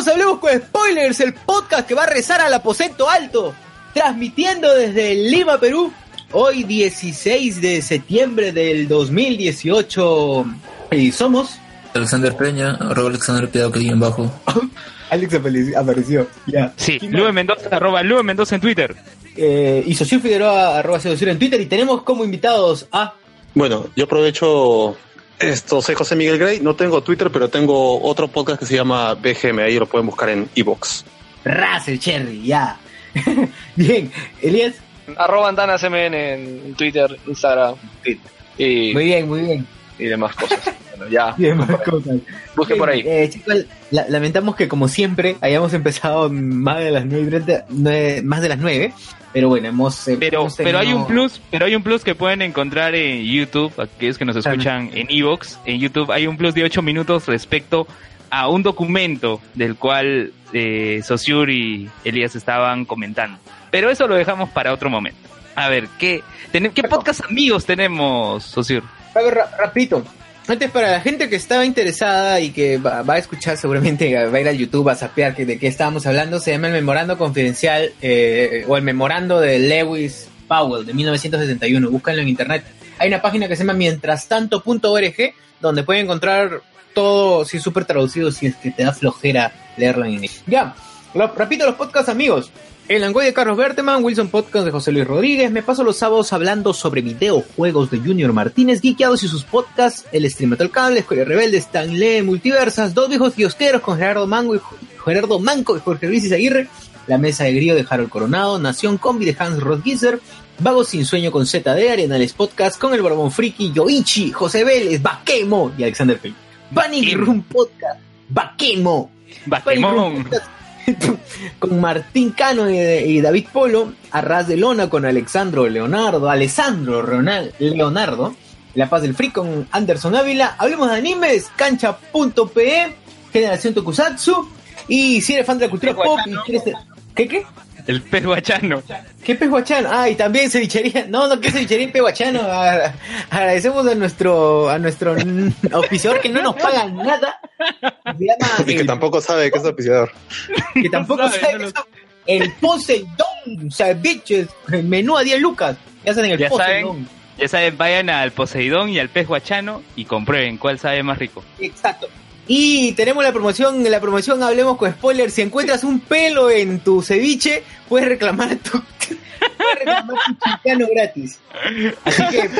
Bienvenidos a Hablemos con Spoilers, el podcast que va a rezar al aposento alto, transmitiendo desde Lima, Perú, hoy 16 de septiembre del 2018. Y somos... Alexander Peña, arroba Alexander Piedad que en bajo. Alex apare- apareció, ya. Sí. Lube Mendoza, arroba Lube Mendoza en Twitter. Eh, y Socio Figueroa, arroba Socio en Twitter, y tenemos como invitados a... Bueno, yo aprovecho esto, soy José Miguel Grey, no tengo Twitter, pero tengo otro podcast que se llama BGM, ahí lo pueden buscar en Evox. Russell Cherry, ya. Bien, Elías. Arroba AndanasMN en Twitter, Instagram y, Muy bien, muy bien. y demás cosas. Bueno, ya. Bien, más cosas. Busquen por ahí. Eh, chicos, la- lamentamos que como siempre hayamos empezado más de las y nueve- más de las nueve, pero bueno, hemos... eh, Pero, hemos pero hay tenido- un plus, pero hay un plus que pueden encontrar en YouTube, aquellos que nos escuchan en Evox, en YouTube hay un plus de 8 minutos respecto a un documento del cual eh, Sosur y Elías estaban comentando. Pero eso lo dejamos para otro momento. A ver, ¿qué, ten- ¿qué podcast amigos tenemos, Sosur? A ver, ra- rapidito. Antes, para la gente que estaba interesada y que va, a escuchar seguramente, va a ir al YouTube a sapear de qué estábamos hablando, se llama el Memorando Confidencial eh, o el Memorando de Lewis Powell de 1971. Búscanlo en internet. Hay una página que se llama mientrastanto.org donde pueden encontrar todo, sí, súper traducido si es que te da flojera leerlo en inglés. Ya, lo- repito los podcasts amigos. El Langoy de Carlos Berteman, Wilson Podcast de José Luis Rodríguez. Me paso los sábados hablando sobre videojuegos de Junior Martínez, Geekeados y sus podcasts, El Stream del Cable, Escuela Rebelde, Stanley, Multiversas, Dos Viejos Kiosqueros con Gerardo Mango y Gerardo Manco y Jorge Luis Aguirre, La Mesa de Grío de Harold Coronado, Nación Combi de Hans Rodgiser, Vagos sin Sueño con ZD, Arenales Podcast con el Barbón Friki, Yoichi, José Vélez, Baquemo y Alexander Pei. Panic Room Podcast, Baquemo. Baquemón. con Martín Cano y, y David Polo, Arras de Lona con Alexandro Leonardo, Alessandro Ronald Leonardo, La Paz del Free con Anderson Ávila, hablemos de animes, cancha.pe, Generación Tokusatsu, y si eres fan de la cultura pop y quieres... ¿Qué qué? El pez guachano. ¿Qué pehuachano? Ah, y también cevichería. No, no, ¿qué cevichería en pehuachano? A- Agradecemos a nuestro, a nuestro auspiciador que no nos paga nada. Se llama Y que el- tampoco sabe que es auspiciador. que tampoco sabe, sabe no que lo- eso- el Poseidón, ceviches, el menú a 10 lucas. Ya saben el Ya Poseidón. Ya saben, vayan al Poseidón y al pez guachano y comprueben cuál sabe más rico. Exacto. Y tenemos la promoción, la promoción Hablemos con Spoiler. Si encuentras un pelo en tu ceviche, puedes reclamar tu, puedes reclamar tu chilcano gratis. Así que,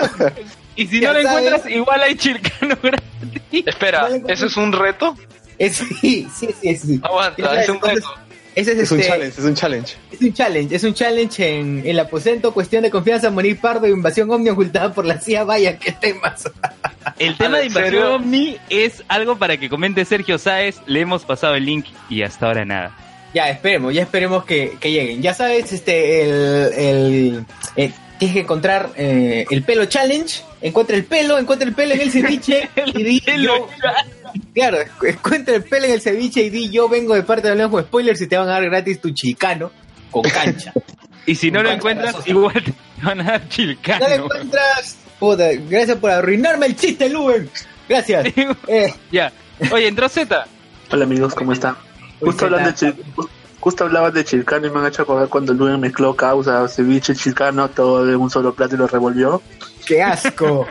Y si no lo encuentras, igual hay chilcano gratis. Espera, ¿eso es un reto? es, sí, sí, sí, sí. Aguanta, es un reto. Ese es, Es un este- challenge, es un challenge. Es un challenge, es un challenge en el aposento, cuestión de confianza, morir pardo, invasión ovni ocultada por la CIA, vaya, qué temas. El tema de invasión ovni es algo para que comente Sergio Sáez. Le hemos pasado el link y hasta ahora nada. Ya, esperemos, ya esperemos que, que lleguen. Ya sabes, este, el, el, eh, tienes que encontrar eh, el pelo challenge, encuentra el pelo, encuentra el pelo en el ceviche y di yo, claro, encuentra el pelo en el ceviche y di yo vengo de parte de Hablemos Spoilers y te van a dar gratis tu chicano con cancha. Y si no lo encuentras, igual te van a dar no lo chilcano. encuentras, puta, gracias por arruinarme el chiste, Luben. Gracias. Eh, ya. Oye, entró Z. Hola amigos, ¿cómo están? Justo, hablando de Chil- justo hablabas de Chilcano y me han hecho acordar cuando Luis mezcló causa, ceviche, Chilcano, todo de un solo plato y lo revolvió. Qué asco.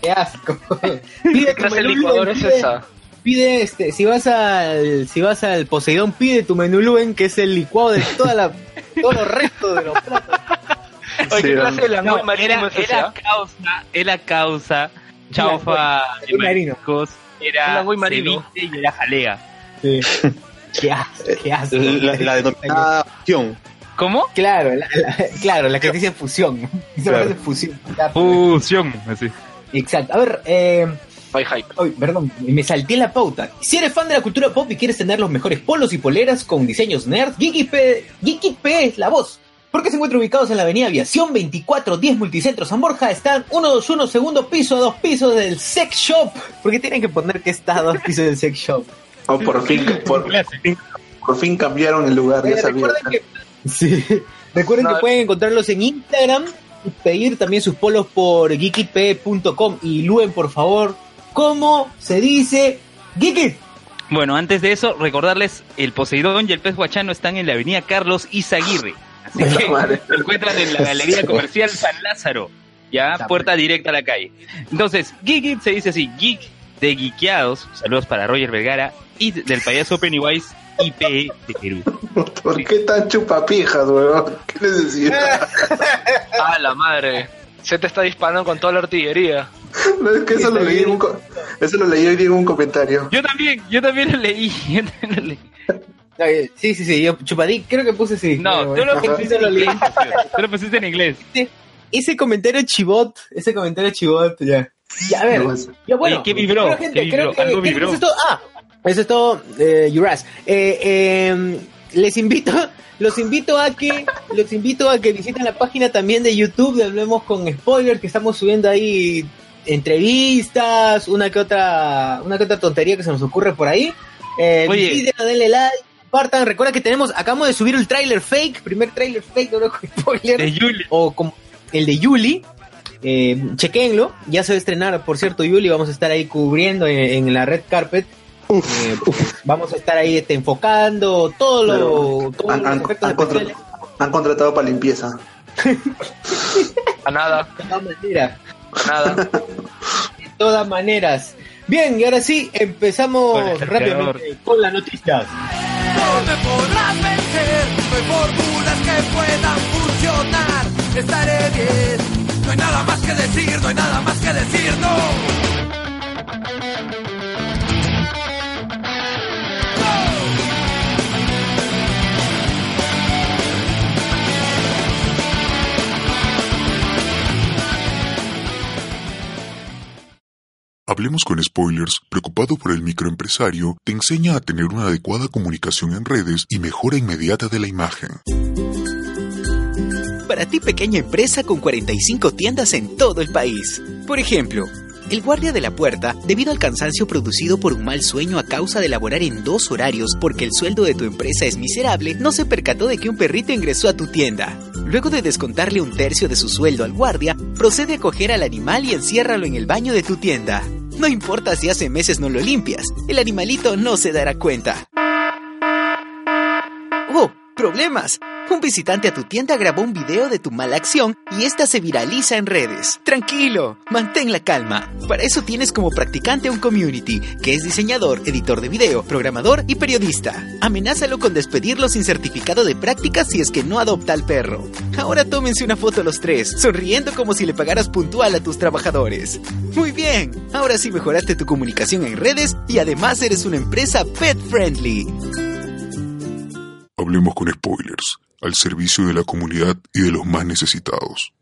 Qué asco. Pide ¿Qué tu menú es pide- esa? Pide este, si vas al, si vas al Poseidón, pide tu menú Luen, que es el licuado de toda la, todos los restos de los platos. Oye, ¿qué Sí, clase de No, langoy marítimo era, era causa, era causa, chaufa de marino. mariscos, era langoy marino. y era jalea. Qué asco, qué asco. La, la denominada opción. ¿Cómo? Claro, la, la- claro, la que dice fusión. Dice Claro. fusión. Fusión, así. Exacto. A ver, eh, Bye hype. Ay, perdón, me salté la pauta. Si eres fan de la cultura pop y quieres tener los mejores polos y poleras con diseños nerd, Geeky P, Geeky P es la voz. Porque se encuentran ubicados en la avenida Aviación 2410 Multicentro San Borja. Están 121 segundo piso, dos pisos del sex shop. Porque tienen que poner que está a dos pisos del sex shop. Oh, por fin, por, fin- por fin cambiaron el lugar, ya sabía. recuerden que, sí, recuerden No, que pueden encontrarlos en Instagram y pedir también sus polos por geekyp.com. Y Luen, por favor, ¿cómo se dice Geeky? Bueno, antes de eso, recordarles, el Poseidón y el Pez Guachano están en la avenida Carlos Izaguirre. Así que se encuentran en la Galería Comercial San Lázaro. Ya, puerta directa a la calle. Entonces, Geek se dice así, Geek de Geekeados, saludos para Roger Vergara, y del payaso Pennywise IP de Perú. ¿Por qué tan chupapijas, weón? ¿Qué necesidad? Ah, la madre. Se te está disparando con toda la artillería. No, es que eso lo leí en un, co- eso lo leí hoy día en un comentario. Yo también, yo también lo leí. yo también lo leí. Sí, sí, sí, yo chupadí, creo que puse sí. No, tú lo pusiste en inglés. Tú lo pusiste en inglés. Ese comentario chivot, ese comentario chivot, ya. Ya, a ver, ya bueno. Oye, ¿qué vibró? gente, ¿Qué vibró? creo que- Algo vibró. Eso es todo. Ah, eso es todo, eh, Yuras. Eh, eh, les invito, los invito a que, los invito a que visiten la página también de YouTube de Hablemos con Spoiler, que estamos subiendo ahí entrevistas, una que otra, una que otra tontería que se nos ocurre por ahí. Eh, Oye. visiten, denle like, compartan. Recuerda que tenemos, acabamos de subir el trailer fake, primer trailer fake con Spoiler De Yuli. o como el de Yuli. Eh, chequenlo, ya se va a estrenar, por cierto, Yuli, vamos a estar ahí cubriendo en, en la red carpet. Eh, vamos a estar ahí este, enfocando todo lo, Han, han- efectos han contra- especiales. han contratado para limpieza. A nada, De todas maneras, a nada. de todas maneras. Bien, y ahora sí, empezamos Con rápidamente con las noticias. No me podrás vencer, no hay fórmulas que puedan funcionar. Estaré bien, no hay nada más que decir, no hay nada más que decir, no. Hablemos con Spoilers, preocupado por el microempresario, te enseña a tener una adecuada comunicación en redes y mejora inmediata de la imagen. Para ti pequeña empresa con 45 tiendas en todo el país. Por ejemplo, el guardia de la puerta, debido al cansancio producido por un mal sueño a causa de laborar en dos horarios porque el sueldo de tu empresa es miserable, no se percató de que un perrito ingresó a tu tienda. Luego de descontarle un tercio de su sueldo al guardia, procede a coger al animal y enciérralo en el baño de tu tienda. No importa si hace meses no lo limpias, el animalito no se dará cuenta. ¡Problemas! Un visitante a tu tienda grabó un video de tu mala acción y esta se viraliza en redes. Tranquilo, mantén la calma. Para eso tienes como practicante un community, que es diseñador, editor de video, programador y periodista. Amenázalo con despedirlo sin certificado de práctica si es que no adopta al perro. Ahora tómense una foto los tres, sonriendo como si le pagaras puntual a tus trabajadores. Muy bien, ahora sí mejoraste tu comunicación en redes y además eres una empresa pet friendly. Hablemos con Spoilers, al servicio de la comunidad y de los más necesitados.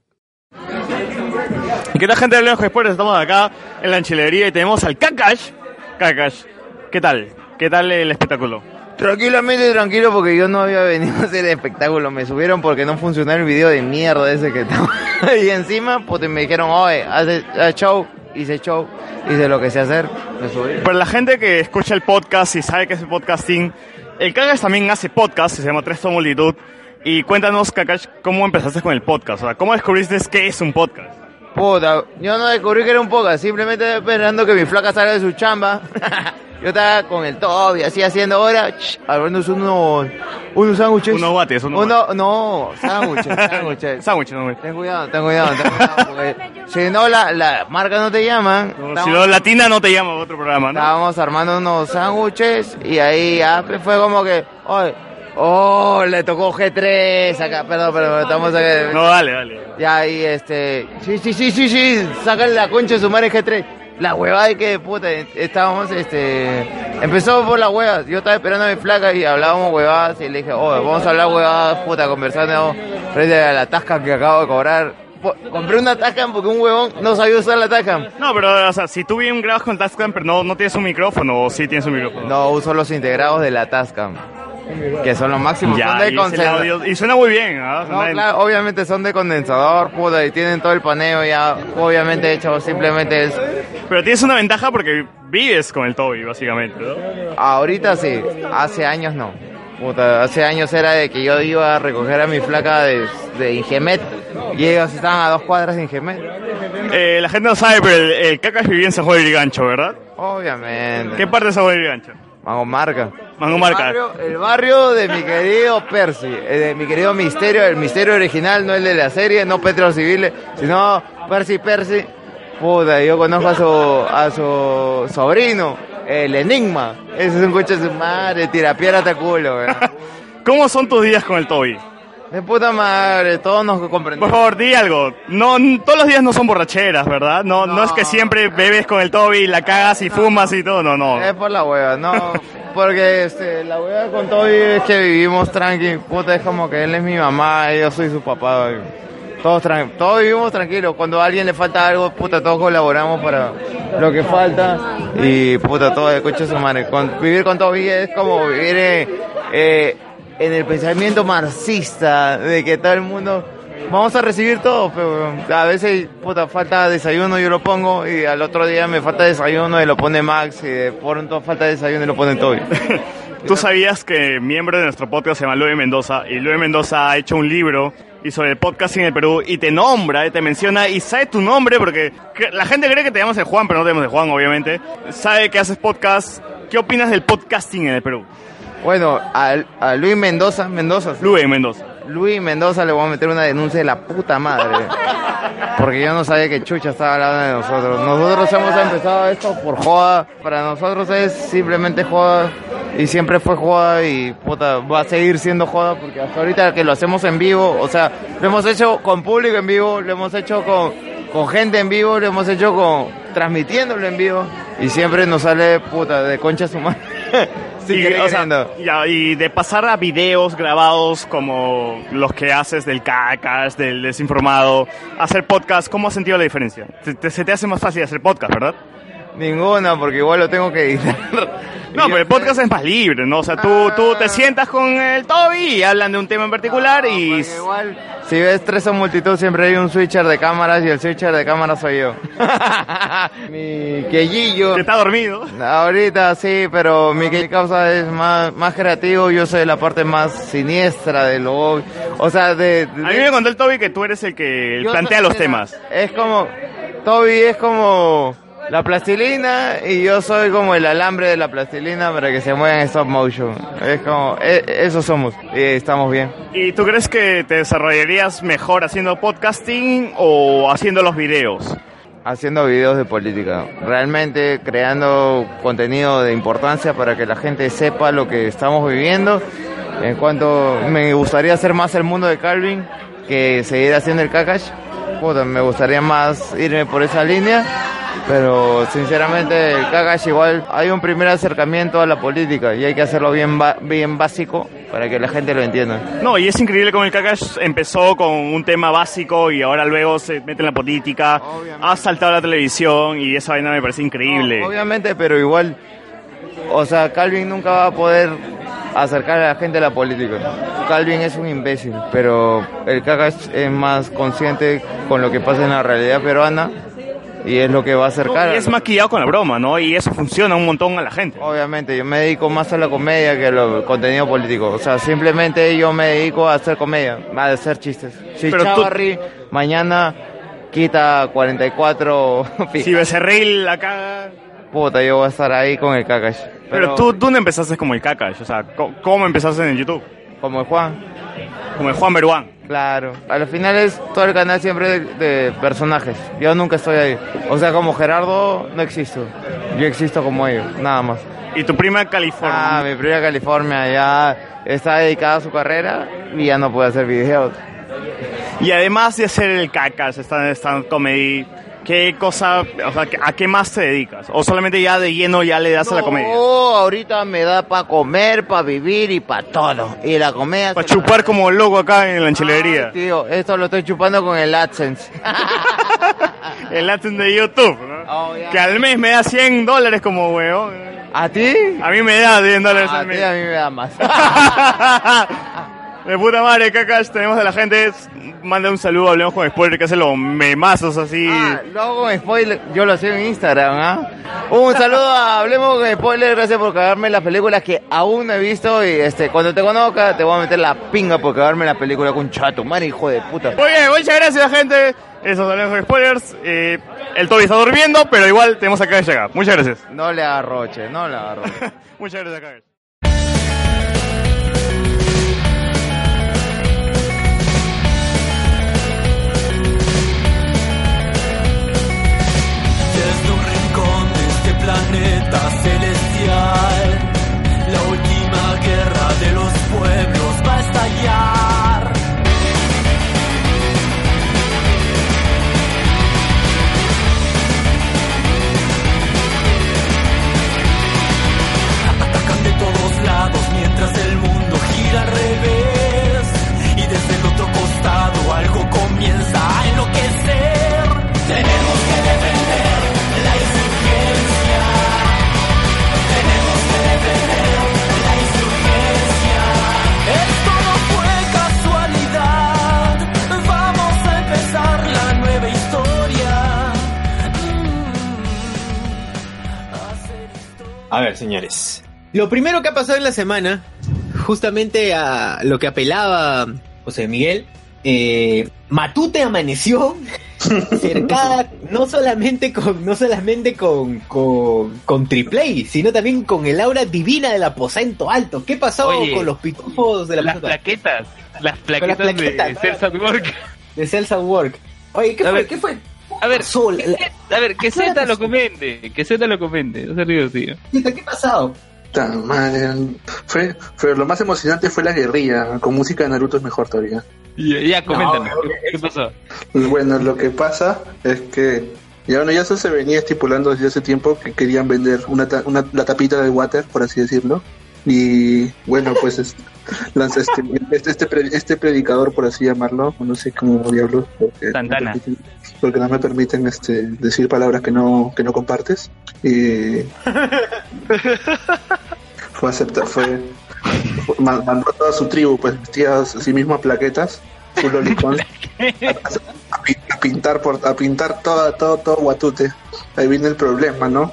¿Y qué tal gente de Lejos Spoilers? Estamos acá en la enchilería y tenemos al Kakash. Kakash, ¿qué tal? ¿Qué tal el espectáculo? Tranquilamente tranquilo porque yo no había venido a hacer espectáculo. Me subieron porque no funcionó el video de mierda ese que estaba ahí encima. Pues me dijeron, oye, hace haz show. Hice show. Hice lo que sé hacer. Me subí. Para la gente que escucha el podcast y sabe que es el podcasting, el Kakash también hace podcast, se llama Tres Multitud. Y cuéntanos, Kakash, ¿cómo empezaste con el podcast? O sea, ¿cómo descubriste qué es un podcast? Puta, yo no descubrí que era un podcast. Simplemente esperando que mi flaca salga de su chamba. yo estaba con el Toby, así haciendo ahora, abriéndose unos, unos sándwiches. Unos bates, unos Uno, no, sándwiches, sándwiches. Sándwiches, no, Ten cuidado, ten cuidado, ten cuidado, porque si no la, la marca no te llaman. Si no, Latina no te llama otro programa, ¿no? Estábamos armando unos sándwiches y ahí ya pues, fue como que, oye, oh, le tocó G3 acá, perdón, perdón, estamos acá. No, dale, dale. Ya ahí, este, sí, sí, sí, sí, sí, sácale la concha de su madre G3. la huevada de que, puta, estábamos, este, empezó por la huevas, yo estaba esperando a mi flaca y hablábamos huevadas y le dije, oh, vamos a hablar huevadas, puta, conversando frente a la tasca que acabo de cobrar. Compré una Tascam porque un huevón no sabía usar la Tascam. No, pero, o sea, si tú bien grabas con Tascam, pero no, no tienes un micrófono, o sí tienes un micrófono. No, uso los integrados de la Tascam, que son los máximos, Ya, son de y, es condensador. y suena muy bien, ¿ah? No, Suena- claro, obviamente son de condensador, puta, y tienen todo el paneo ya, obviamente hecho, simplemente es... Pero tienes una ventaja porque vives con el Toby, básicamente, ¿no? Ahorita sí, hace años no. Puta, hace años era de que yo iba a recoger a mi flaca de, de Ingemet y ellos estaban a dos cuadras de Ingemet. Eh, la gente no sabe, pero el, el Cacas vivía en San Juan de Gancho, ¿verdad? Obviamente. ¿Qué parte de San Juan de Gancho? Mango Marca. Mango Marca. El barrio, el barrio de mi querido Percy, eh, de mi querido Misterio, el Misterio original, no el de la serie, no Petro Civil, sino Percy Percy. Puta, yo conozco a su, a su sobrino, el Enigma. Ese es un coche de su madre, tirapiedra hasta culo. ¿Cómo son tus días con el Toby? De puta madre, todos nos comprendemos. Por favor, di algo. No, todos los días no son borracheras, ¿verdad? No, no. es que siempre bebes con el Toby, la cagas y fumas y todo, no, no. Es por la hueva, no. Porque este, la hueva con Toby es que vivimos tranqui. Puta, es como que él es mi mamá y yo soy su papá. Todos, tran- todos vivimos tranquilos. Cuando a alguien le falta algo, puta, todos colaboramos para lo que falta. Y puta, todo coche su madre. Con- vivir con Toby es como vivir eh, eh, en el pensamiento marxista de que todo el mundo. Vamos a recibir todo, pero a veces, puta, falta desayuno, yo lo pongo, y al otro día me falta desayuno y lo pone Max, y de pronto falta desayuno y lo pone Toby. Tú sabías que miembro de nuestro podcast se llama Luis Mendoza y Luis Mendoza ha hecho un libro y sobre el podcasting en el Perú y te nombra, te menciona y sabe tu nombre porque la gente cree que te llamas el Juan, pero no te llamas el Juan, obviamente. Sabe que haces podcast. ¿Qué opinas del podcasting en el Perú? Bueno, a, a Luis Mendoza, Mendoza. Luis Mendoza. Luis Mendoza le voy a meter una denuncia de la puta madre. Porque yo no sabía que Chucha estaba hablando de nosotros. Nosotros hemos empezado esto por joda. Para nosotros es simplemente joda. Y siempre fue joda y puta, va a seguir siendo joda porque hasta ahorita que lo hacemos en vivo, o sea, lo hemos hecho con público en vivo, lo hemos hecho con, con gente en vivo, lo hemos hecho con transmitiéndolo en vivo y siempre nos sale puta de concha su madre. Y, o sea, y de pasar a videos grabados como los que haces del cacas, del desinformado, hacer podcast, ¿cómo has sentido la diferencia? Te- te- se te hace más fácil hacer podcast, ¿verdad? Ninguna, porque igual lo tengo que editar. No, pero el podcast es más libre, ¿no? O sea, tú, tú te sientas con el Toby y hablan de un tema en particular y... Si ves tres o multitud, siempre hay un switcher de cámaras y el switcher de cámaras soy yo. mi quellillo. Que está dormido. Ahorita sí, pero mi que- causa es más, más creativo. Yo soy la parte más siniestra de lo. O sea, de. de- A mí me contó el Toby que tú eres el que Yo plantea los temas. Es como. Toby es como. La plastilina y yo soy como el alambre de la plastilina para que se mueva en stop motion. Es como, e- eso somos y estamos bien. ¿Y tú crees que te desarrollarías mejor haciendo podcasting o haciendo los videos? haciendo videos de política, realmente creando contenido de importancia para que la gente sepa lo que estamos viviendo. En cuanto me gustaría hacer más el mundo de Calvin que seguir haciendo el Kakash, puta, me gustaría más irme por esa línea, pero sinceramente el Kakash igual hay un primer acercamiento a la política y hay que hacerlo bien bien básico para que la gente lo entienda. No, y es increíble cómo el Kakash empezó con un tema básico y ahora luego se mete en la política, ha saltado a la televisión y esa vaina me parece increíble. Obviamente, pero igual, o sea, Calvin nunca va a poder acercar a la gente a la política. Calvin es un imbécil, pero el Kakash es más consciente con lo que pasa en la realidad peruana y es lo que va a acercar. Y es la- maquillado con la broma, ¿no? Y eso funciona un montón a la gente. Obviamente, yo me dedico más a la comedia que al contenido político. O sea, simplemente yo me dedico a hacer comedia, a hacer chistes. Si Pero tú- Chavarri mañana quita 44 Si Becerril la caga... puta, yo voy a estar ahí con el Kakash. Pero, tú, tú no empezaste como el Kakash, o sea, ¿cómo empezaste en el YouTube? Como el Juan. Como el Juan Beruán. Claro, al final es todo el canal siempre de, de personajes. Yo nunca estoy ahí. O sea, como Gerardo no existo. Yo existo como ellos, nada más. ¿Y tu prima California? Ah, mi prima California ya está dedicada a su carrera y ya no puede hacer videos. Y además de hacer el Cacas, stand, stand comedy, ¿qué cosa, o sea, a qué más te dedicas? ¿O solamente ya de lleno ya le das a la comedia? Oh, ahorita me da para comer, para vivir y para todo. Y la comedia... Para chupar como loco acá en la enchilería. Ay, tío, esto lo estoy chupando con el AdSense. el AdSense de YouTube, ¿no? Oh. Que al mes me da 100 dólares como huevo. ¿A ti? A mí me da 10 dólares Ah, al a mes. ti a mí me da más. De puta madre, cacas, tenemos a la gente. Manda un saludo, hablemos con spoiler, que hace los memazos así. Ah, luego con spoiler, yo lo sé en Instagram, ¿ah? Un saludo a Hablemos con spoiler, gracias por cagarme las películas que aún no he visto y este, cuando te conozca te voy a meter la pinga por cagarme la película con chato, man, hijo de puta. Muy bien, muchas gracias, gente. Eso es hablemos con spoilers. Eh, el Toby está durmiendo, pero igual tenemos acá de llegar. Muchas gracias. No le agarroche, no le agarroche. Muchas gracias, Cagas. Lo primero que ha pasado en la semana, justamente a lo que apelaba José Miguel, eh, Matute amaneció cercada no solamente con no solamente con, con, con Triplay, sino también con el aura divina del aposento alto. ¿Qué pasó Oye, con los pitufos de la Las aposento alto? plaquetas, las plaquetas, plaquetas, de ¿no? Cells at Work. De Cells at Work. Oye, ¿qué A fue? ver, ¿Qué fue? A ver, la- que- a ver, que ¿Qué Z lo comente, que Z lo comente, no se ríe, tío. ¿Qué ha pasado? Puta madre. Fue, fue, lo más emocionante fue la guerrilla. Con música de Naruto es mejor todavía. Ya, ya coméntanos, No, ¿qué, qué pasó? Bueno, lo que pasa es que ya bueno, ya eso se venía estipulando desde hace tiempo que querían vender una, ta- una la tapita de water, por así decirlo. Y bueno, pues es- este, este, este, este predicador, por así llamarlo, no sé cómo diablos, porque, Santana. No me permiten, porque no me permiten este, decir palabras que no, que no compartes. Y fue aceptar, fue, fue- ma- mandó a toda su tribu, pues vestidas a sí mismo a plaquetas, full a, pi- a pintar por, a pintar todo, todo, todo Guatute. Ahí viene el problema, ¿no?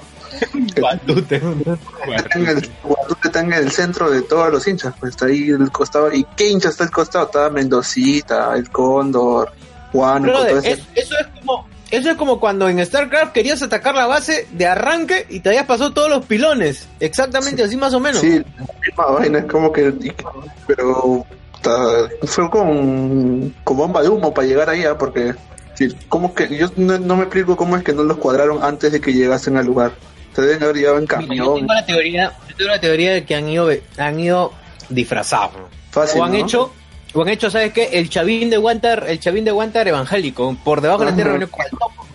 Guatute. Está Guatute está en el centro de todos los hinchas, pues está ahí el costado. ¿Y qué hincha está al costado? Estaba Mendocita, el Cóndor, Juan, Brother, es- eso es como eso es como cuando en StarCraft querías atacar la base de arranque y te habías pasado todos los pilones. Exactamente así más o menos. Sí, la misma vaina, es como que. Pero. ta- fue con, con bomba de humo para llegar allá, porque. sí, como que yo no, no me explico cómo es que no los cuadraron antes de que llegasen al lugar. Se deben haber llegado en Mira, yo camión. tengo la teoría, yo tengo la teoría de que han ido han ido disfrazados. Fácil, o han ¿no? hecho o han hecho, ¿sabes qué? El chavín de Wantar, el chavín de Wantar evangélico, por debajo de la tierra venía cual topo.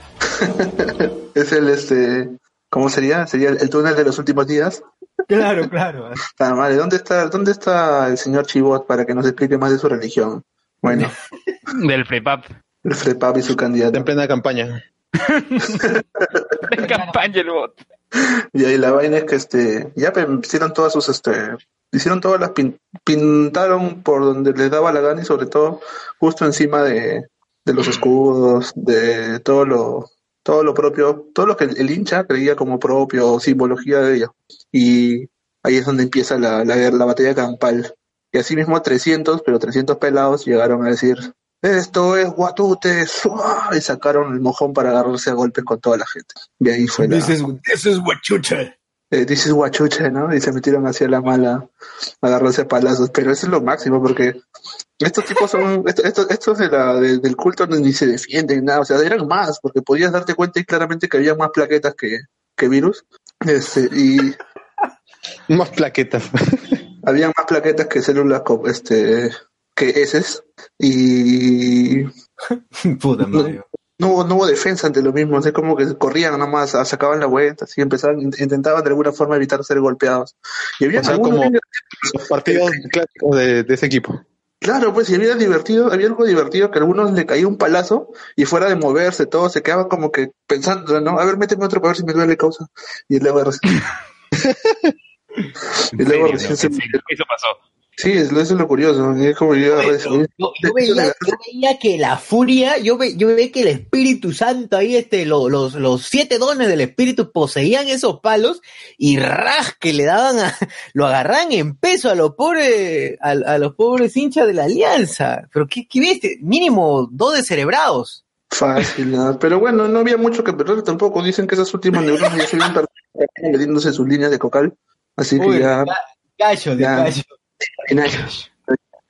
Es el este. ¿Cómo sería? Sería el, el túnel de los últimos días. Claro, claro. Ah, madre, ¿dónde está, ¿dónde está el señor Chibot para que nos explique más de su religión? Bueno, Del FREPAP. el Frepap y su candidato. En plena campaña. En campaña el bot. Y ahí la vaina es que este, ya hicieron todas sus este, hicieron todas las pin- pintaron por donde les daba la gana y sobre todo justo encima de, de los escudos, de todo lo, todo lo propio, todo lo que el, el hincha creía como propio, simbología de ellos. Y ahí es donde empieza la, la, guerra- la batalla campal. Y así mismo 300, pero 300 pelados llegaron a decir, esto es Guatute, y sacaron el mojón para agarrarse a golpes con toda la gente. Y ahí fue la... This is, this is guachucha. Eh, this is guachucha, ¿no? Y se metieron hacia la mala a agarrarse a palazos. Pero eso es lo máximo, porque estos tipos son, estos, estos, estos de la, de- del culto ni, se defienden, nada. O sea, eran más, porque podías darte cuenta y claramente que había más plaquetas que, que virus. Este, y Más plaquetas. había más plaquetas que células, este, que heces. Y Puta madre. no hubo, no hubo defensa ante lo mismo, es como que corrían nomás, a- sacaban la vuelta, así empezaban, int- intentaban de alguna forma evitar ser golpeados. Y había O sea, como bien- los partidos clásicos de, de ese equipo. Claro, pues, y había divertido, había algo divertido que a algunos le caía un palazo y fuera de moverse, todo se quedaba como que pensando, ¿no? A ver, méteme otro para ver si me duele causa. Y luego. y luego serio, recién se. Eso pasó. Sí, es, eso es lo curioso. es como yo veía, yo veía que la furia, yo, ve, yo veía que el Espíritu Santo ahí, este, lo- los, los siete dones del Espíritu poseían esos palos y ras que le daban a, lo agarran en peso a los pobres, a, a los pobres hinchas de la alianza. Pero qué, qué viste, mínimo dos descerebrados. Fácil. Pero bueno, no había mucho que perder tampoco. Dicen que esas últimas neuronas ya se habían perdido metiéndose sus líneas de cocal. Así que Uy, ya. ga- gallo de ya- gallo.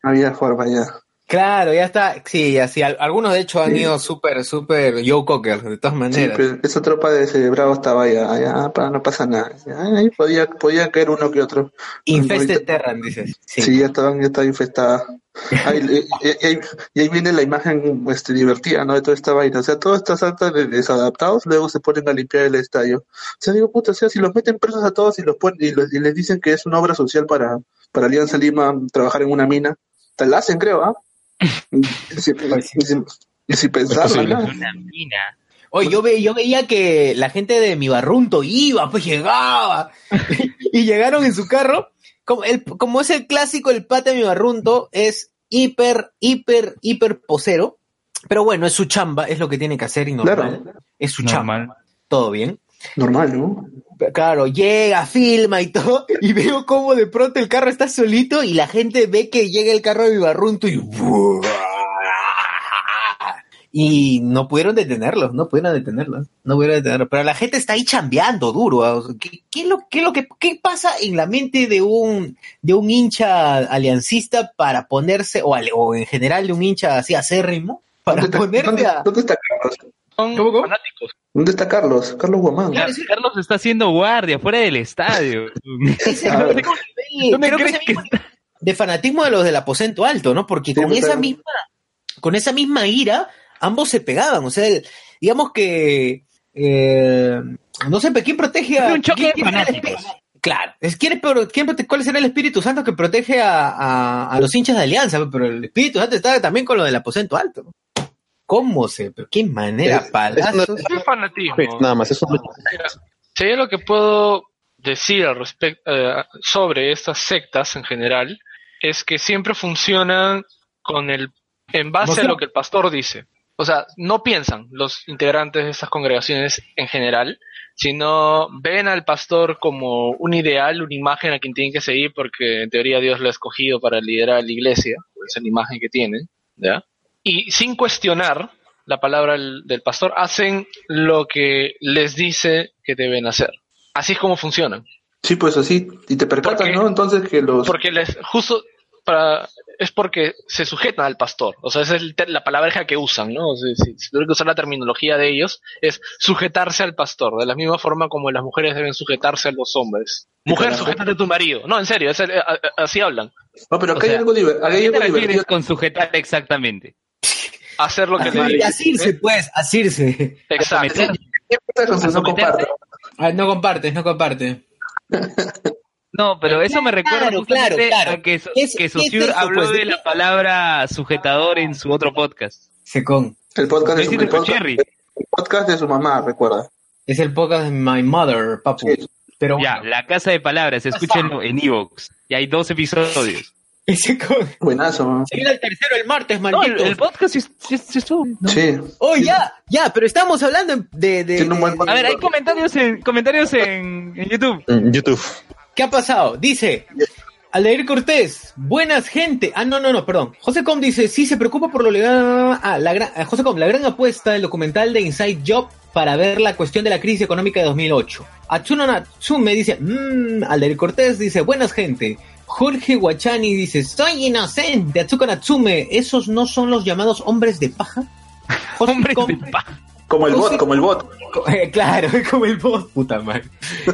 No había forma ya. Claro, ya está. Sí, así. al- Algunos de hecho han ido súper, súper Joe Cocker, de todas Sí, maneras. pero esa tropa de cerebrado estaba ya, ya, pa, no pasa nada. Ahí podía, podía caer uno que otro. Infested Terran, dices. Sí, ya estaban, ya estaba infestada. Ahí, y, y- y ahí, y ahí viene la imagen este, divertida, ¿no? De toda esta vaina. O sea, todas estas actas de desadaptados luego se ponen a limpiar el estadio. O sea, digo, puta, o sea, si los meten presos a todos y los ponen, y, los- y les dicen que es una obra social para, para Alianza Lima trabajar en una mina, te la hacen, creo, ¿ah? Y si, y si, y si pensarlo, ¿no? Una mina. Oye, yo, ve, yo veía que la gente de mi barrunto iba, pues llegaba. y llegaron en su carro. Como, el, como es el clásico, el pata de mi barrunto es hiper, hiper, hiper posero. Pero bueno, es su chamba, es lo que tiene que hacer y normal. Es su chamba. Todo bien. Normal, ¿no? Claro, llega, filma y todo, y veo cómo de pronto el carro está solito y la gente ve que llega el carro de mi barrunto y y no pudieron detenerlos, no pudieron detenerlos, no pudieron detenerlos, pero la gente está ahí chambeando duro, ¿ah? ¿qué, qué es lo, qué es lo que, qué pasa en la mente de un, de un hincha aliancista para ponerse, o, en general de un hincha así acérrimo, para ponerse ¿Dónde, a... dónde está Carlos? Son fanáticos. ¿Dónde está Carlos? Carlos Guamán. Claro, Carlos está haciendo guardia fuera del estadio. ¿Dónde ¿Dónde crees que de fanatismo de los del aposento alto, ¿no? Porque con esa misma, con esa misma ira, ambos se pegaban. O sea, el- digamos que eh, no sé, pero ¿quién protege a un choque quién- de fanáticos. Claro, es quién, pero quién ¿cuál será el Espíritu Santo que protege a, a- a los hinchas de Alianza? Pero el Espíritu Santo está también con lo del aposento alto. ¿Cómo se? ¿Pero qué manera? Es- palazos. Es fanatismo. Nada más, eso hay lo que puedo decir al respecto eh, sobre estas sectas en general es que siempre funcionan con el en base a lo que el pastor dice. O sea, no piensan los integrantes de estas congregaciones en general, sino ven al pastor como un ideal, una imagen a quien tienen que seguir porque en teoría Dios lo ha escogido para liderar la iglesia, esa es la imagen que tienen, ¿ya? Y sin cuestionar la palabra del, del pastor, hacen lo que les dice que deben hacer. Así es como funcionan. Sí, pues así. Y te percatas, ¿no? Entonces que los... Porque les, justo para, es porque se sujetan al pastor. O sea, esa es la palabra que usan, ¿no? O sea, si, si tuviera que usar la terminología de ellos, es sujetarse al pastor, de la misma forma como las mujeres deben sujetarse a los hombres. Mujer, sujétate a tu marido. No, en serio, es el- a- a- así hablan. No, pero O acá hay sea, algo, hay ¿Qué te algo divertido. con sujetar exactamente? Hacer lo que le Así- dice. Asirse, pues, asirse. Exacto. No comparto. Ah, no compartes, no compartes. No, pero eso me recuerda Claro, justamente claro, claro. a que, So- ¿Qué es- que es habló pues? de la palabra sujetador en su otro podcast. Secón. El podcast de su, Besito el con podcast, Cherry. el podcast de su mamá, recuerda. Es el podcast de My Mother, papu. Pero Ya, La Casa de Palabras, escúchenlo en Evox. Y hay dos episodios. Ese con... Buenazo, ¿no? Se viene el tercero el martes, No, el, maldito. el podcast es, es- es todo, ¿no? Sí. Oh, ya, ya, pero estamos hablando de... de- A ver, hay comentarios en comentarios en, en YouTube. En YouTube. ¿Qué ha pasado? Dice... Aldair Cortés, buenas gente. Ah, no, no, no, perdón. José Com dice, sí se preocupa por lo legal. Ah, la gran, ah, José Com, la gran apuesta del documental de Inside Job para ver la cuestión de la crisis económica de 2008. Atsuno Natsume dice, mmm, Aldair Cortés dice, buenas gente. Jorge Guachani dice, soy inocente. Atsuko Natsume, ¿esos no son los llamados hombres de paja? José Hombres de paja. Como el bot, como el bot. Eh, Claro, es como el bot, puta madre.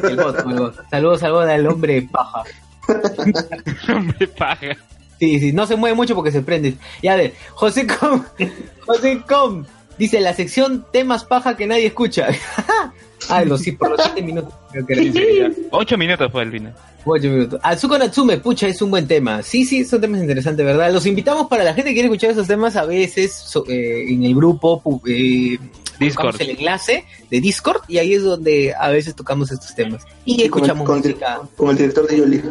El bot, como el bot. Saludos, saludos al hombre de paja. Hombre de paja. Sí, sí, no se mueve mucho porque se prende. Ya a ver, José Com, José Com, Dice la sección temas paja que nadie escucha. Ah, los sí, por los 7 minutos. Creo que era en serio. Ocho minutos fue el final. Ocho minutos. Azuko Natsume, pucha, es un buen tema. Sí, sí, son temas interesantes, ¿verdad? Los invitamos para la gente que quiere escuchar esos temas a veces so- eh, en el grupo eh, Discord. el enlace de Discord y ahí es donde a veces tocamos estos temas. Y escuchamos con, el, música. con el director de Yoli.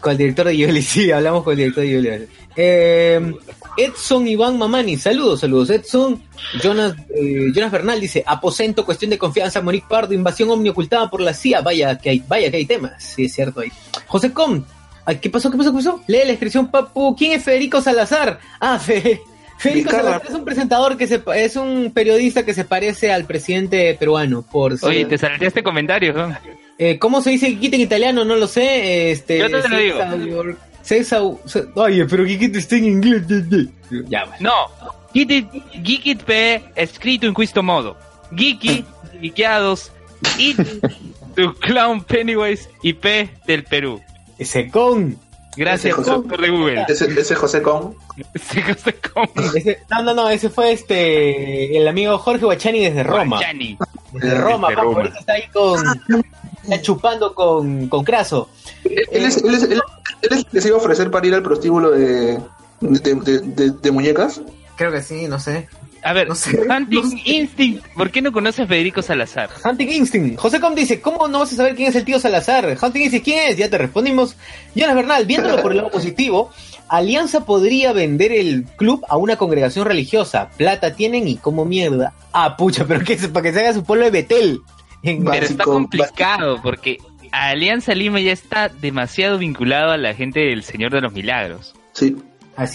Con el director de Yoli, sí, hablamos con el director de Yoli. Eh, Edson Iván Mamani, saludos, saludos. Edson, Jonas, eh, Jonas Bernal dice, aposento, cuestión de confianza, Monique Pardo, invasión omni ocultada por la CIA, vaya que hay, vaya que hay temas, sí, es cierto ahí. José Com, ay, ¿qué pasó, qué pasó, qué pasó? Lee la descripción, papu, ¿quién es Federico Salazar? Ah, Fe- Federico Vizcarra. Salazar es un presentador que se, es un periodista que se parece al presidente peruano, por Oye, te salteaste comentarios, ¿no? eh, ¿Cómo se dice Kikit en italiano? No lo sé. Este, Yo te lo digo. César- Oye, pero Kikit está en inglés. Ya, bueno. No, Geekit, Geekit P escrito in questo modo. Geeky, geekeados, It, tu clown Pennywise y P del Perú. Ese con. Gracias, Ese José- doctor de Google. Ese, ese José Con. Ese José con Ese- no, no, no, ese fue este el amigo Jorge Guachani desde Roma. Guachani. Desde Roma, Desde papu, Roma. ahorita está ahí con. Está chupando con, con Craso. Él es, él, es, él, él es el que se iba a ofrecer para ir al prostíbulo de, de, de, de- de muñecas. Creo que sí, no sé. A ver, No sé. Hunting Instinct, ¿por qué no conoces a Federico Salazar? Hunting Instinct. José Com dice, ¿cómo no vas a saber quién es el tío Salazar? Hunting Instinct, ¿quién es? Ya te respondimos. Jonas Bernal, viéndolo por el lado positivo, Alianza podría vender el club a una congregación religiosa. Plata tienen y como mierda. Ah, pucha, pero que para que se haga su pueblo de Betel. Pero está Básico, complicado porque Alianza Lima ya está demasiado vinculado a la gente del Señor de los Milagros. Sí.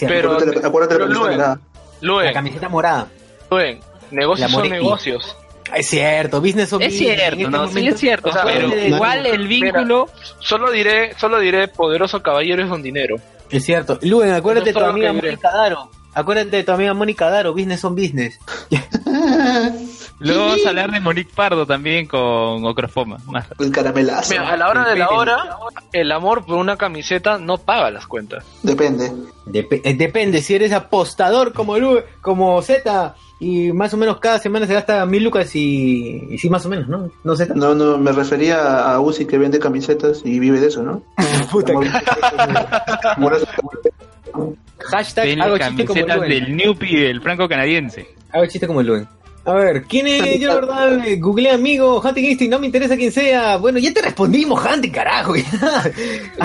Pero- acuérdate, acuérdate pero la Luen, película. la Luen, camiseta morada. Luen, negocios La son negocios. Es cierto, business of Es cierto, este no, sí es cierto, O sea, pero no, igual el vínculo... Solo diré, solo diré, poderoso caballero es don dinero. Es cierto. Luen, acuérdate de tu amiga. Mónica Daro. Acuérdate de tu amiga Mónica Daro, business on business. Luego vamos a hablar de Monique Pardo también con Ocrofoma. Más- El caramelazo. Mira, a la hora de la hora, el amor por una camiseta no paga las cuentas. Depende. Dep- eh, depende, si eres apostador como Lu, como Z, y más o menos cada semana se gasta mil lucas y, y sí, más o menos, ¿no? No Z. No, no, me refería a Uzi que vende camisetas y vive de eso, ¿no? Puta, Amor- amor- hashtag Tiene hago chiste como camisetas Luen. del Newpie del franco canadiense. Hago chiste como Luen. A ver, ¿quién es? Yo la verdad, eh, googleé amigo, Hunting Instinct, no me interesa quién sea. Bueno, ya te respondimos, Hunting, carajo.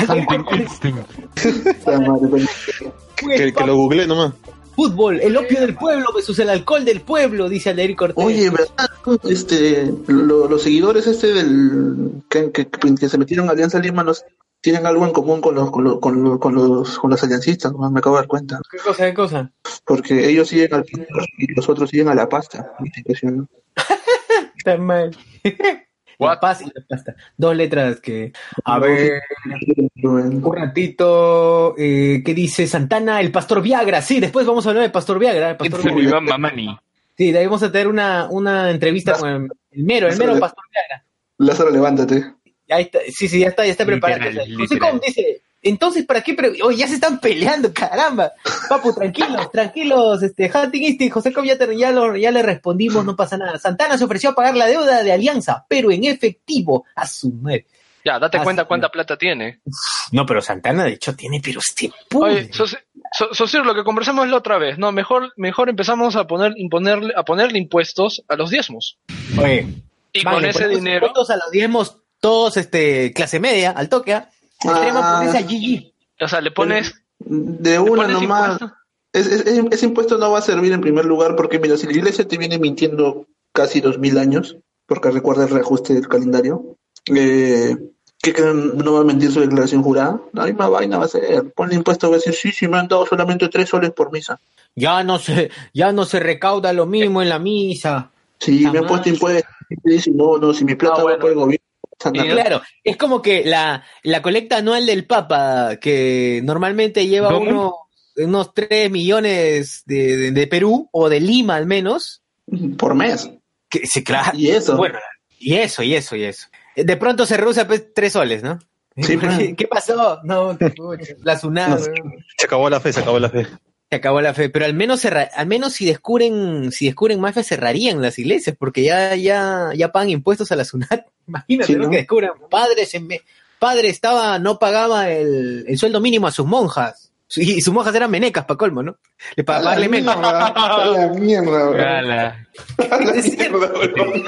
madre, pues. Que, que lo googleé nomás. Fútbol, el opio del pueblo versus el alcohol del pueblo, dice Aldair Cortés. Oye, ¿verdad? Este, lo- los seguidores este del que, que, que se metieron a Alianza Lima nos tienen algo en común con los con los, con los, con los, con los aliancistas, me acabo de dar cuenta. ¿Qué cosa, qué cosa? Porque ellos siguen al y los otros siguen a la pasta. Está mal. La paz y la pasta. Dos letras que. A ver, un ratito. Eh, ¿Qué dice Santana? El Pastor Viagra. Sí, después vamos a hablar del Pastor Viagra. El Pastor Viagra. Iván Mamani. Sí, de ahí vamos a tener una, una entrevista con el, el mero, el mero Pastor Viagra. Lázaro, levántate. Ahí está, sí, sí, ya está, ya está preparado. Literal, José literal. Com dice, entonces, ¿para qué? pre- Oye, ya se están peleando, caramba. Papu, tranquilos, tranquilos, este, Hunting Instinct, José Com, ya, te- ya, lo- ya le respondimos, no pasa nada. Santana se ofreció a pagar la deuda de Alianza, pero en efectivo, a su madre. Ya, date cuenta cuánta plata tiene. No, pero Santana, de hecho, tiene, pero este Oye, Soci- So- Socio, lo que conversamos la otra vez, no, mejor, mejor empezamos a poner, imponerle, a ponerle impuestos a los diezmos. Oye, Y vale, con ese dinero, impuestos a los diezmos, todos, este, clase media, al toque, ¿ah? Extrema Ah. pobreza, GG. o sea, le pones, De una pones nomás. impuesto? Es- es- es- ese impuesto no va a servir en primer lugar porque, mira, si la iglesia te viene mintiendo casi dos mil años, porque recuerda el reajuste del calendario, eh, ¿qué creen? ¿No va a mentir su declaración jurada? La misma vaina va a ser. Ponle impuesto, va a decir, sí, sí, me han dado solamente tres soles por misa. Ya no se, ya no se recauda lo mismo en la misa. Sí, me han puesto impuestos. Y dice, no, no, si mi plata Ah, va por el gobierno. Y nada". claro, es como que la, la colecta anual del Papa, que normalmente lleva uno, unos 3 millones de, de- de Perú, o de Lima al menos, Por mes. que sí, claro. Y eso. Bueno, y eso, y eso, y eso. De pronto se reduce a pues, 3 soles, ¿no? Sí. ¿Qué, qué pasó? No, la SUNAM. No, Se acabó la fe, se acabó la fe. Se acabó la fe, pero al menos cerra- al menos si descubren, si descubren mafia cerrarían las iglesias, porque ya, ya, ya pagan impuestos a la SUNAT. Imagínate Sí, ¿no? ¿no? que descubran, padre se me, padre estaba, no pagaba el, el sueldo mínimo a sus monjas. Y sus monjas eran menecas, pa' colmo, ¿no? Le A para la pagarle menos. a la mierda. A la mierda, weón.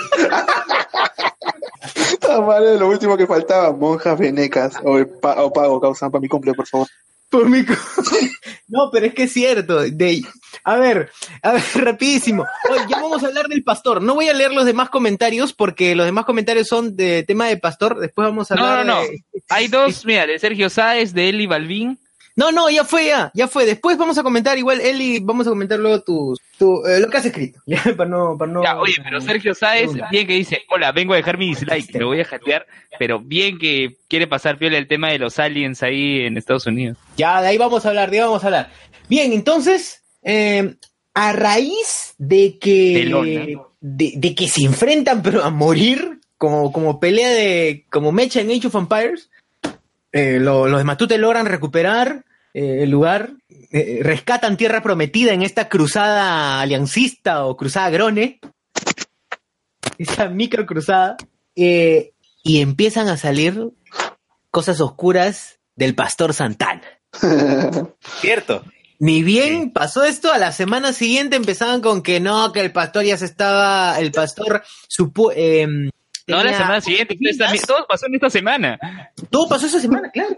Ah, madre, lo último que faltaba, monjas venecas o, pa- o pago, causan para mi cumple, por favor. Por mi No, pero es que es cierto. De... A ver, a ver, rapidísimo. Oye, ya vamos a hablar del pastor. No voy a leer los demás comentarios porque los demás comentarios son de tema de pastor. Después vamos a No, hablar no, no. de- Hay dos, mira, de Sergio Sáez, de Eli Balvin. No, no, ya fue, ya, ya fue. Después vamos a comentar, igual, Eli, vamos a comentar luego tus, tu, eh, lo que has escrito. Ya, para no, para no. Ya, oye, pero Sergio Sáez, bien que dice, hola, vengo a dejar mi dislike, lo voy a jatear, pero bien que quiere pasar piola el tema de los aliens ahí en Estados Unidos. Ya, de ahí vamos a hablar, de ahí vamos a hablar. Bien, entonces, eh, a raíz de que, de, de que se enfrentan, pero a morir, como, como pelea de, como mecha en Age of Empires, eh, lo- los de Matute logran recuperar eh, el lugar, eh, rescatan Tierra Prometida en esta cruzada aliancista o cruzada Grone, esa micro cruzada, eh, y empiezan a salir cosas oscuras del pastor Santana. Cierto. Ni bien pasó esto, a la semana siguiente empezaban con que no, que el pastor ya se estaba, el pastor supo, em, No, la semana siguiente, esta- todo pasó en esta semana. Todo pasó esa semana, claro.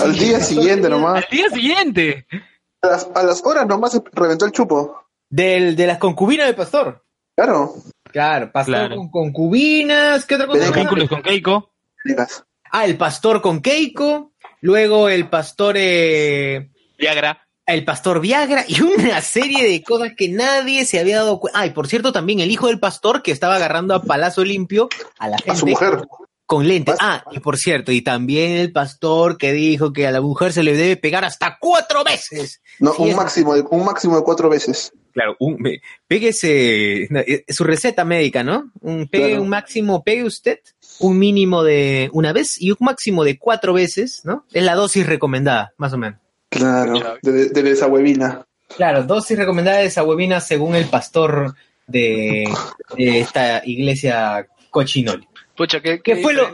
Al día siguiente nomás. Al día siguiente. A las, a las horas nomás se reventó el chupo. Del, de las concubinas del pastor. Claro. Claro, pastor Claro. con concubinas, ¿qué otra cosa? Venecas. Vínculos con Keiko. Ah, el pastor con Keiko, luego el pastor, eh, Viagra. el pastor Viagra y una serie de cosas que nadie se había dado cuenta. Ah, y por cierto, también el hijo del pastor que estaba agarrando a palazo limpio a la gente A su mujer. Con lentes. Ah, y por cierto, y también el pastor que dijo que a la mujer se le debe pegar hasta cuatro veces. No, Sí, un es- máximo, de, un máximo de cuatro veces. Claro, un, me- péguese, no, eh, su receta médica, ¿no? Un, pegue Claro. un máximo, pegue usted un mínimo de una vez y un máximo de cuatro veces, ¿no? Es la dosis recomendada, más o menos. Claro, de, de esa huevina. Claro, dosis recomendada de esa huevina según el pastor de, de esta iglesia cochinoli. Pucha, que, ¿Qué fue lo-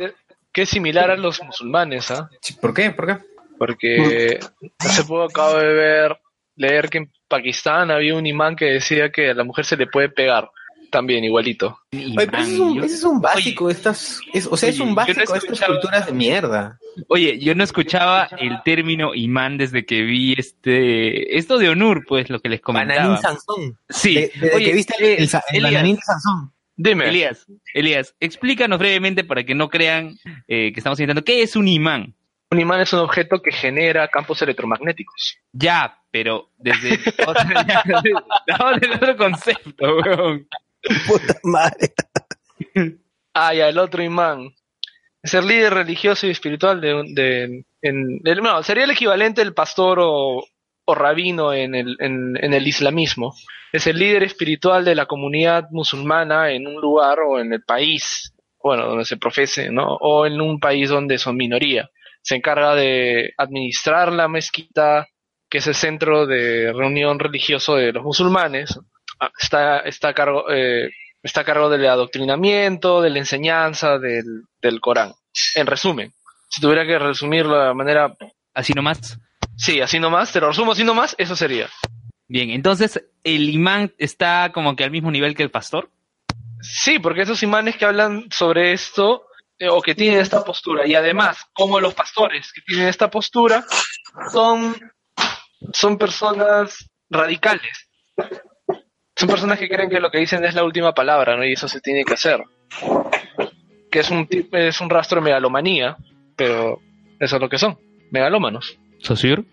que es similar a los musulmanes, ¿ah? ¿Por qué? ¿Por qué? Porque hace poco acabo de ver, leer que en Pakistán había un imán que decía que a la mujer se le puede pegar. También, igualito. Oye, pero ese es un, ese es un básico, estas, es, o sea, es Oye, un yo no he básico de estas culturas de mierda. Oye, yo no escuchaba el término imán desde que vi este, esto de Onur, pues, lo que les comentaba. Bananín Sansón. Sí. De- desde Oye, que viste el, el, el Elías, bananín Sansón. Dime. Elías, Elías, explícanos brevemente para que no crean eh, que estamos intentando, ¿qué es un imán? Un imán es un objeto que genera campos electromagnéticos. Ya, pero desde otro, otro concepto, weón. Puta madre. Ah, ya, el otro imán. Es el líder religioso y espiritual de... un- de en, el- no, sería el equivalente del pastor o, o rabino en el, en, el islamismo. Es el líder espiritual de la comunidad musulmana en un lugar o en el país, bueno, donde se profese, ¿no? O en un país donde son minoría. Se encarga de administrar la mezquita, que es el centro de reunión religioso de los musulmanes. Ah, Está, está a cargo, eh, está a cargo del adoctrinamiento, de la enseñanza del, del Corán. En resumen, si tuviera que resumirlo de manera... Así nomás. Sí, así nomás, te lo resumo así nomás, eso sería. Bien, entonces, ¿el imán está como que al mismo nivel que el pastor? Sí, porque esos imanes que hablan sobre esto, eh, o que tienen esta postura, y además, como los pastores que tienen esta postura, son, son personas radicales. Son personas que creen que lo que dicen es la última palabra, ¿no? Y eso se tiene que hacer. Que es un, es un rastro de megalomanía, pero eso es lo que son, megalómanos. ¿Sosur?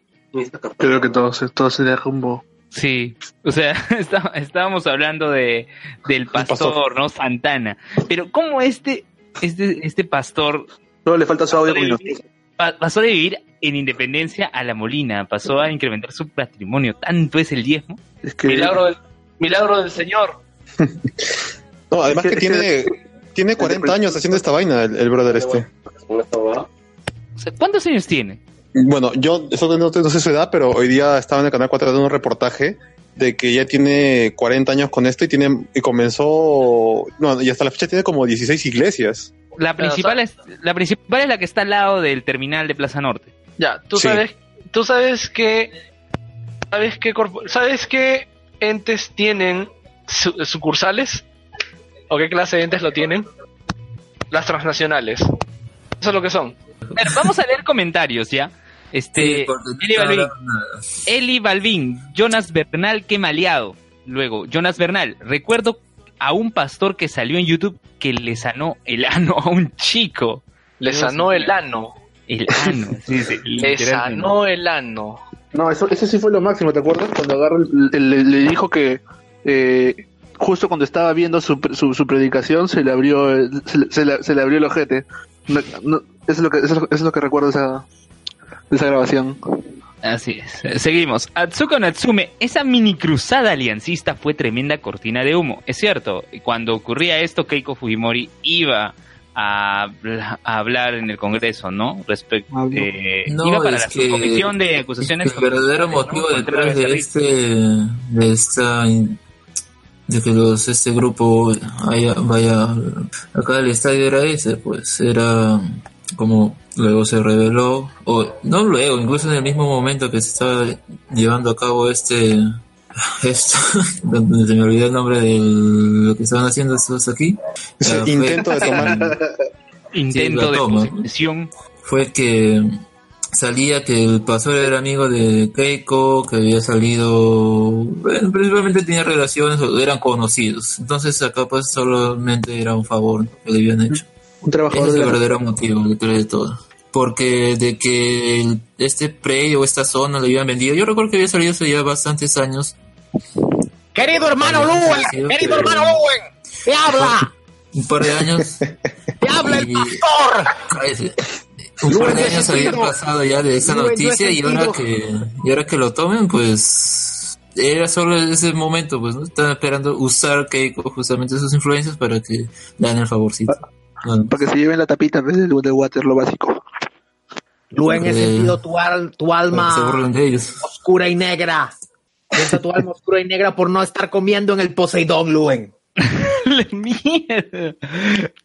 Creo que todo se, todo se derrumbó. Sí, o sea, está- estábamos hablando de del pastor, pastor. ¿no? Santana. Pero ¿cómo este, este, este pastor Solo le falta su audio con pa- pasó de vivir en independencia a la Molina? Pasó a incrementar su patrimonio. ¿Tanto es el diezmo? Es que Milagro del, milagro del Señor. No, además Es que que- es tiene, tiene es 40 de- años haciendo esta vaina, el, el brother este. O sea, ¿Cuántos años tiene? Bueno, yo eso no, no sé su edad, pero hoy día estaba en el canal 4 dando un reportaje de que ya tiene 40 años con esto y tiene y comenzó no, y hasta la fecha tiene como 16 iglesias. La principal, es, la principal es la que está al lado del terminal de Plaza Norte. Ya, tú Sí. sabes, tú sabes que, sabes qué, corpo- sabes qué entes tienen su- sucursales o qué clase de entes lo tienen. Las transnacionales. Eso es lo que son. Ver, vamos a leer comentarios ya. Este, Eli Balvin, Eli Balvin, Jonas Bernal, qué maleado. Luego, Jonas Bernal, recuerdo a un pastor que salió en YouTube que le sanó el ano a un chico. Le sanó el ano. El ano, sí, sí, Le sanó el ano. No, eso, eso sí fue lo máximo, ¿te acuerdas? Cuando agarra el- le, le dijo que eh, justo cuando estaba viendo su, su, su predicación se le abrió el, se, le- se le, se le abrió el ojete. No, no, eso, es lo que, eso, es lo- eso es lo que recuerdo esa, de esa grabación. Así es. Eh, Seguimos. Atsuko Natsume, esa mini cruzada aliancista fue tremenda cortina de humo. Es cierto, cuando ocurría esto, Keiko Fujimori iba a, a hablar en el Congreso, ¿no? Respecto, eh, No, iba para la que- comisión de acusaciones. El verdadero motivo ¿no? detrás de este, de esta, de que los, este grupo haya- vaya acá al estadio era ese, pues era como luego se reveló, o no luego, incluso en el mismo momento que se estaba llevando a cabo este, esto, donde se me olvidó el nombre de lo que estaban haciendo estos aquí. Ese Ah, fue- intento de tomar Intento de toma. fue que salía que el pastor era amigo de Keiko, que había salido, bueno, principalmente tenía relaciones, o eran conocidos. Entonces acá pues solamente era un favor que le habían hecho. Un Ese trabajador es de el verdadero motivo detrás de todo. Porque de que el- este predio o esta zona le habían vendido, yo recuerdo que había salido hace ya bastantes años. Querido hermano Luen, querido hermano Luen, te habla, Un par de años. te habla el pastor. Un par de años había pasado ya de esa noticia y ahora que y ahora que lo tomen pues era solo ese momento pues no están esperando usar Keiko justamente sus influencias para que le den el favorcito Para que se lleven la tapita en vez del de water, lo básico. Luen, he Eh, sentido tu, al- tu alma oscura y negra. Siento tu alma oscura y negra por no estar comiendo en el Poseidón, Luen. La mierda.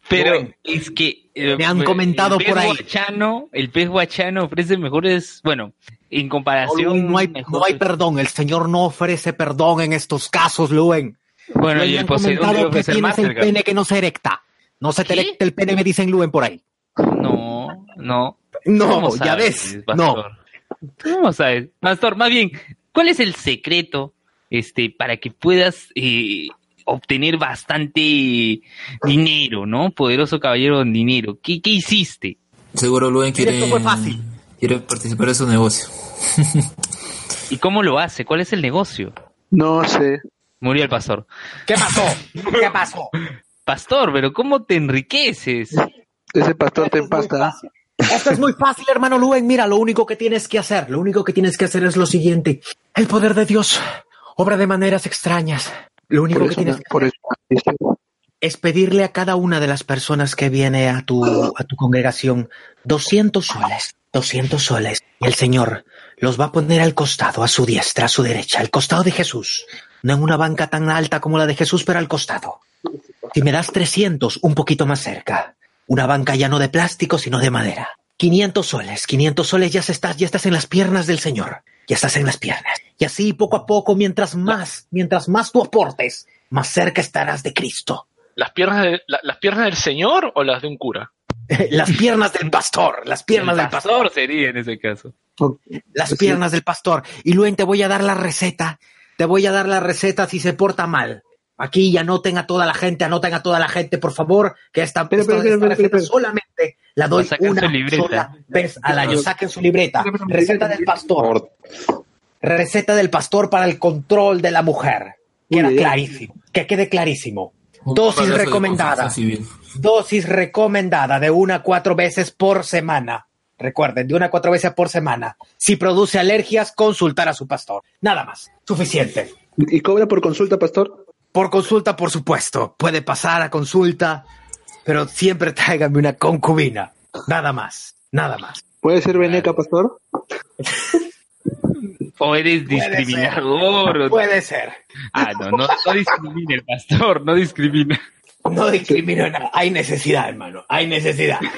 Pero Luen. es que eh, Me han el comentado pez por ahí. Guachano, el pez guachano ofrece mejores, bueno, en No, comparación. Luen, no hay, no hay perdón. El Señor no ofrece perdón en estos casos, Luen. Bueno, Luen, y me el han Poseidón comentado debe que tienes el pene que no se erecta. No se te erecta el pene, me dicen Luen por ahí. No, no. No, ¿Cómo ya sabes, ves. No. Pastor? ¿Cómo sabes? Pastor, más bien, ¿cuál es el secreto este, para que puedas eh, obtener bastante dinero, ¿no? Poderoso caballero en dinero. ¿Qué, qué hiciste? seguro Luen quiere esto fue fácil. quiere participar de su negocio ¿Y cómo lo hace? ¿Cuál es el negocio? No sé. Murió el pastor. ¿Qué pasó? ¿Qué pasó? Pastor, pero ¿cómo te enriqueces? Ese pastor te empasta. Esto es muy fácil, hermano Luen. Mira, lo único que tienes que hacer, lo único que tienes que hacer es lo siguiente. El poder de Dios obra de maneras extrañas. Lo único Por que eso, tienes que por eso. es pedirle a cada una de las personas que viene a tu, a tu congregación 200 soles, 200 soles. Y el Señor los va a poner al costado, a su diestra, a su derecha, al costado de Jesús. No en una banca tan alta como la de Jesús, pero al costado. Si me das 300, un poquito más cerca. Una banca ya no de plástico, sino de madera. 500 soles, 500 soles ya estás, ya estás en las piernas del Señor. Ya estás en las piernas. Y así poco a poco, mientras más, mientras más tú aportes, más cerca estarás de Cristo. ¿Las piernas, de- la- ¿Las piernas del Señor o las de un cura? Las piernas del pastor, las piernas el del pastor, pastor sería en ese caso. las piernas del pastor. Y luego te voy a dar la receta, te voy a dar la receta si se porta mal. Aquí y anoten a toda la gente, anoten a toda la gente, por favor, que esta, receta solamente la doy una sola vez al año. Saquen su libreta. Receta del pastor. Receta del pastor para el control de la mujer. Queda clarísimo. Que quede clarísimo. Dosis recomendada. Dosis recomendada de una a cuatro veces por semana. Recuerden, de una a cuatro veces por semana. Si produce alergias, consultar a su pastor. Nada más. Suficiente. ¿Y cobra por consulta, pastor? Por consulta, por supuesto. Puede pasar a consulta, pero siempre tráigame una concubina. Nada más. Nada más. ¿Puede ser Veneca, pastor? O eres discriminador. Puede ser. Ah, no, no, no discrimina el pastor, no discrimina. No discrimino nada. Hay necesidad, hermano. Hay necesidad.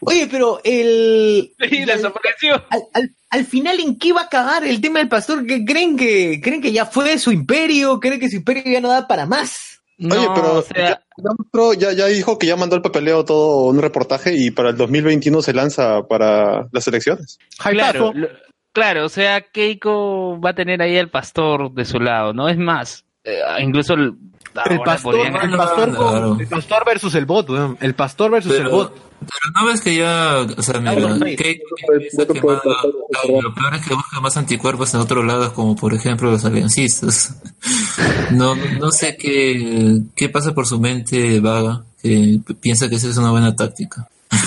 Oye, pero el. Y desapareció. Al, al, al final, ¿en qué va a acabar el tema del pastor? ¿Qué creen que creen que ya fue su imperio? ¿Creen que su imperio ya no da para más? Oye, pero ya, ya mostró- ya, ya dijo que ya mandó el papeleo todo un reportaje y para el 2021 se lanza para las elecciones. Claro, lo- claro, o sea, Keiko va a tener ahí al pastor de su lado, ¿no? Es más, eh, incluso el, pastor, el, pastor con- el pastor versus el bot, weón. El pastor versus el bot. pero no ves que ya, o sea, mira, lo peor es que busca más anticuerpos en otros lados, como por ejemplo los aliancistas. No, no sé qué, qué pasa por su mente vaga, que piensa que esa es una buena táctica.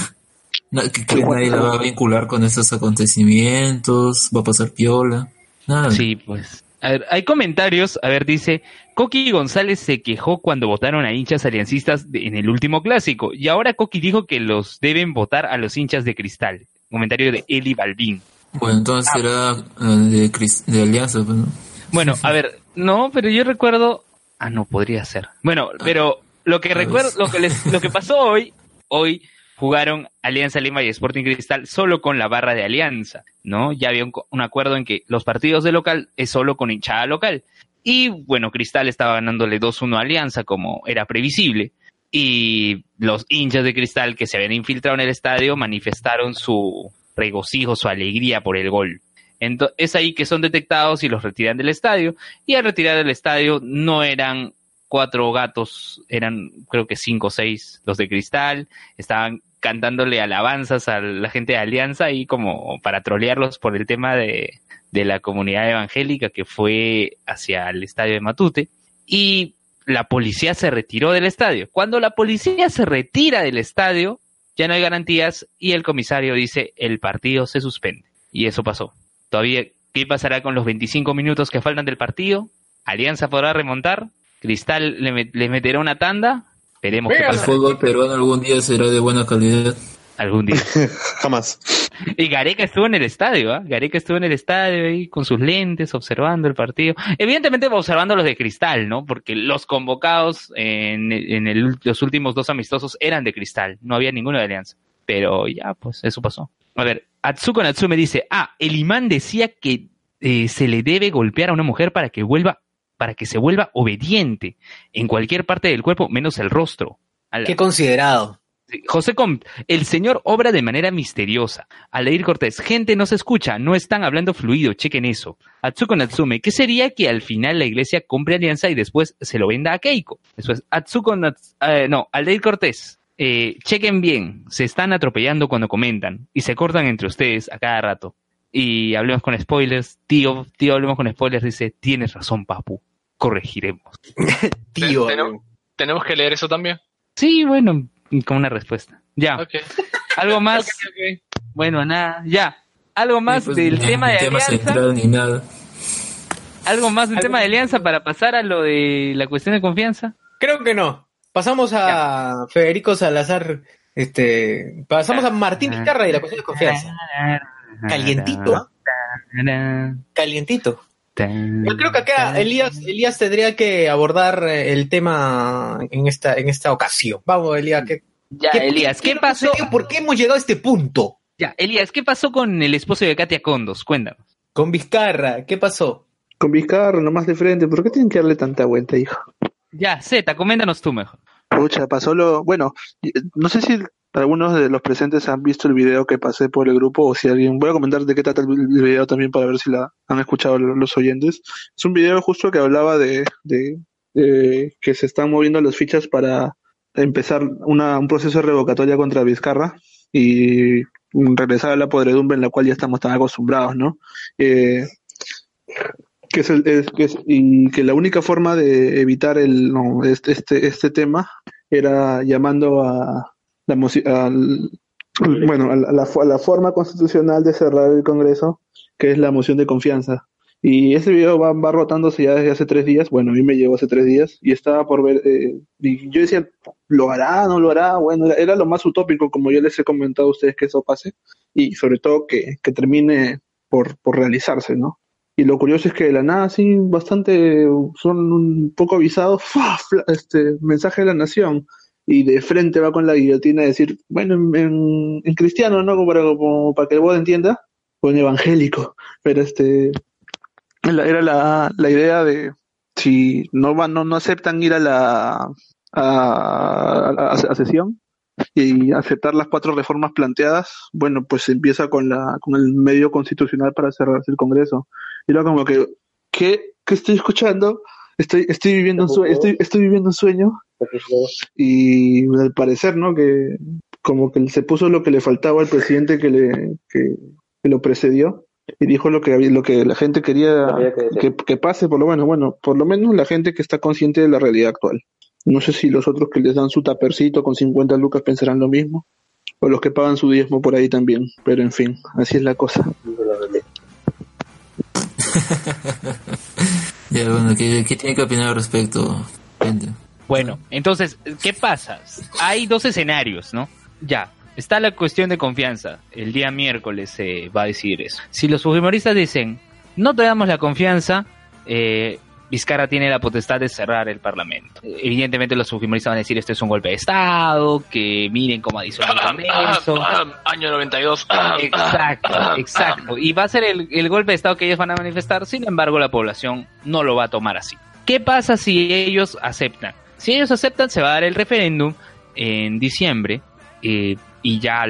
No, que, que nadie la va a vincular con esos acontecimientos, va a pasar piola. Nada. Sí, pues. A ver, hay comentarios. A ver, dice, Coqui González se quejó cuando votaron a hinchas aliancistas de- en el último clásico. Y ahora Coqui dijo que los deben votar a los hinchas de cristal. Comentario de Eli Balbín. Bueno, entonces será eh, de, de Alianza, pues, ¿no? Bueno, a ver, no, pero yo recuerdo. Ah, no, podría ser. Bueno, pero lo que recuerdo, lo que les, lo que pasó hoy, hoy jugaron Alianza Lima y Sporting Cristal solo con la barra de Alianza, ¿no? Ya había un, acuerdo en que los partidos de local es solo con hinchada local. Y bueno, Cristal estaba ganándole 2-1 a Alianza como era previsible. Y los hinchas de Cristal que se habían infiltrado en el estadio manifestaron su regocijo, su alegría por el gol. Ento- es ahí que son detectados y los retiran del estadio. Y al retirar del estadio no eran cuatro gatos, eran creo que cinco o seis los de cristal. Estaban cantándole alabanzas a la gente de Alianza y como para trolearlos por el tema de, de la comunidad evangélica que fue hacia el estadio de Matute. Y la policía se retiró del estadio. Cuando la policía se retira del estadio, ya no hay garantías y el comisario dice el partido se suspende. Y eso pasó. Todavía, ¿qué pasará con los 25 minutos que faltan del partido? ¿Alianza podrá remontar? ¿Cristal le, met- le meterá una tanda? Veremos qué El fútbol peruano algún día será de buena calidad. Algún día. Jamás. Y Gareca estuvo en el estadio, ¿ah? Gareca estuvo en el estadio ahí con sus lentes, observando el partido. Evidentemente observando los de cristal, ¿no? Porque los convocados en, en el- los últimos dos amistosos eran de cristal, no había ninguno de alianza. Pero ya, pues eso pasó. A ver, Atsuko Natsume dice, ah, el imán decía que eh, se le debe golpear a una mujer para que vuelva, para que se vuelva obediente en cualquier parte del cuerpo, menos el rostro. Qué considerado. José Com, el señor obra de manera misteriosa. Aleir Cortés, gente no se escucha, no están hablando fluido, chequen eso. Atsuko Natsume, ¿qué sería que al final la iglesia compre alianza y después se lo venda a Keiko? Después, Atsuko Nats- eh, no, Aleir Cortés, eh, chequen bien, se están atropellando cuando comentan y se cortan entre ustedes a cada rato. Y hablemos con spoilers, tío, tío, hablemos con spoilers, dice, tienes razón, papu, corregiremos. Tío. ¿Tenemos, tenemos que leer eso también. Sí, bueno, con una respuesta. Ya. Ok. ¿Algo más? Bueno, nada, ya. ¿Algo más Pues, del ni- tema ni de tema alianza? ni nada. ¿Algo más del tema de alianza para pasar a lo de la cuestión de confianza? Creo que no. Pasamos a Federico Salazar. Este, pasamos a Martín Vizcarra y la cuestión de confianza. Calientito, ¿ah? Calientito. Yo creo que acá Elías, Elías tendría que abordar eh, el tema en esta, en esta ocasión. Vamos, Elías. ¿qué, Ya, qué- Elías, ¿qué pasó? ¿Por qué hemos llegado a este punto? Ya, Elías, ¿qué pasó con el esposo de Katia Condos? Cuéntanos. Con Vizcarra, ¿qué pasó? Con Vizcarra, nomás de frente. ¿Por qué tienen que darle tanta vuelta, hijo? Ya, Z, coméntanos tú mejor. Pucha, pasó lo... Bueno, no sé si algunos de los presentes han visto el video que pasé por el grupo o si alguien... Voy a comentar de qué trata el video también para ver si la han escuchado lo- los oyentes. Es un video justo que hablaba de, que se están moviendo las fichas para empezar una, un proceso de revocatoria contra Vizcarra y regresar a la podredumbre en la cual ya estamos tan acostumbrados, ¿no? Eh, que es, el- que la única forma de evitar el no, este, este este tema era llamando a la bueno la, forma constitucional de cerrar el Congreso que es la moción de confianza Y ese video va, va rotándose ya desde hace tres días. Bueno, a mí me llegó hace tres días y estaba por ver. eh, y yo decía, ¿lo hará? ¿No lo hará? Bueno, era, era lo más utópico, como yo les he comentado a ustedes que eso pase. Y sobre todo que, que termine por, por realizarse, ¿no? Y lo curioso es que de la nada, sí, bastante, son un poco avisados, este mensaje de la nación. Y de frente va con la guillotina a decir, bueno, en, en- en cristiano, ¿no? Como para, como para que el bot entienda, o en evangélico. Pero este, era la, la idea de si no van, no, no aceptan ir a la a, a- sesión y aceptar las cuatro reformas planteadas, bueno, pues se empieza con la con el medio constitucional para cerrarse el Congreso. Y luego como que ¿qué, qué estoy escuchando? Estoy estoy viviendo un sueño, estoy, estoy viviendo un sueño y al parecer, ¿no? Que como que se puso lo que le faltaba al presidente que le que, que lo precedió y dijo lo que había- lo que la gente quería que, que pase por lo menos bueno por lo menos la gente que está consciente de la realidad actual. No sé si los otros que les dan su tapercito con 50 lucas pensarán lo mismo o los que pagan su diezmo por ahí también pero en fin así es la cosa. Ya, bueno, ¿qué, qué tiene que opinar al respecto, gente? Bueno, entonces, ¿qué pasa? Hay dos escenarios, ¿no? Ya, está la cuestión de confianza. El día miércoles se va a decir eso. Si los fujimoristas dicen, no te damos la confianza, eh, Vizcarra tiene la potestad de cerrar el Parlamento. Evidentemente los fujimoristas van a decir, esto es un golpe de Estado, que miren cómo ha disuelto el Congreso. Año 92. Exacto, exacto. Y va a ser el, el golpe de Estado que ellos van a manifestar, sin embargo la población no lo va a tomar así. ¿Qué pasa si ellos aceptan? Si ellos aceptan, se va a dar el referéndum en diciembre eh, y ya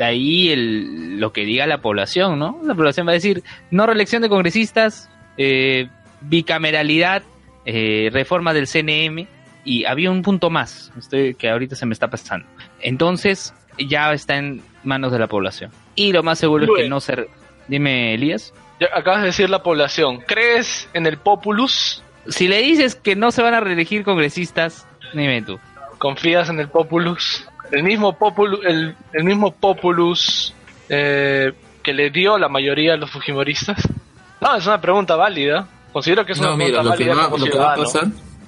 ahí el, lo que diga la población, ¿no? La población va a decir, no reelección de congresistas, eh, bicameralidad, eh, reforma del CNM y había un punto más, estoy, que ahorita se me está pasando. Entonces ya está en manos de la población. Y lo más seguro es que no se... Dime, Elías. Ya acabas de decir la población. ¿Crees en el populus? Si le dices que no se van a reelegir congresistas, dime tú. ¿Confías en el populus? El mismo populus, el, el mismo populus eh, que le dio la mayoría a los fujimoristas. No, es una pregunta válida. Considero que es una No, mira, pregunta lo que, válida va, como lo que va a pasar,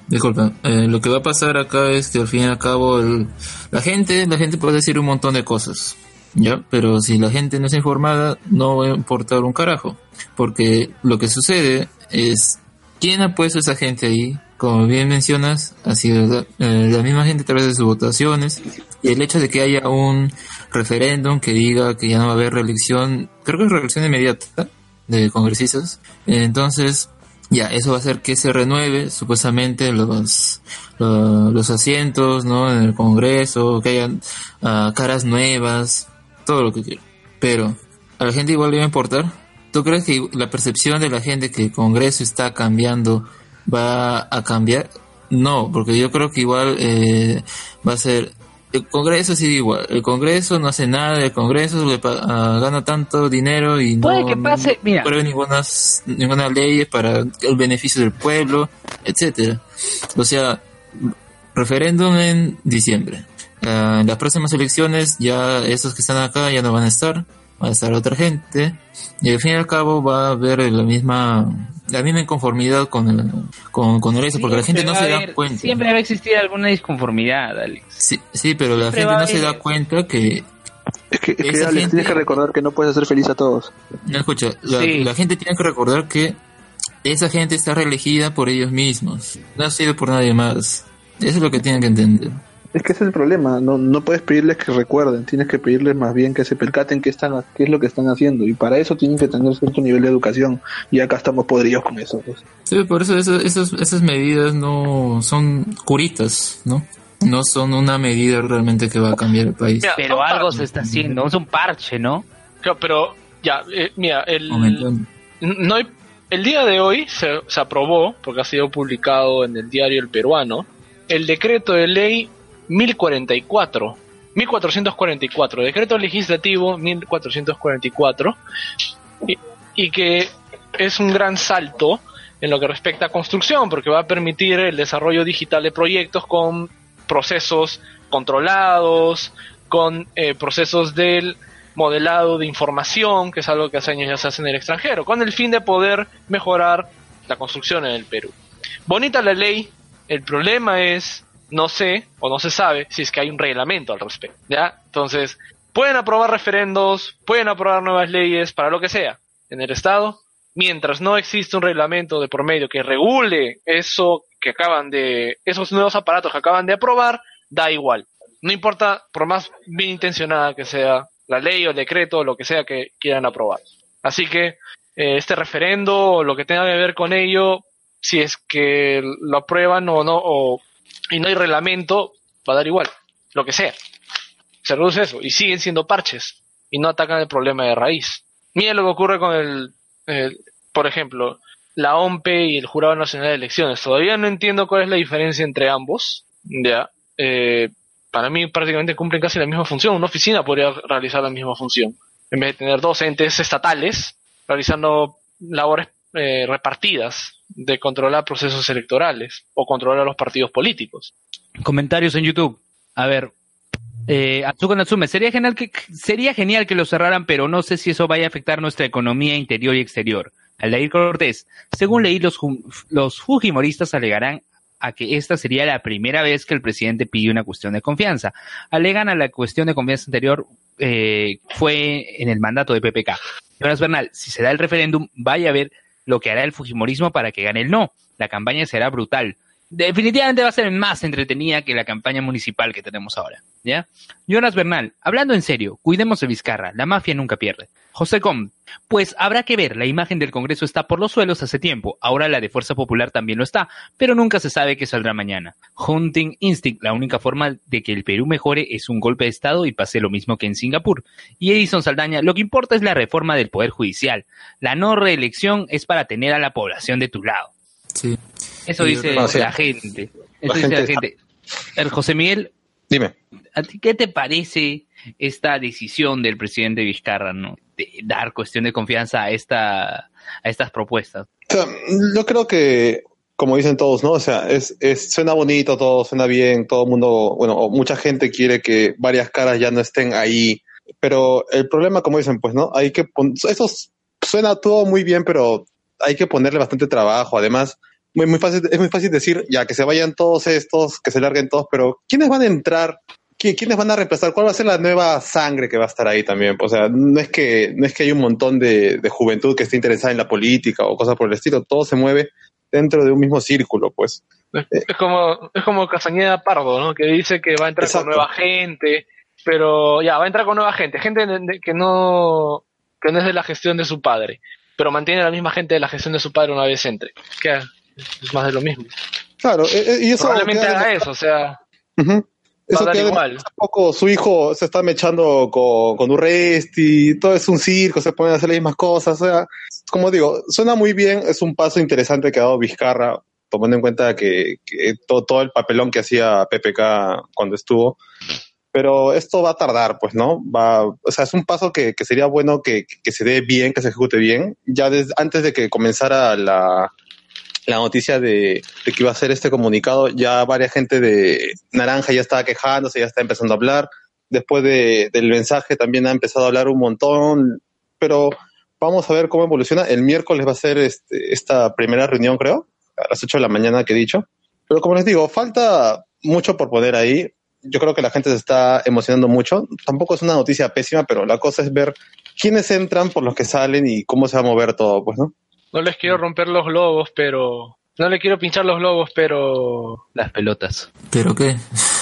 disculpa, eh, lo que va a pasar acá es que al fin y al cabo el- la gente, la gente puede decir un montón de cosas, ya, pero si la gente no es informada no va a importar un carajo, porque lo que sucede es quién ha puesto esa gente ahí, como bien mencionas, ha sido la, eh, la misma gente a través de sus votaciones y el hecho de que haya un referéndum que diga que ya no va a haber reelección, creo que es reelección inmediata de congresistas, entonces ya, eso va a hacer que se renueve supuestamente los, lo- los, asientos, ¿no? En el Congreso, que hayan ah, caras nuevas, todo lo que quiera. Pero, ¿a la gente igual le va a importar? ¿Tú crees que la percepción de la gente que el Congreso está cambiando va a cambiar? No, porque yo creo que igual eh, va a ser... El Congreso sigue igual. El Congreso no hace nada. El Congreso le pa- ah, gana tanto dinero y no, que pase, mira. ninguna, ninguna ley para el beneficio del pueblo, etcétera. O sea, referéndum en diciembre. Ah, en las próximas elecciones ya esos que están acá ya no van a estar, va a estar otra gente y al fin y al cabo va a haber la misma la misma inconformidad con el, con, con el eso porque la gente no se da haber- cuenta. Siempre va a existir alguna disconformidad, Alex. Sí, sí, pero la Siempre gente no se da cuenta que es que, es que Alex, gente- tienes que recordar que no puedes hacer feliz a todos No, escucha, la, Sí. la gente tiene que recordar que esa gente está reelegida por ellos mismos, no ha sido por nadie más. Eso es lo que tienen que entender. Es que ese es el problema, no, no puedes pedirles que recuerden, tienes que pedirles más bien que se percaten qué, están, qué es lo que están haciendo y para eso tienen que tener cierto nivel de educación y acá estamos podridos con eso. pues. Sí, por eso eso- esos- esas medidas no son curitas, ¿no? No son una medida realmente que va a cambiar el país. Mira, Pero algo se está haciendo, es un parche, ¿no? Claro, pero ya, eh, mira, el, no hay- el día de hoy se, se aprobó, porque ha sido publicado en el diario El Peruano, el decreto de ley 1044, 1444, decreto legislativo 1444, y, y que es un gran salto en lo que respecta a construcción, porque va a permitir el desarrollo digital de proyectos con procesos controlados, con eh, procesos del modelado de información, que es algo que hace años ya se hace en el extranjero, con el fin de poder mejorar la construcción en el Perú. Bonita la ley, el problema es, no sé o no se sabe si es que hay un reglamento al respecto, ¿ya? Entonces, pueden aprobar referendos, pueden aprobar nuevas leyes para lo que sea en el Estado, mientras no existe un reglamento de por medio que regule eso que acaban de, esos nuevos aparatos que acaban de aprobar, da igual. No importa, por más bien intencionada que sea la ley o el decreto o lo que sea que quieran aprobar. Así que eh, este referendo o lo que tenga que ver con ello, si es que lo aprueban o no, o, y no hay reglamento, va a dar igual, lo que sea. Se reduce eso y siguen siendo parches y no atacan el problema de raíz. Mira lo que ocurre con el, por ejemplo, la OMPE y el Jurado Nacional de Elecciones. Todavía no entiendo cuál es la diferencia entre ambos. Ya, eh, para mí prácticamente cumplen casi la misma función. Una oficina podría realizar la misma función. En vez de tener dos entes estatales realizando labores eh, repartidas de controlar procesos electorales o controlar los partidos políticos. Comentarios en YouTube. A ver. Eh, Atsuko Natsume, sería genial, que, sería genial que lo cerraran, pero no sé si eso vaya a afectar nuestra economía interior y exterior. Aldair Cortés, según leí, los, los fujimoristas alegarán a que esta sería la primera vez que el presidente pide una cuestión de confianza. Alegan a la cuestión de confianza anterior eh, fue en el mandato de PPK. Jonas Bernal, si se da el referéndum, vaya a ver lo que hará el fujimorismo para que gane el no. La campaña será brutal. Definitivamente va a ser más entretenida que la campaña municipal que tenemos ahora. ¿Ya? Jonas Bernal, hablando en serio, cuidemos de Vizcarra, la mafia nunca pierde. José Com, pues habrá que ver, la imagen del Congreso está por los suelos hace tiempo, ahora la de Fuerza Popular también lo está, pero nunca se sabe qué saldrá mañana. Hunting Instinct, la única forma de que el Perú mejore es un golpe de Estado y pase lo mismo que en Singapur. Y Edison Saldaña, lo que importa es la reforma del Poder Judicial. La no reelección es para tener a la población de tu lado. Sí. Eso dice sí. la gente. Eso La dice la gente- gente. A ver, José Miguel, Dime. ¿a ti qué te parece esta decisión del presidente Vizcarra, ¿no? De dar cuestión de confianza a esta a estas propuestas. O sea, yo creo que, como dicen todos, ¿no? O sea, es, es, suena bonito todo, suena bien, todo el mundo, bueno, mucha gente quiere que varias caras ya no estén ahí, pero el problema, como dicen, pues, ¿no? Hay que eso suena todo muy bien, pero hay que ponerle bastante trabajo. Además, muy, muy fácil, es muy fácil decir, ya, que se vayan todos estos, que se larguen todos, pero ¿quiénes van a entrar? ¿Qui- ¿Quiénes van a reemplazar? ¿Cuál va a ser la nueva sangre que va a estar ahí también? O sea, no es que, no es que hay un montón de, de juventud que esté interesada en la política o cosas por el estilo. Todo se mueve dentro de un mismo círculo, pues. Es como, es como Castañeda Pardo, ¿no? Que dice que va a entrar Exacto. con nueva gente, pero ya, va a entrar con nueva gente, gente que no, que no es de la gestión de su padre, pero mantiene a la misma gente de la gestión de su padre una vez entre. Que es más de lo mismo. Claro, eh, eh, y eso Probablemente haga eso, o sea, Ujú. va Eso queda igual. poco su hijo se está mechando con, con Urresti, todo es un circo, se ponen a hacer las mismas cosas. O sea, como digo, suena muy bien, es un paso interesante que ha dado Vizcarra, tomando en cuenta que, que todo, todo el papelón que hacía PPK cuando estuvo. Pero esto va a tardar, pues, ¿no? Va, o sea, es un paso que, que sería bueno que, que se dé bien, que se ejecute bien. Ya desde, antes de que comenzara la, la noticia de, que iba a ser este comunicado, ya varias gente de Naranja ya estaba quejándose, ya está empezando a hablar. Después de, del mensaje también ha empezado a hablar un montón, pero vamos a ver cómo evoluciona. El miércoles va a ser este, esta primera reunión, creo, a las 8 de la mañana que he dicho. Pero como les digo, falta mucho por poner ahí. Yo creo que la gente se está emocionando mucho. Tampoco es una noticia pésima, pero la cosa es ver quiénes entran por los que salen y cómo se va a mover todo, pues, ¿no? No les quiero romper los globos, pero... No le quiero pinchar los globos, pero... Las pelotas. ¿Pero qué?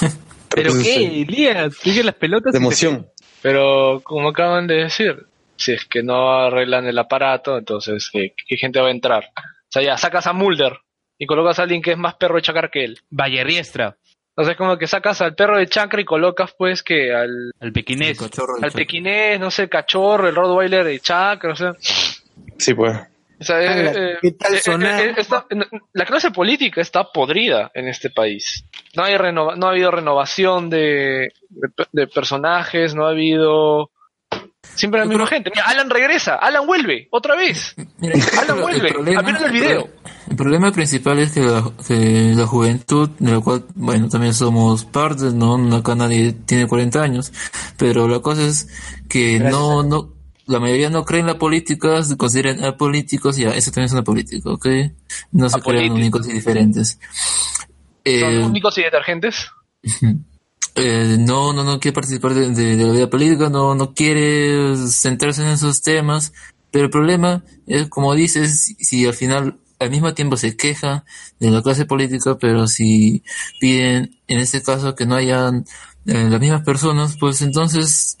¿Pero qué, Elías? Sigue las pelotas. De te- emoción. Pero como acaban de decir, si es que no arreglan el aparato, entonces ¿qué, qué gente va a entrar? O sea, ya sacas a Mulder y colocas a alguien que es más perro de chacar que él. Valle Riestra, Entonces como que sacas al perro de chakra y colocas pues que al, al pequinés. Al pequinés, no sé, el cachorro, el Rottweiler de chakra, o sea... Sí, pues. O sea, eh, Ala, ¿qué tal eh, sonar? está- la clase política está podrida en este país. No hay renova- no ha habido renovación de, de, de personajes, no ha habido siempre la misma creo- gente. Mira, Alan regresa, Alan vuelve, otra vez. Mira, Alan el vuelve, problema- apenas el video. El problema principal es que la, que la juventud, de la cual, bueno, también somos parte, ¿no? Acá nadie tiene 40 años, pero la cosa es que Gracias no, a- no, la mayoría no cree en la política, se consideran apolíticos, ya, eso también es una política, ¿ok? No se crean únicos y diferentes. Eh, ¿Son únicos y detergentes? eh, no, no, no quiere participar de, de- de la vida política, no, no quiere centrarse en esos temas, pero el problema es, como dices, si, al final al mismo tiempo se queja de la clase política, pero si piden, en este caso, que no hayan eh, las mismas personas, pues entonces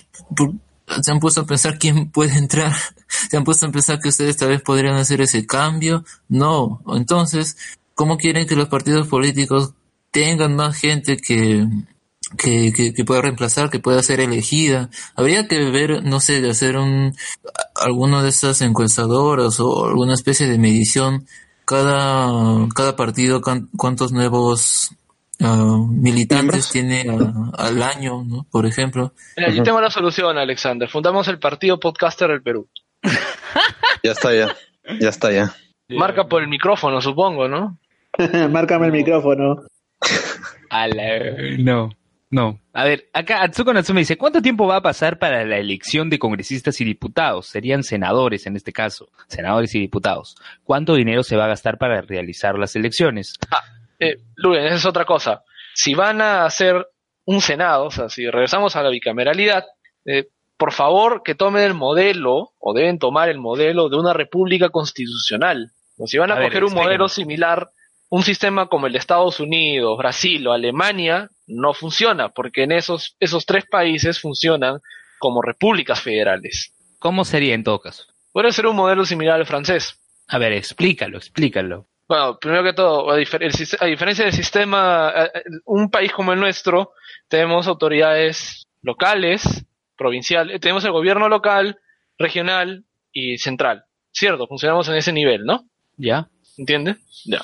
se han puesto a pensar quién puede entrar, se han puesto a pensar que ustedes tal vez podrían hacer ese cambio, no, entonces, ¿cómo quieren que los partidos políticos tengan más gente que, que, que, que pueda reemplazar, que pueda ser elegida. Habría que ver, no sé, de hacer un, alguno de esas encuestadoras o alguna especie de medición. Cada, cada partido, cuántos nuevos ah, militantes tiene al año, ¿no? Por ejemplo. Mira, yo tengo la solución, Alexander. Fundamos el Partido Podcaster del Perú. Ya está, ya. Ya está, ya. Marca por el micrófono, supongo, ¿no? Márcame el micrófono. No, no. A ver, acá Atsuko Natsume dice, ¿cuánto tiempo va a pasar para la elección de congresistas y diputados? Serían senadores en este caso, senadores y diputados. ¿Cuánto dinero se va a gastar para realizar las elecciones? Eh, esa es otra cosa. Si van a hacer un Senado, o sea, si regresamos a la bicameralidad, eh, por favor que tomen el modelo, o deben tomar el modelo de una república constitucional. O si van a, A ver, coger un modelo similar, un sistema como el de Estados Unidos, Brasil o Alemania, no funciona, porque en esos, esos tres países funcionan como repúblicas federales. ¿Cómo sería en todo caso? Puede ser un modelo similar al francés. A ver, explícalo, explícalo. Bueno, primero que todo, a, difer- el a diferencia del sistema, eh, eh, un país como el nuestro, tenemos autoridades locales, provinciales, tenemos el gobierno local, regional y central. Cierto, funcionamos en ese nivel, ¿no? ¿Ya? ¿Entiende? Ya.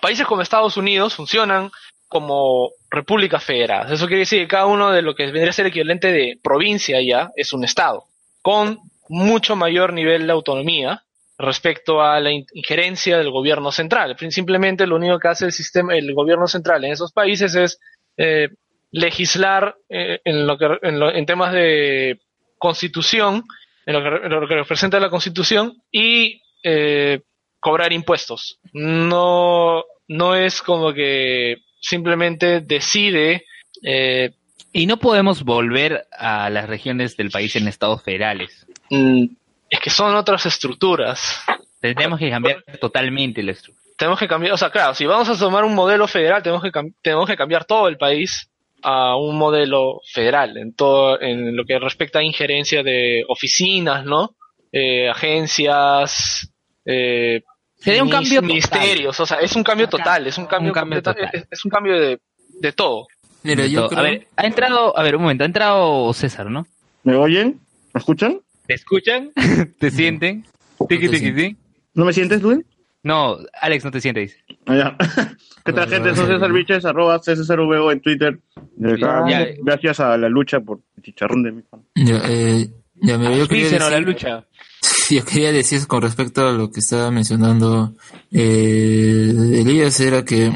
Países como Estados Unidos funcionan como repúblicas federadas. Eso quiere decir que cada uno de lo que vendría a ser el equivalente de provincia ya es un estado, con mucho mayor nivel de autonomía respecto a la in- injerencia del gobierno central. Simplemente lo único que hace el sistema, el gobierno central en esos países es eh, legislar eh, en, lo que, en, lo- en temas de constitución, en lo que, en lo que representa la constitución y eh, cobrar impuestos. No, no es como que simplemente decide. eh, Y no podemos volver a las regiones del país en estados federales. Es que son otras estructuras. Tenemos que cambiar totalmente la estructura. Tenemos que cambiar, o sea, claro, si vamos a tomar un modelo federal, tenemos que, cam- tenemos que cambiar todo el país a un modelo federal en todo, en lo que respecta a injerencia de oficinas, ¿no? Eh, agencias, eh, Sería un cambio total. ministerios, o sea, es un cambio total, es un cambio, total. Es, es un cambio de, de todo. Mira, yo creo... A ver, ha entrado, a ver, un momento, ha entrado César, ¿no? ¿Me oyen? ¿Me escuchan? ¿Te escuchan? ¿Te sienten? Tiki, tiki, tiki. ¿No me sientes, Luis? No, Alex, no te sientes. Ah, ya. ¿Qué tal, gente? César Viches, arroba C0VO en Twitter. De acá, Ya. Gracias a la lucha por el chicharrón de mi fan. Ya, eh, ya, mira, yo quería la decir- lucha. Yo quería decir con respecto a lo que estaba mencionando eh, Elías, era que,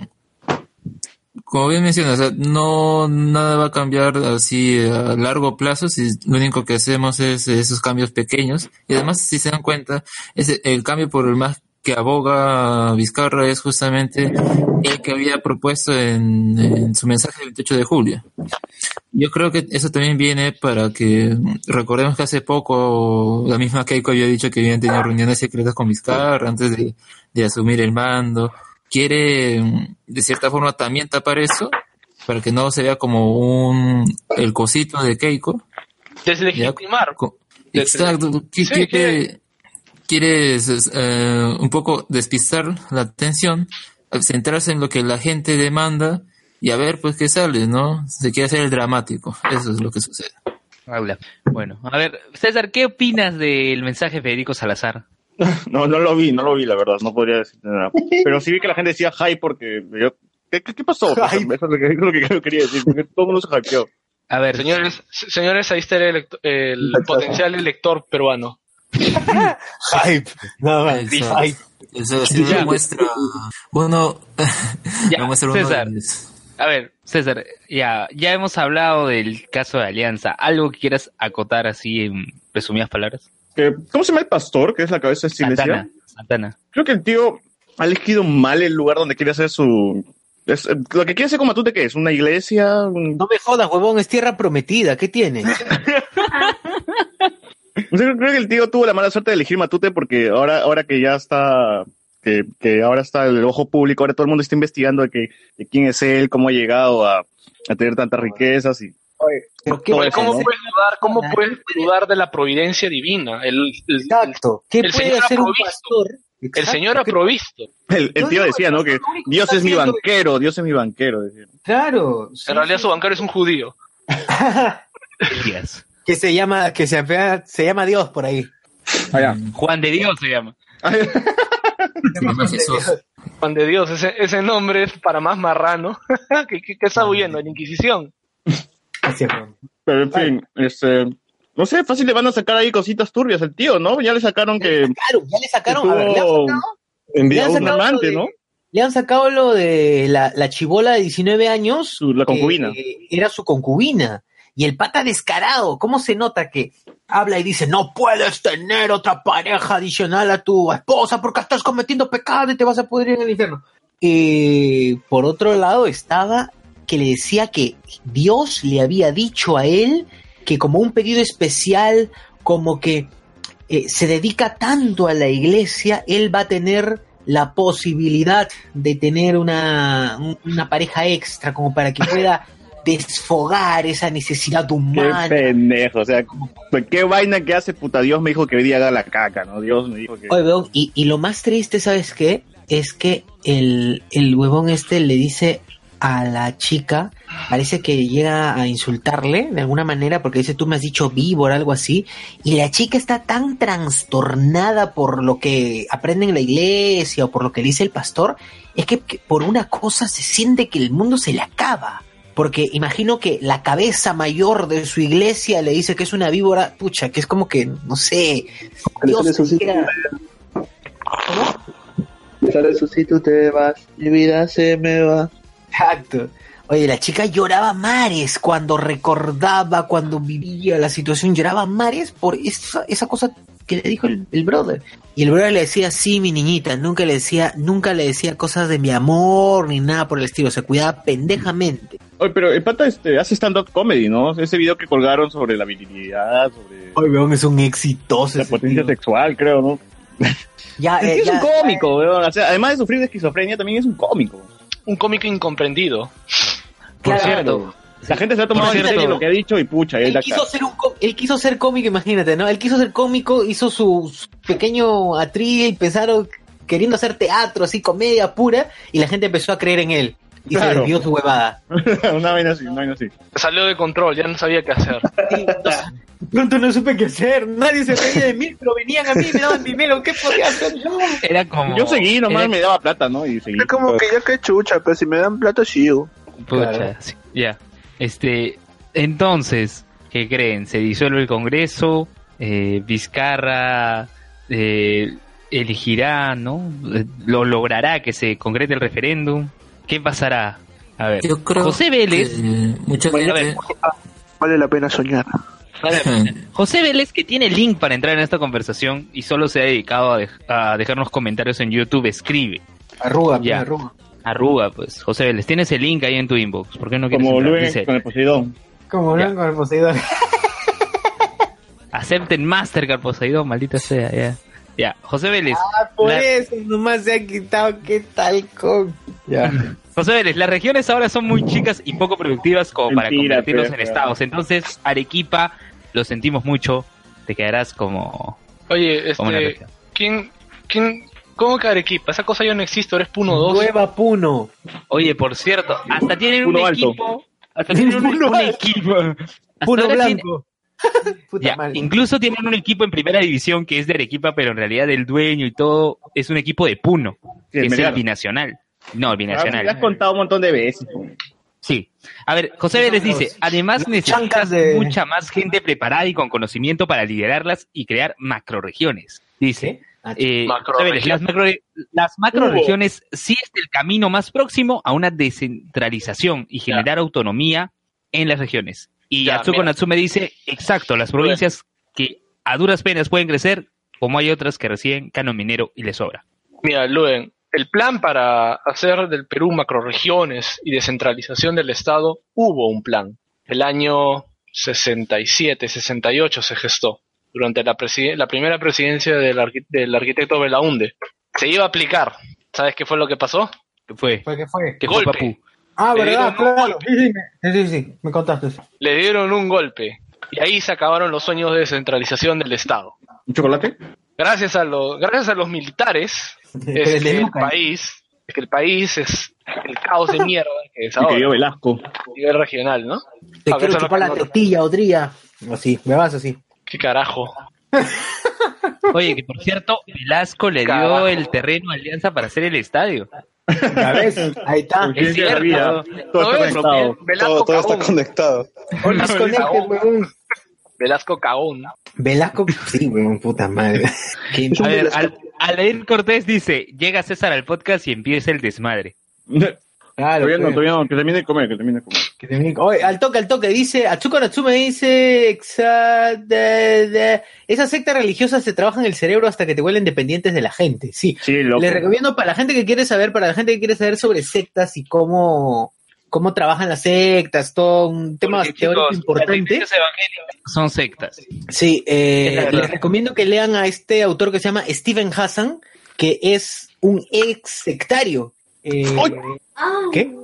como bien mencionas, o sea, no nada va a cambiar así a largo plazo si lo único que hacemos es esos cambios pequeños. Y además, si se dan cuenta, ese, el cambio por el más que aboga Vizcarra es justamente el que había propuesto en, en su mensaje del 28 de julio. Yo creo que eso también viene para que recordemos que hace poco la misma Keiko había dicho que habían tenido reuniones secretas con Vizcarra antes de, de asumir el mando. Quiere de cierta forma también tapar eso para que no se vea como un el cosito de Keiko. Deslegitimar. Exacto. Sí, quiere, quiere eh, un poco despistar la atención, centrarse en lo que la gente demanda y a ver pues qué sale, ¿no? Se quiere hacer el dramático. Eso es lo que sucede. Habla. Bueno, a ver, César, ¿qué opinas del mensaje de Federico Salazar? No, no lo vi, no lo vi, la verdad, no podría decir nada. Pero sí vi que la gente decía hype porque yo... ¿Qué, qué, qué pasó? Eso es lo que, es lo que yo quería decir, porque todo el mundo se hypeó. A ver, Señores, señores, ahí está el, potencial elector peruano. Hype. Nada más. Hype. Eso sí Ya. muestra uno, Ya, uno César. de- A ver, César, ya, ya hemos hablado del caso de Alianza. ¿Algo que quieras acotar así en resumidas palabras? Que- ¿Cómo se llama el pastor, que es la cabeza de esta iglesia? Santana. Santana. Creo que el tío ha elegido mal el lugar donde quiere hacer su... es- lo que quiere hacer con Matute, ¿qué es? ¿Una iglesia? Un- No me jodas, huevón, es tierra prometida. ¿Qué tiene? Creo que el tío tuvo la mala suerte de elegir Matute porque ahora, ahora que ya está, que, que ahora está el ojo público, ahora todo el mundo está investigando de, que, de quién es él, cómo ha llegado a, a tener tantas riquezas y Pero qué Oye, ¿Cómo ¿no? puedes dudar, cómo puedes dudar de la providencia divina? El, el- Exacto. ¿Qué El puede Señor hacer ha un provisto. pastor? el Exacto. Señor ha ¿Qué- provisto. El, el tío decía, ¿no? Que Dios es mi banquero, Dios es mi banquero. decía. Claro. sí, En realidad sí. su banquero es un judío. Yes. que se llama, que se, se llama Dios por ahí. Juan de Dios se llama. se llama Jesús. Juan de Dios, ese, ese nombre es para más marrano. que, que, que está huyendo? La Inquisición. Es. Pero en fin, este, no sé, fácil le van a sacar ahí cositas turbias al tío, ¿no? Ya le sacaron que Claro, ya le sacaron. A ver, le han sacado, Envía le han sacado amante, de- ¿no? Le han sacado lo de la, la chibola de 19 años. Su- la concubina. que era su concubina. Y el pata descarado, ¿cómo se nota que habla y dice, no puedes tener otra pareja adicional a tu esposa porque estás cometiendo pecado y te vas a pudrir en el infierno? Eh, por otro lado estaba que le decía que Dios le había dicho a él que como un pedido especial, como que eh, se dedica tanto a la iglesia, él va a tener la posibilidad de tener una, un- una pareja extra como para que pueda desfogar esa necesidad Qué humana. pendejo, o sea, qué vaina que hace puta Dios me dijo que hoy día haga la caca, ¿no? Dios me dijo que... Oye, weón, y, y lo más triste, ¿sabes qué? Es que el, el huevón este le dice a la chica, parece que llega a insultarle de alguna manera porque dice tú me has dicho víbora, algo así, y la chica está tan trastornada por lo que aprende en la iglesia o por lo que le dice el pastor, es que, que por una cosa se siente que el mundo se le acaba. Porque imagino que la cabeza mayor de su iglesia le dice que es una víbora, pucha, que es como que, no sé, Dios quiera- resucito, te vas, mi vida se me va. Exacto. Oye, la chica lloraba mares cuando recordaba, cuando vivía la situación, lloraba mares por esa, esa cosa que le dijo el, el brother. Y el brother le decía, sí, mi niñita, nunca le decía, nunca le decía cosas de mi amor ni nada por el estilo, se cuidaba pendejamente. Oye, pero el pata este, hace stand-up comedy, ¿no? Ese video que colgaron sobre la virilidad, sobre Ay, weón, es un exitoso. la potencia tío. sexual, creo, ¿no? Ya, eh, es ya- un cómico, weón. O sea, además de sufrir de esquizofrenia, también es un cómico. Un cómico incomprendido. Por Claro. cierto, La gente se ha tomado en serio lo que ha dicho y pucha, y él quiso, ser un él quiso ser cómico, imagínate, ¿no? Él quiso ser cómico, hizo su, su pequeño atril, pensaron queriendo hacer teatro, así, comedia pura, y la gente empezó a creer en él. Y se Claro. desvió su huevada. una vaina así, una vaina así. Salió de control, ya no sabía qué hacer. Y, pronto no supe qué hacer, nadie se reía de mí, pero venían a mí, me daban dinero, ¿qué podía hacer yo? era como... Yo seguí nomás, era- me daba plata, ¿no? Y seguí. Es como que ya que chucha, pero si me dan plata, sigo. Pucha, Claro. sí, ya. Este, entonces, ¿qué creen? Se disuelve el Congreso, eh, Vizcarra eh, elegirá, ¿no? Eh, Lo logrará que se concrete el referéndum. ¿Qué pasará? A ver, Yo creo José Vélez, que a. Vale la pena soñar. José Vélez, que tiene link para entrar en esta conversación y solo se ha dedicado a, dej- a dejarnos comentarios en YouTube, escribe. Arruga, Ya. arruga. Arruga, pues, José Vélez, tienes el link ahí en tu inbox. ¿Por qué no quieres Como Dice, con el Poseidón. Como hablan con el poseidor. acepten Mastercard Poseidón, maldita sea, ya. Ya, José Vélez. Ah, por la- eso nomás se ha quitado, ¿qué tal con? Ya. José Vélez, las regiones ahora son muy chicas y poco productivas como para convertirlos pero- en estados. Entonces, Arequipa, lo sentimos mucho, te quedarás como, Oye, como una este. ¿quién, quién, cómo que Arequipa? Esa cosa ya no existe, ahora es Puno 2. Nueva Puno. Oye, por cierto, hasta tienen Puno un alto. equipo. Hasta tienen un, Puno un alto. equipo. Hasta Puno blanco. Puta Ya, madre. incluso tienen un equipo en primera división que es de Arequipa, pero en realidad el dueño y todo es un equipo de Puno, Sí, que es el binacional. No, el Ah, me binacional. has contado un montón de veces. Sí. A ver, José Vélez dice, además necesitas mucha más gente preparada y con conocimiento para liderarlas y crear macroregiones. Dice, eh, José Vélez, las, macro, las macroregiones sí es el camino más próximo a una descentralización y generar autonomía en las regiones. Y Ya, Atsuko mira. Natsume dice, exacto, las provincias que a duras penas pueden crecer, como hay otras que reciben canon minero y les sobra. Mira, Luen, el plan para hacer del Perú macroregiones y descentralización del Estado, hubo un plan. El año 67, 68 se gestó, durante la, preside- la primera presidencia del, del arquitecto Belaunde. Se iba a aplicar. ¿Sabes qué fue lo que pasó? ¿Qué fue? ¿Fue qué fue? ¿Qué fue, Golpe. papu? Ah, Le verdad, claro. Sí, sí, sí, me contaste. Le dieron un golpe. Y ahí se acabaron los sueños de descentralización del Estado. ¿Un chocolate? Gracias a los, gracias a los militares, es el que país, es que el país es el caos de mierda que es Y que yo ahora, Velasco. a nivel regional, ¿no? Te A quiero chupar la tortilla, Odría. Así, me vas así. ¿Qué carajo? Oye, que por cierto, Velasco le dio Carajo. el terreno a Alianza para hacer el estadio. Ya ves, ahí está. Es cierto. vida. Todo ¿No está conectado. Velasco Todo, todo está cagón. conectado. Desconectes, huevón. Velasco cagón. Velasco, sí, weón, puta madre. Qué- A ver, Al- Alain Cortés dice, llega César al podcast y empieza el desmadre. Claro, Todavía no, pues. todavía no, que termine de comer, que termine de comer. Que Oye, al toque, al toque, dice, Atsuko Natsume dice, exa- de- de- esas sectas religiosas se trabajan el cerebro hasta que te vuelven dependientes de la gente, sí. Sí, loco. Les recomiendo para la gente que quiere saber, para la gente que quiere saber sobre sectas y cómo, cómo trabajan las sectas, todo un tema Porque, teórico chicos, importante. Son sectas. Sí, eh, les recomiendo que lean a este autor que se llama Steven Hassan, que es un ex sectario. Eh, ¿Qué? ¿Qué?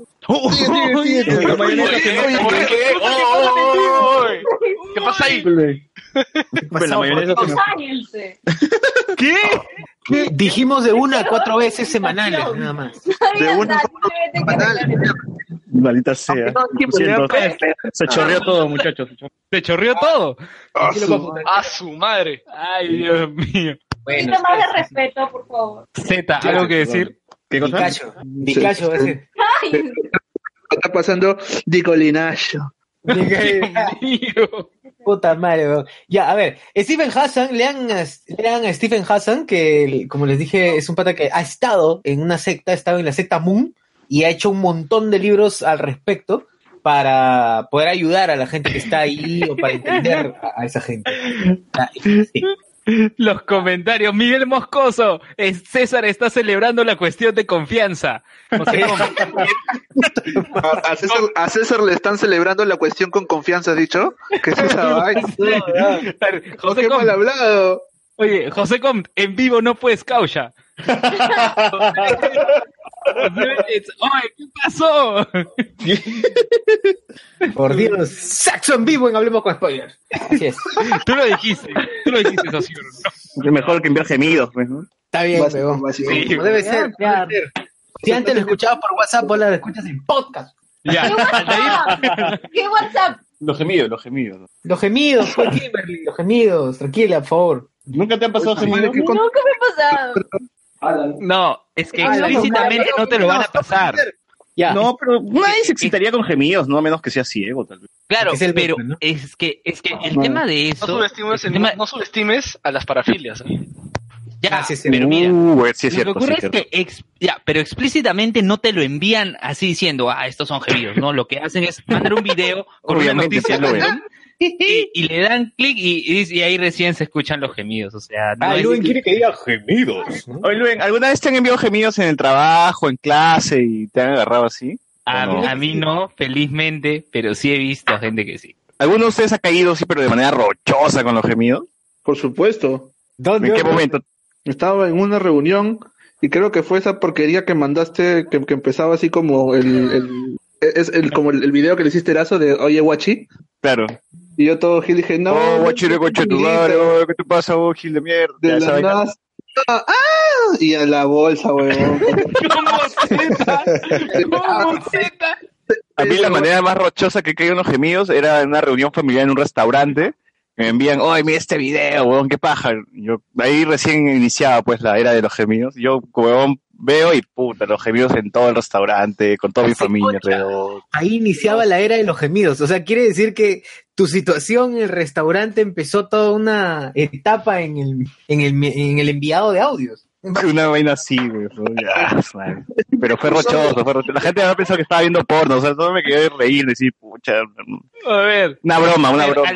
¿Qué pasa ahí? Pues la mayonesa. ¿Qué? Dijimos de una a cuatro veces semanales, nada más. De una Maldita sea. Siento. Se chorreó todo, muchachos. se chorreó. ¿Te chorreó todo? A su, a su madre. Ay, Dios mío. Un poquito más de respeto, por favor. Z, ¿algo que decir? ¿Qué cosa? Picacho, Picacho, va a ser. Está pasando Dicolinacho. Puta madre, weón. Ya, a ver, Stephen Hassan, lean a, lean a Stephen Hassan, que como les dije, es un pata que ha estado en una secta, ha estado en la secta Moon y ha hecho un montón de libros al respecto para poder ayudar a la gente que está ahí o para entender a, a esa gente. Sí. Los comentarios. Miguel Moscoso. es- César está celebrando la cuestión de confianza. José Gómez, A, a César, a César le están celebrando la cuestión con confianza, ¿has dicho? ¿Qué es esa vaina? José Qué Com, mal hablado. oye, José Com, en vivo no puedes causa. Oye, ¿qué pasó? Por Dios, saxo en vivo en Hablemos con Spoilers. Así es. Tú lo dijiste, tú lo dijiste, socio. Es mejor que enviar gemidos, pues, ¿no? Está bien. Sí. Como debe ser. debe ser. Si antes lo escuchabas por WhatsApp, ahora lo escuchas en podcast. Ya, ¿Qué WhatsApp? ¿Qué WhatsApp? Los gemidos, los gemidos. Los gemidos, Kimberly, los gemidos, tranquila, por favor. ¿Nunca te han pasado gemidos? Nunca me ha pasado. No, es que Ah, no, explícitamente no te lo van a pasar. Ya. No, pero nadie se excitaría con gemidos, no a menos que sea ciego, tal vez. Claro, Es el pero ¿no? es que es que el No. tema de No eso, subestimes, el tema- no subestimes a las parafilias. ¿eh? ya, Ah, sí, sí. pero mira, Uh, sí es lo que cierto, sí ocurre es es cierto. que ex- ya, pero explícitamente no te lo envían así diciendo, ah, estos son gemidos, no, lo que hacen es mandar un video con una noticia y, y le dan clic y, y- y ahí recién se escuchan los gemidos, o sea, no Ah, Luen quiere que diga gemidos. Oye, Luen, ¿alguna vez te han enviado gemidos en el trabajo, en clase y te han agarrado así? a, ¿O no? a mí no, felizmente, pero sí he visto a gente que sí. ¿Alguno de ustedes ha caído, sí, pero de manera rochosa con los gemidos? Por supuesto. ¿Dónde? ¿En qué momento? Estaba en una reunión y creo que fue esa porquería que mandaste, que, que empezaba así como el, el, es el, como el, el video que le hiciste Erazo de Oye Guachi. Claro. Y yo todo Gil dije, no. oh, no, guachire, no, guache tu madre, oh, ¿qué te pasa, oh, Gil de mierda? De la nada, ah, ¡ah! Y a la bolsa, huevón. ¿Cómo Z? ¿Cómo Z? A mí la manera más rochosa que caí en los gemidos era en una reunión familiar en un restaurante. Me envían, oye, mira este video, huevón, qué paja. Yo, ahí recién iniciaba pues la era de los gemidos. Yo, huevón, veo y puta, los gemidos en todo el restaurante, con toda mi familia alrededor. Ahí iniciaba la era de los gemidos. O sea, quiere decir que tu situación en el restaurante empezó toda una etapa en el, en el, en el enviado de audios. Una vaina así, güey. Pero fue rochoso, fue rochoso. La gente había pensado que estaba viendo porno, o sea, todo me quedé de reír, decir, pucha. A ver. Una broma, una broma.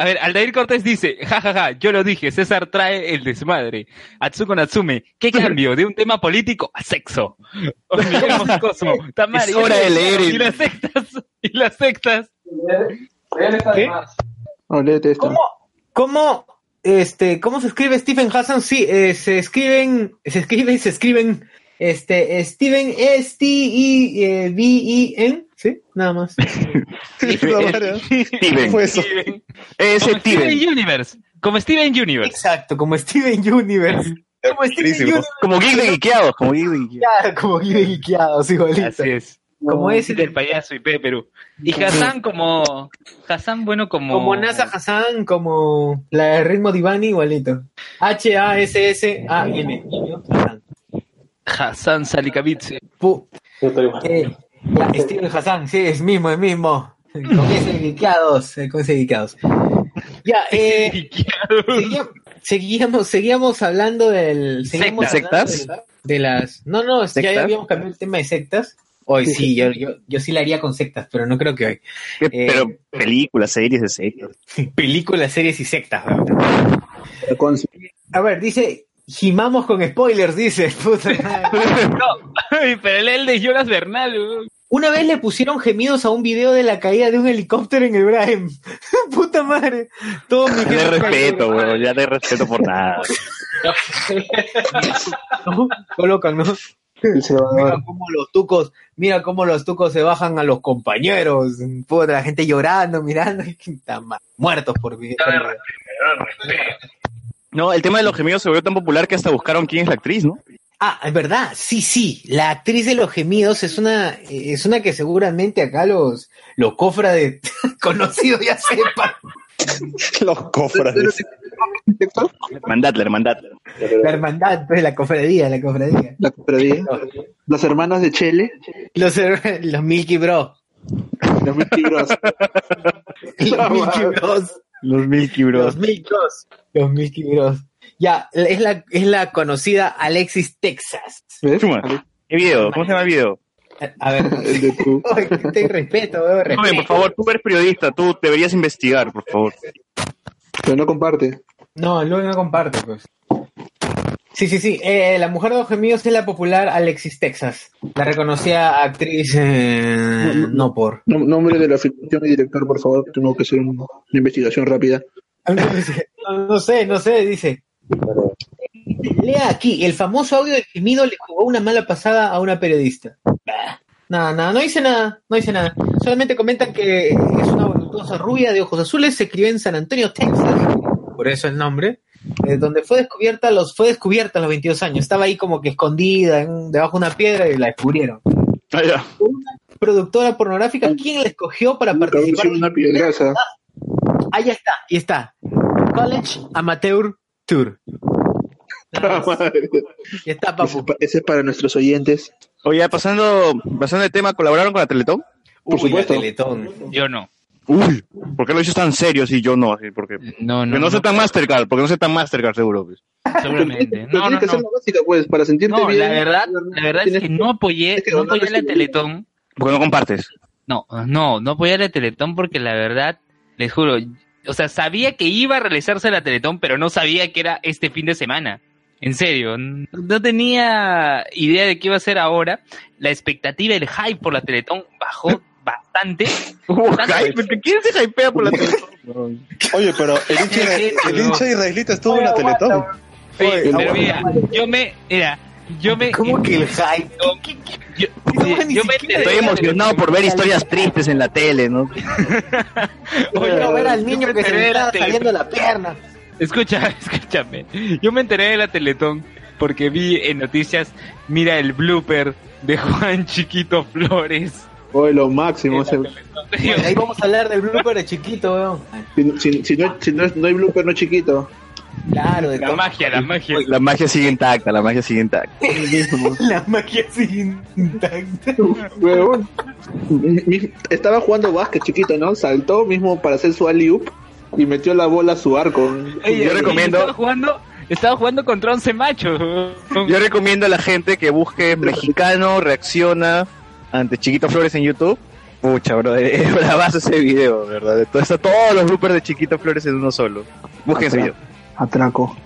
A ver, Aldair Cortés dice, jajaja, yo lo dije, César trae el desmadre. Atsuko Natsume, ¿qué cambio de un tema político a sexo? O Miguel Moscoso, Tamara, Es hora de leer Y las sectas, y las sectas. ¿Qué? No, léete esto. ¿Cómo, cómo, este, cómo se escribe Stephen Hassan? Sí, eh, se escriben, se escribe, se escriben, este, Steven S-T-I-V-E-N, ¿sí? Nada más. Steven. fue eso? Steven. Universe. Como Steven Universe. Exacto, como Steven Universe. Como Steven. Universe. Como geek de guiqueados, como geek de guiqueados. Claro, como Guido Guiqueados, igualito. Así es. Como ese del payaso y P Perú. Y Hassan como... Hassan, bueno, como... Como Nasa Hassan, como la de Ritmo Divani, igualito. H-A-S-S-A-N. Hassan. Hassan Salikavitse. Pu- eh, ya, Steven Hassan, sí, es mismo, es mismo. Con ese guiqueados, eh, con ese guiqueados. Ya, eh, seguíamos, seguíamos, seguíamos hablando del... seguíamos ¿Sectas? hablando De, de las... No, no, ya ¿Sectas? habíamos cambiado el tema de sectas. Hoy sí, yo, yo, yo sí la haría con sectas, pero no creo que hoy. ¿Qué- Eh, Pero películas, series de sectas. Películas, series y sectas. A ver, dice, gimamos con spoilers, dice. Puta madre. No, pero él de Jonas Bernal. Una vez le pusieron gemidos a un video de la caída de un helicóptero en el Brahim. Puta madre. Todo mi Ya de respeto, weón, ya de respeto por nada. ¿no? Colocan, ¿no? Mira cómo los tucos, mira cómo los tucos se bajan a los compañeros. Puta, la gente llorando, mirando. Puta madre, Muertos por video. No, el tema de los gemidos se volvió tan popular que hasta buscaron quién es la actriz, ¿no? Ah, es verdad, sí, sí. La actriz de los gemidos es una, es una que seguramente acá los, los cofrades conocidos ya sepan. Los cofrades. Mandadle, hermandadle. La hermandad, pues, la cofradía, la cofradía. La cofradía. Los hermanos de Chele. Los, her- los Milky Bro. Los Milky Bros. Los Milky Bros. Los Milky Los Milky Bros. Los Milky Bros. Ya, es la, es la conocida Alexis Texas. Chuma. ¿Qué video? ¿Cómo se llama el video? A ver, El de tu. Ay, ten respeto, weón, Joven, respeto. por favor, tú eres periodista, tú deberías investigar, por favor. Pero no comparte. No, luego no comparte, pues. Sí, sí, sí. Eh, la mujer de los gemidos es la popular Alexis Texas. La reconocida actriz, eh, no por. Nom- Nombre de la filmación y director, por favor. Tengo que hacer un- una investigación rápida. No, no sé, no sé, dice. Lea aquí, el famoso audio del gemido le jugó una mala pasada a una periodista. Bah. Nada, nada, no dice nada, no dice nada. Solamente comentan que es una voluptuosa rubia de ojos azules, se crió en San Antonio, Texas, por eso el nombre, eh, donde fue descubierta los, fue descubierta a los 22 años. Estaba ahí como que escondida en- debajo de una piedra y la descubrieron. Ah, ya. Productora pornográfica, ¿quién la escogió para participar? Cabeció una piedraza. Ahí ya está, ahí está. College Amateur Tour. Más. Ya está, Ese, papu. es pa- ese es para nuestros oyentes. Oye, pasando, pasando de tema, ¿colaboraron con la Teletón? Por Uy, supuesto. la Teletón. Yo no. Uy, ¿por qué lo dices tan serio si yo no? Así, porque, No, porque no, soy tan Mastercard, porque no soy tan Mastercard seguro. pues. seguramente. No, tienes no, que no. la básica, pues, para sentirte No, bien. la verdad, la verdad es que no apoyé, tienes que no apoyé la Teletón. Porque no compartes. No, no, no apoyé la Teletón porque la verdad, les juro, o sea, sabía que iba a realizarse la Teletón, pero no sabía que era este fin de semana. En serio, no tenía idea de qué iba a ser ahora. La expectativa, el hype por la Teletón bajó bastante. Hubo hype, porque ¿quién se hypea por la Teletón? Oye, pero el hincha, el hincha israelita estuvo en la Teletón. Oye, pero mira, yo me, mira, yo me, ¿Cómo que el hype? yo, No, sí, ni yo me siquiera- Estoy emocionado por ver historias tristes en la tele, ¿no? Quiero ver al niño que se le está saliendo la pierna. Escucha, escúchame. Yo me enteré de la Teletón porque vi en noticias, mira el blooper de Juan Chiquito Flores. Oye, lo máximo. ahí vamos a hablar del blooper de chiquito, weón. si, si- si no, si no, es- no hay blooper, no es chiquito. Claro, de La magia, la magia. La magia sigue intacta, la magia sigue intacta. La magia sigue intacta. Mi- Estaba jugando básquet chiquito, ¿no? Saltó mismo para hacer su alley-oop y metió la bola a su arco. Oye, Yo recomiendo- Estaba jugando, estaba jugando contra 11 machos. Yo recomiendo a la gente que busque mexicano reacciona ante Chiquito Flores en YouTube. Pucha, bro, es bravazo ese video, ¿verdad? Todo- Está todos los bloopers de Chiquito Flores en uno solo. Busquen ese video. Atraco.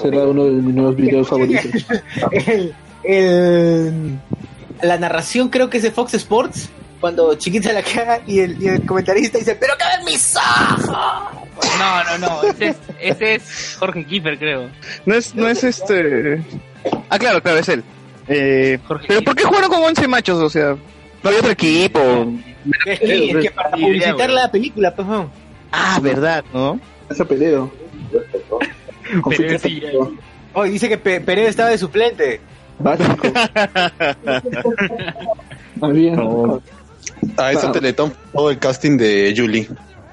Será uno de mis nuevos videos favoritos. el, el- la narración creo que es de Fox Sports cuando Chiquita la caga y el, y el comentarista dice pero caben mis ojos No, no, no. Ese es, ese es Jorge Kiefer, creo. No es, no es este. Ah, claro, claro, es él. Eh, pero ¿por qué jugaron con 11 machos? O sea, no había otro equipo. es que, es que para publicitar la película pues no. Ah, verdad, ¿no? Ese peleo. Pero sí, oh, dice que Pe- Pereira estaba de suplente Básico. Más bien. A ese teletón todo el casting de Julie.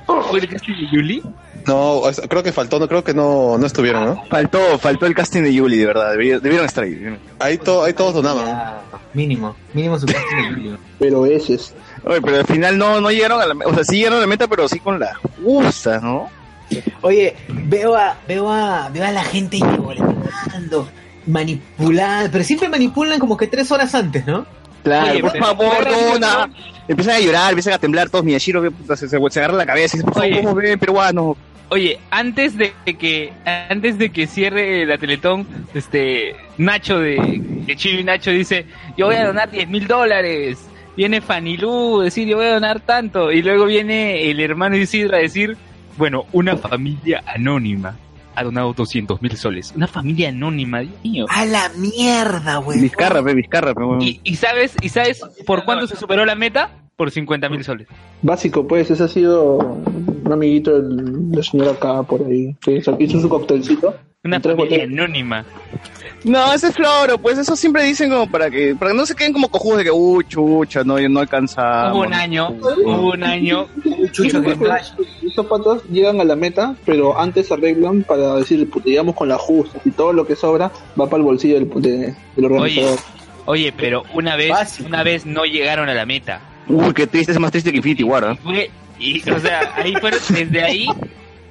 ¿Fue el casting de Yuli? No, creo que faltó, no creo que no, no estuvieron, ¿no? Faltó, faltó el casting de Yuli, de verdad. Debieron, debieron estar ahí. debieron. Ahí, to- ahí todos donaban. Mínimo mínimo su casting de Julio. Pero ese es. Oye, pero al final no, no llegaron a la meta. O sea, sí llegaron a la meta, pero sí con la justa, ¿no? Oye, veo a, veo a, veo a la gente llorando, manipulada, pero siempre manipulan como que tres horas antes, ¿no? Claro, Oye, por pero- favor, dona. Empiezan a llorar, empiezan a temblar todos. Miyashiro se, se, se agarra la cabeza y dice, por favor, Oye. ¿cómo ven, peruano? Oye, antes de que antes de que cierre la Teletón, este Nacho de, de Chino y Nacho dice, yo voy a donar 10 mil dólares. Viene Fanilú a decir, yo voy a donar tanto. Y luego viene el hermano Isidro a decir, bueno, una familia anónima ha donado 200 mil soles. Una familia anónima, Dios mío. A la mierda, güey. Vizcarra, pe, Vizcarra, pe. ¿Y, y sabes y sabes por cuánto se superó la meta? Por 50 mil soles. Básico, pues, ese ha sido un amiguito del, del señor acá por ahí. Que hizo, su coctelcito. Una Tres familia botellas. anónima. No, ese es floro, pues eso siempre dicen como para que, para que no se queden como cojudos de que, uy, chucha, no, no alcanzamos. Hubo un año, hubo un año. Que Estos patos llegan a la meta, pero antes arreglan para decir, puta, llegamos con la justa y todo lo que sobra va para el bolsillo del, de- del organizador. Oye, pero una vez, Básico. una vez no llegaron a la meta. Uy, qué triste, es más triste que Infinity War, ¿ah? Fue, y, o sea, ahí fueron, desde ahí,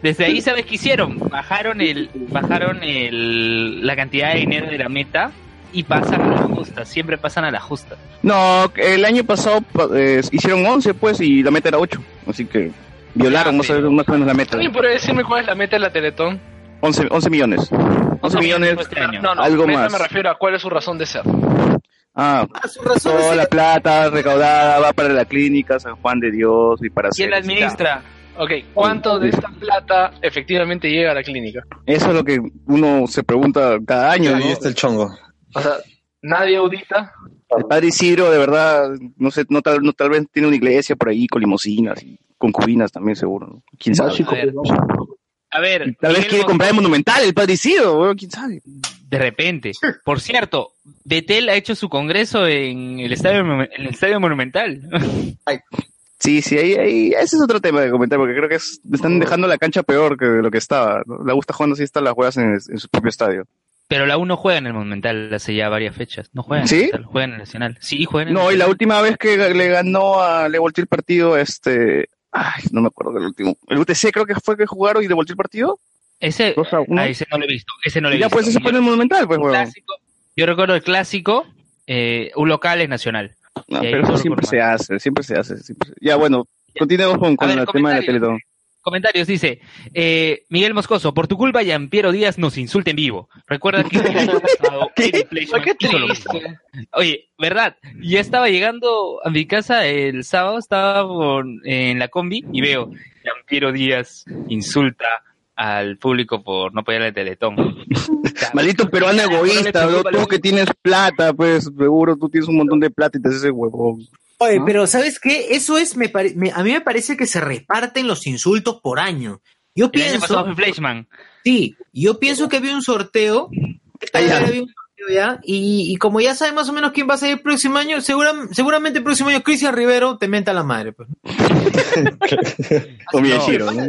desde ahí, ¿sabes qué hicieron? Bajaron el, bajaron el, la cantidad de dinero de la meta y pasan a la justa, siempre pasan a la justa. No, el año pasado pa- eh, hicieron 11, pues, y la meta era 8. Así que violaron más, o- más o menos la meta. ¿Alguien podría decirme cuál es la meta de la Teletón? 11, 11 millones. 11 millones, este año. No, no, algo más. me refiero a cuál es su razón de ser. Ah, su razón toda la plata recaudada va para la clínica San Juan de Dios y para ¿Quién la administra? Ok, ¿cuánto de esta plata efectivamente llega a la clínica? Eso es lo que uno se pregunta cada año. Ahí ¿no? está el chongo. O sea, nadie audita. El padre Isidro, de verdad, no sé, no tal, no, tal vez tiene una iglesia por ahí con limosinas y concubinas también, seguro. ¿no? ¿Quién sabe? Básico, A ver. Tal vez quiere comprar el Monumental, el padre Isidro, weón, quién sabe. de repente. Por cierto, Betel ha hecho su congreso en el estadio, en el estadio monumental. Sí, sí, ahí, ahí, ese es otro tema de comentar, porque creo que es- están dejando la cancha peor que de lo que estaba. ¿no? La gusta jugando así está las juegas en, en su propio estadio. Pero la U no juega en el monumental hace ya varias fechas. No juega en ¿Sí? el juega en el nacional. Sí, juega en el No, y la última vez que le ganó a, le volteó el partido, este, ay, no me acuerdo del último. El UTC creo que fue que jugaron y le volteó el partido. Ese, a ah, ese no lo he visto. Ese no lo he Y ya visto. pues ese fue el Monumental, pues, clásico, yo recuerdo el clásico, eh, un local es nacional. No, pero eso siempre se hace, siempre se hace. siempre se- Ya, bueno, continuemos con, con el tema de la. Teletón. Comentarios, dice eh, Miguel Moscoso, por tu culpa Yampiero Díaz nos insulta en vivo. Recuerda que Qué hizo lo triste. mismo. Oye, ¿verdad? Ya estaba llegando a mi casa el sábado, estaba en la combi y veo Yampiero Díaz insulta al público por no apoyar el Teletón. Maldito peruano egoísta, preocupa tú que tienes plata, pues seguro tú tienes un montón de plata y te haces ese huevón. Oye, pero ¿sabes qué? Eso es, me pare- me- a mí me parece que se reparten los insultos por año. Yo El año pasado pienso, fue Fleischmann. sí, yo pienso que había un sorteo, ya. había un sorteo ya, y, y como ya sabes más o menos quién va a ser el próximo año, segura- seguramente el próximo año Cristian Rivero te menta la madre. Pues. O Miyashiro, ¿no?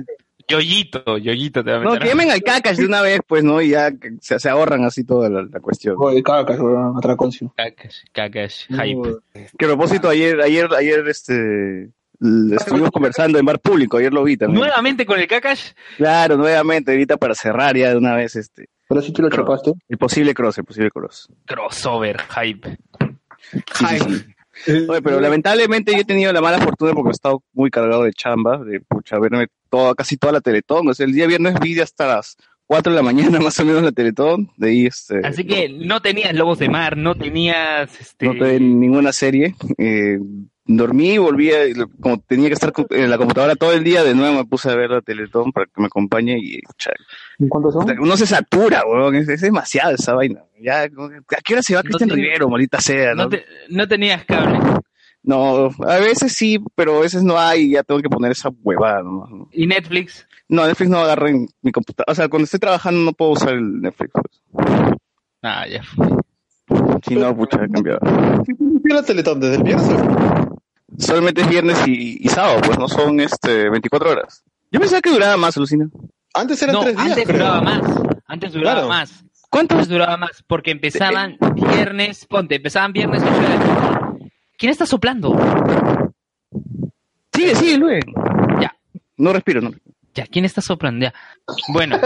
Yoyito, Yoyito te va a No, que llamen al cacas de una vez, pues, ¿no? Y ya se, se ahorran así toda la, la cuestión. Oye, cacas, weón, atraconcio. Cacas, cacas, hype. Que a propósito, ayer, ayer, ayer, este, estuvimos conversando en bar público, ayer lo vi también. Nuevamente con el Kakash. Claro, nuevamente, ahorita para cerrar ya de una vez, este. Pero si tú lo chopaste. El posible cross, el posible cross. Crossover, hype. Sí, sí, sí. Oye, pero lamentablemente yo he tenido la mala fortuna porque he estado muy cargado de chamba, de pucha, verme toda, casi toda la Teletón. O sea, el día viernes vi hasta las 4 de la mañana más o menos la Teletón. De ahí, este, Así que no tenías Lobos de Mar, no tenías este. no tuve ninguna serie. Eh, dormí, volví, a- como tenía que estar en la computadora todo el día, de nuevo me puse a ver la Teletón para que me acompañe y ¿Cuántos son? uno se satura, weón, es, es demasiado esa vaina. Ya, ¿A qué hora se va Cristian tenía- Rivero, maldita sea? ¿no? No, te- no tenías cable. No, a veces sí, pero a veces no hay y ya tengo que poner esa huevada nomás, ¿no? ¿Y Netflix? No, Netflix no agarra en mi computadora. O sea, cuando estoy trabajando no puedo usar el Netflix. pues. Ah, ya fue. Si no, pucha, he cambiado. ¿Qué la Teletón desde el viernes? Solamente es viernes y, y sábado, pues no son este 24 horas. Yo pensaba que duraba más, Lucina. Antes eran No, tres días. antes creo. duraba más. Antes duraba Claro. más. ¿Cuántos duraba más? Porque empezaban viernes, ponte, empezaban viernes 8 de la noche. ¿Quién está soplando? Sigue, sigue, Luis. Ya. No respiro, no. Ya, ¿quién está soplando? Ya. Bueno,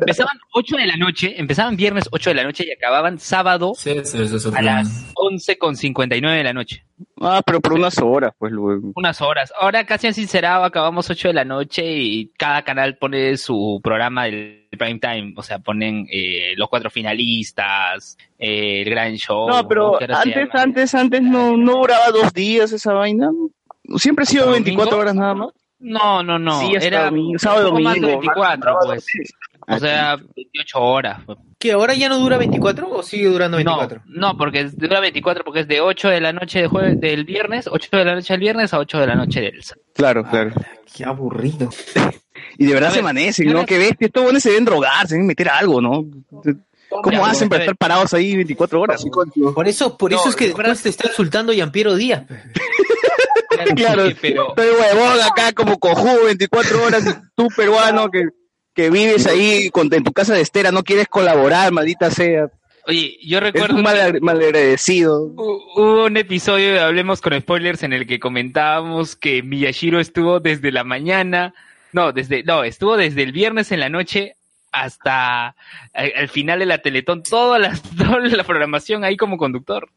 empezaban 8 de la noche, empezaban viernes 8 de la noche y acababan sábado Sí, sí, sí, sí, a las 11 con 59 de la noche. Ah, pero por unas horas, pues, luego. Unas horas. Ahora casi han sincerado, acabamos 8 de la noche y cada canal pone su programa del prime time. O sea, ponen eh, los cuatro finalistas, eh, el gran show. No, pero ¿qué hora se antes, antes, antes no, no duraba dos días esa vaina. Siempre ha sido ¿Hasta 24 domingo? horas nada más. No, no, no. Sí, era domingo, sábado, domingo, 24, más- pues. O sea, 28 horas. pues. ¿Que ahora ya no dura 24 o sigue durando 24? No, no, porque dura 24 porque es de 8 de la noche de jueves, del viernes, 8 de la noche del viernes a 8 de la noche del sábado. Claro, claro. Qué aburrido. Y de verdad A se ver, amanecen, ¿no? no- Que ves que estos buenos se deben drogar, se deben meter algo, ¿no? ¿Cómo Ya, hacen para ver. estar parados ahí 24 horas? Por eso, por eso es que después te está insultando Yampiero Díaz. Claro, Sí, pero estoy huevón acá como cojudo 24 horas y tú peruano que, que vives ahí con, en tu casa de estera, no quieres colaborar, maldita sea. Oye, yo Es recuerdo un mal, malagradecido. Hu- Hubo un episodio de Hablemos con Spoilers en el que comentábamos que Miyashiro estuvo desde la mañana, no, desde, no, estuvo desde el viernes en la noche hasta al, al final de la Teletón, toda la, toda la programación ahí como conductor.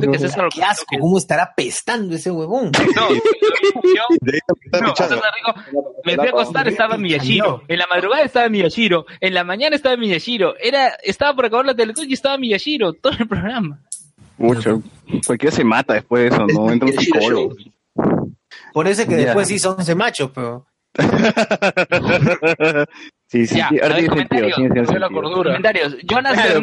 Que es eso lo que- Qué asco, cómo estará pestando ese huevón. No, yo- está no, pichando. o sea, digo, me fui a acostar, estaba Miyashiro. En la madrugada estaba Miyashiro. En la mañana estaba Miyashiro. Era, estaba por acabar la Teletón y estaba Miyashiro. Todo el programa. Mucho. Cualquiera se mata después de eso, ¿no? Entra un psicólogo. Por eso es que Ya. después sí son 11 machos, pero. Sí, sí, Ya, sí, ver, tiene sentido, comentarios. Jonas Claro,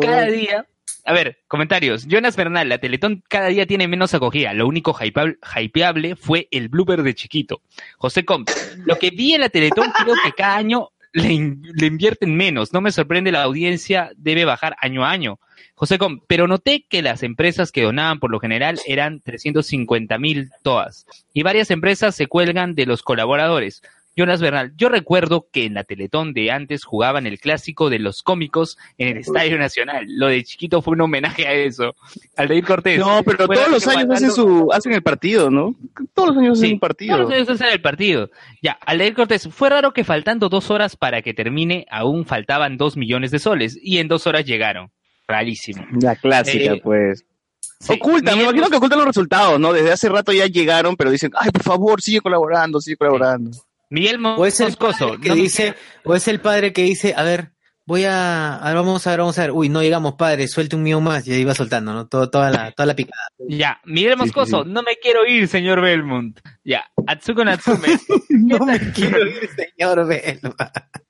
cada día. A ver, comentarios. Jonas Bernal, la Teletón cada día tiene menos acogida. Lo único hypeable, fue el blooper de chiquito. José Comp, lo que vi en la Teletón creo que cada año le, le invierten menos. No me sorprende, la audiencia debe bajar año a año. José Com, pero noté que las empresas que donaban por lo general eran 350 mil todas. Y varias empresas se cuelgan de los colaboradores. Jonas Bernal, yo recuerdo que en la Teletón de antes jugaban el clásico de los cómicos en el Estadio Nacional. Lo de chiquito fue un homenaje a eso. Aldeir Cortés. No, pero todos los años hacen su hacen el partido, ¿no? Todos los años hacen un partido. Todos los años hacen el partido. Ya, Aldair Cortés, fue raro que faltando dos horas para que termine, aún faltaban dos millones de soles, y en dos horas llegaron. Rarísimo. La clásica, Eh, pues. Sí, Ocultan, me imagino que ocultan los resultados, ¿no? Desde hace rato ya llegaron, pero dicen, ay, por favor, sigue colaborando, sigue colaborando. Miguel O es el Moscoso, padre que no dice, o es el padre que dice, a ver, voy a, a ver, vamos a ver, vamos a ver, uy, no llegamos, padre, suelte un mío más, y ahí va soltando, ¿no? Todo, toda la, toda la picada. Ya, Miguel Moscoso, no me quiero ir, señor Belmont. Ya, Atsuko Natsume. no me quiero ir, señor Belmont.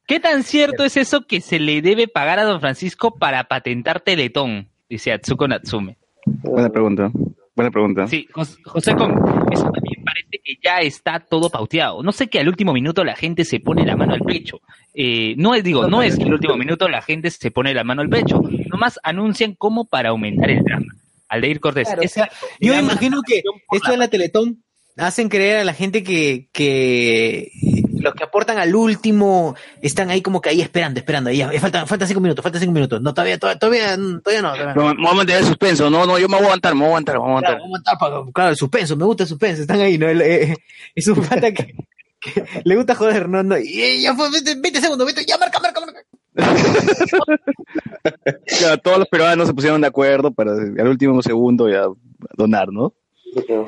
¿Qué tan cierto es eso que se le debe pagar a don Francisco para patentar Teletón? Dice Atsuko Natsume. Buena pregunta. Buena pregunta. Sí, Jos- José Com, eso también parece que ya está todo pauteado. No sé que al último minuto la gente se pone la mano al pecho. Eh, no es, digo, no es que al último minuto la gente se pone la mano al pecho. Nomás anuncian como para aumentar el drama. Aldeir Cortés. Claro, o es- sea, yo imagino que esto de la Teletón hacen creer a la gente que, que los que aportan al último están ahí como que ahí esperando, esperando. Ahí, eh, faltan, faltan cinco minutos, faltan cinco minutos. No, todavía, todavía, todavía, todavía no. todavía no. Me voy a mantener el suspenso. No, no, yo me voy a aguantar, me voy a aguantar, me voy a aguantar. Claro, vamos a estar para- claro, el suspenso, me gusta el suspenso, están ahí, ¿no? El, eh, es un pata que, que le gusta joder, ¿no? no y eh, ya fue 20, 20 segundos, 20, ya marca, marca, marca. Claro, todos los peruanos se pusieron de acuerdo para al último segundo ya donar, ¿no?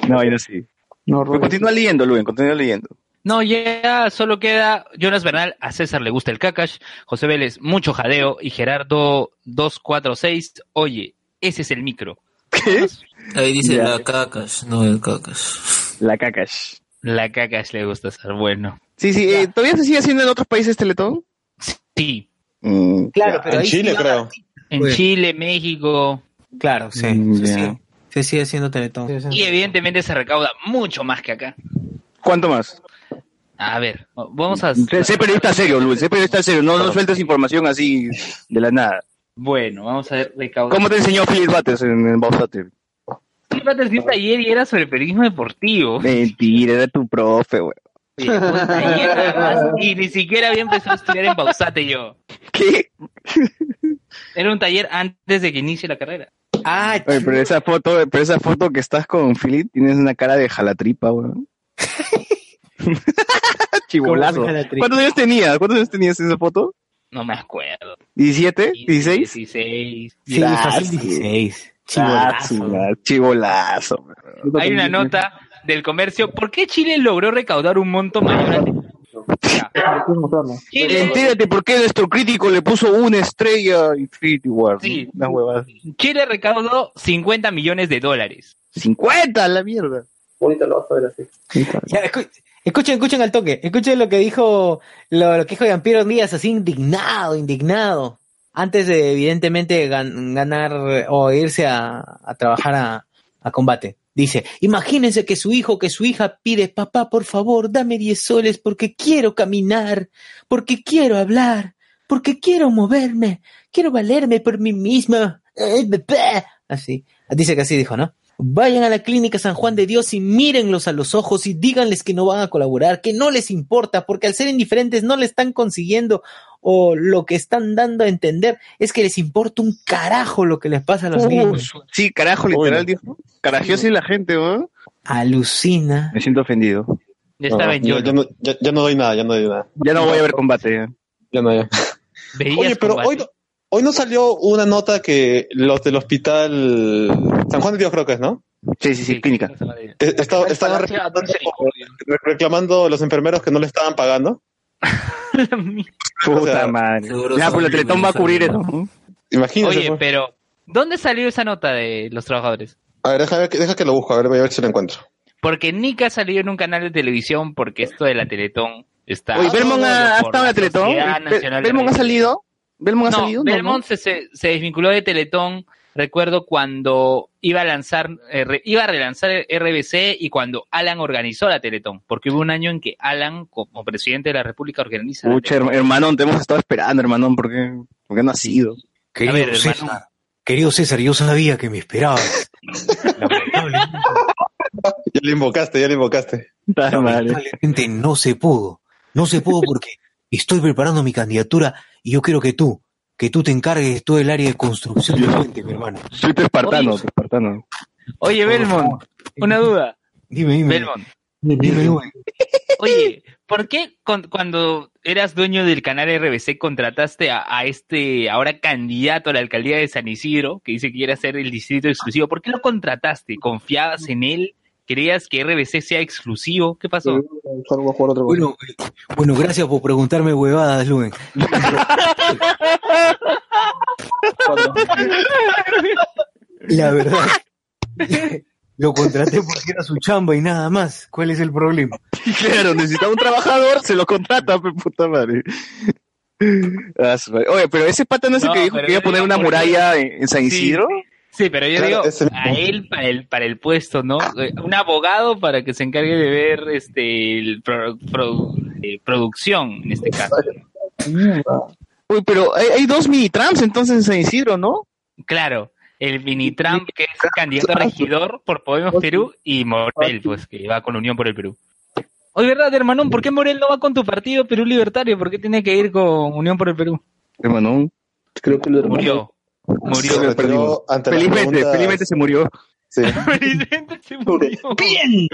No, y así. Pero continúa leyendo, Luen, continúa leyendo. No, ya solo queda Jonas Bernal, a César le gusta el cacash, José Vélez, mucho jadeo, y Gerardo 246, oye, ese es el micro. ¿Qué? Ahí dice Ya. la cacas, no el cacas. La cacash. La cacash le gusta ser bueno. Sí, sí, eh, ¿todavía se sigue haciendo en otros países Teletón? Sí. Claro, pero en ahí Chile, creo. En Chile, México. Claro, sí, Mm, sí. Se sigue haciendo Teletón. Y evidentemente se recauda mucho más que acá. ¿Cuánto más? A ver, vamos a... Sé, sé periodista serio, Luis, sé periodista serio, no, no sueltes información así de la nada. Bueno, vamos a ver recaudar. ¿Cómo te enseñó Philip Bates en Bausate? Sí, Pater, sí, un taller y era sobre periodismo deportivo. Mentira, era tu profe, güey. Taller además, y ni siquiera había empezado a estudiar en Bausate yo. ¿Qué? Era un taller antes de que inicie la carrera. Ah, Oye, pero esa foto, pero esa foto que estás con Philip, tienes una cara de jalatripa, weón. Chibolazo. ¿Cuántos años tenías? ¿Cuántos años tenías en esa foto? No me acuerdo. ¿17? ¿16? 16. Sí, fácil sí. 16. Ah, Chibolazo. Chibolazo. Hay una nota del comercio. ¿Por qué Chile logró recaudar un monto mayor ante- Chile, Entérate por qué nuestro crítico le puso una estrella Infinity War. Sí. Una huevada. Chile recaudó 50 millones de dólares. 50 la mierda. Bonito lo vas a ver así. Ya, escu- escuchen, escuchen al toque. Escuchen lo que dijo, lo, que dijo Jean-Pierre Díaz, así indignado, indignado. Antes de, evidentemente, gan- ganar eh, o irse a, trabajar a, a combate. Dice, imagínense que su hijo, que su hija pide, papá, por favor, dame 10 soles porque quiero caminar, porque quiero hablar, porque quiero moverme, quiero valerme por mí misma. Eh, bebé. Así. Dice que así dijo, ¿no? Vayan a la clínica San Juan de Dios y mírenlos a los ojos y díganles que no van a colaborar, que no les importa, porque al ser indiferentes no le están consiguiendo o lo que están dando a entender es que les importa un carajo lo que les pasa a los niños. sí, carajo, literal, dijo. Carajiosa y la gente, weón. Alucina. Me siento ofendido. Ya estaba en ya, Yolo. ya no, ya, ya no doy nada, ya no doy nada. Ya no voy a ver combate. ya. Ya no, ya. Oye, pero combate. hoy, no- hoy no salió una nota que los del hospital San Juan de Dios creo que es, ¿no? Sí, sí, sí, clínica. Eh, estaba- estaban reclamando, re- reclamando los enfermeros que no le estaban pagando. Puta O sea, madre. Ya, pues la Teletón va a cubrir eso. Imagínate. Oye, pues. pero ¿dónde salió esa nota de los trabajadores? A ver, deja, ver que- deja que lo busco, a ver, voy a ver si lo encuentro. Porque Nika ha salido en un canal de televisión porque esto de la Teletón está... Oye, Belmont ha, ha estado en la Teletón. Sociedad Be- Nacional ¿Belmont ha Radio. salido? ¿Belmont ha No, salido? No, Belmont Se, desvinculó de Teletón. Recuerdo cuando iba a lanzar, eh, re- iba a relanzar el RBC y cuando Alan organizó la Teletón, porque hubo un año en que Alan, como presidente de la República, organiza. la Pucha, hermanón, te hemos estado esperando, hermanón, ¿por qué, por qué no has ido? Querido A ver, César, hermano. querido César, yo sabía que me esperabas. Ya lo invocaste, ya lo invocaste. Lamentablemente no se pudo. No se pudo porque estoy preparando mi candidatura y yo quiero que tú, que tú te encargues de todo el área de construcción del puente, mi hermano. Soy tu espartano, Oye. tu espartano. Oye, Belmont, una duda. Dime, dime. Belmont, Dime, Luen. oye, ¿por qué con- cuando eras dueño del canal RBC contrataste a, a este ahora candidato a la alcaldía de San Isidro, que dice que quiere hacer el distrito exclusivo? ¿Por qué lo contrataste? ¿Confiabas en él? ¿Querías que RBC sea exclusivo? ¿Qué pasó? Bueno, eh, bueno, gracias por preguntarme huevadas, Luen. La verdad, lo contraté porque era su chamba y nada más. ¿Cuál es el problema? Claro, necesitaba un trabajador, se lo contrata, puta madre. Ah, madre. Oye, pero ese pata no es el No, que dijo que iba a poner una muralla en, en San Isidro. Sí, pero yo Claro, digo a él para el para el puesto, ¿no? Eh, Un abogado para que se encargue de ver este el pro- pro- eh, producción en este caso. Uy, pero hay, hay dos mini trams entonces en San Isidro, ¿no? Claro, el mini Trump que es candidato a regidor por Podemos Perú y Morel, pues que va con Unión por el Perú. Oye, ¿verdad, hermanón? ¿Por qué Morel no va con tu partido Perú Libertario? ¿Por qué tiene que ir con Unión por el Perú? Hermano. Creo que lo Murió. Murió. Se retiró ante las Felizmente, preguntas- felizmente se murió. Sí. Felizmente se murió. ¡Bien!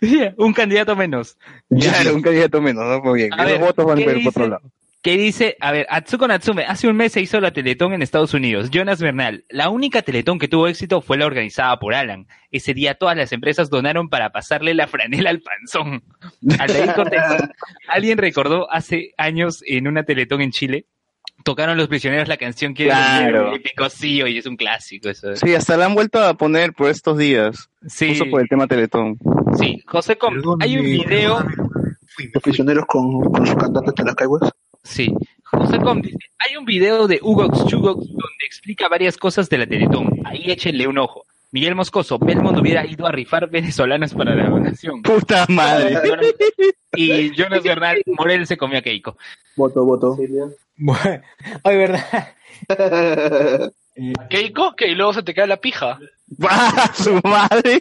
Un candidato menos. Claro, un candidato menos, ¿no? Muy bien. A ver, votos van ¿qué por dice? otro lado. que dice, a ver, Atsuko Natsume, hace un mes se hizo la Teletón en Estados Unidos. Jonas Bernal, la única Teletón que tuvo éxito fue la organizada por Alan. Ese día todas las empresas donaron para pasarle la franela al panzón. Aldair alguien recordó hace años en una Teletón en Chile, tocaron los prisioneros la canción que Claro. el picocillo y es un clásico eso. Sí, hasta la han vuelto a poner por estos días. Sí. Justo por el tema Teletón. Sí, José Com, hay un video, Los prisioneros con, con sus cantantes de las caiguas. sí, José Com dice, hay un video de Hugox Chugox donde explica varias cosas de la Teletón. Ahí échenle un ojo. Miguel Moscoso, Belmont hubiera ido a rifar venezolanos para la donación. Puta madre. Y Jonas Bernal, Morel se comió a Keiko. Voto, voto. Oye, ¿verdad? Keiko, que y luego se te cae la pija. ¡Ah, su madre!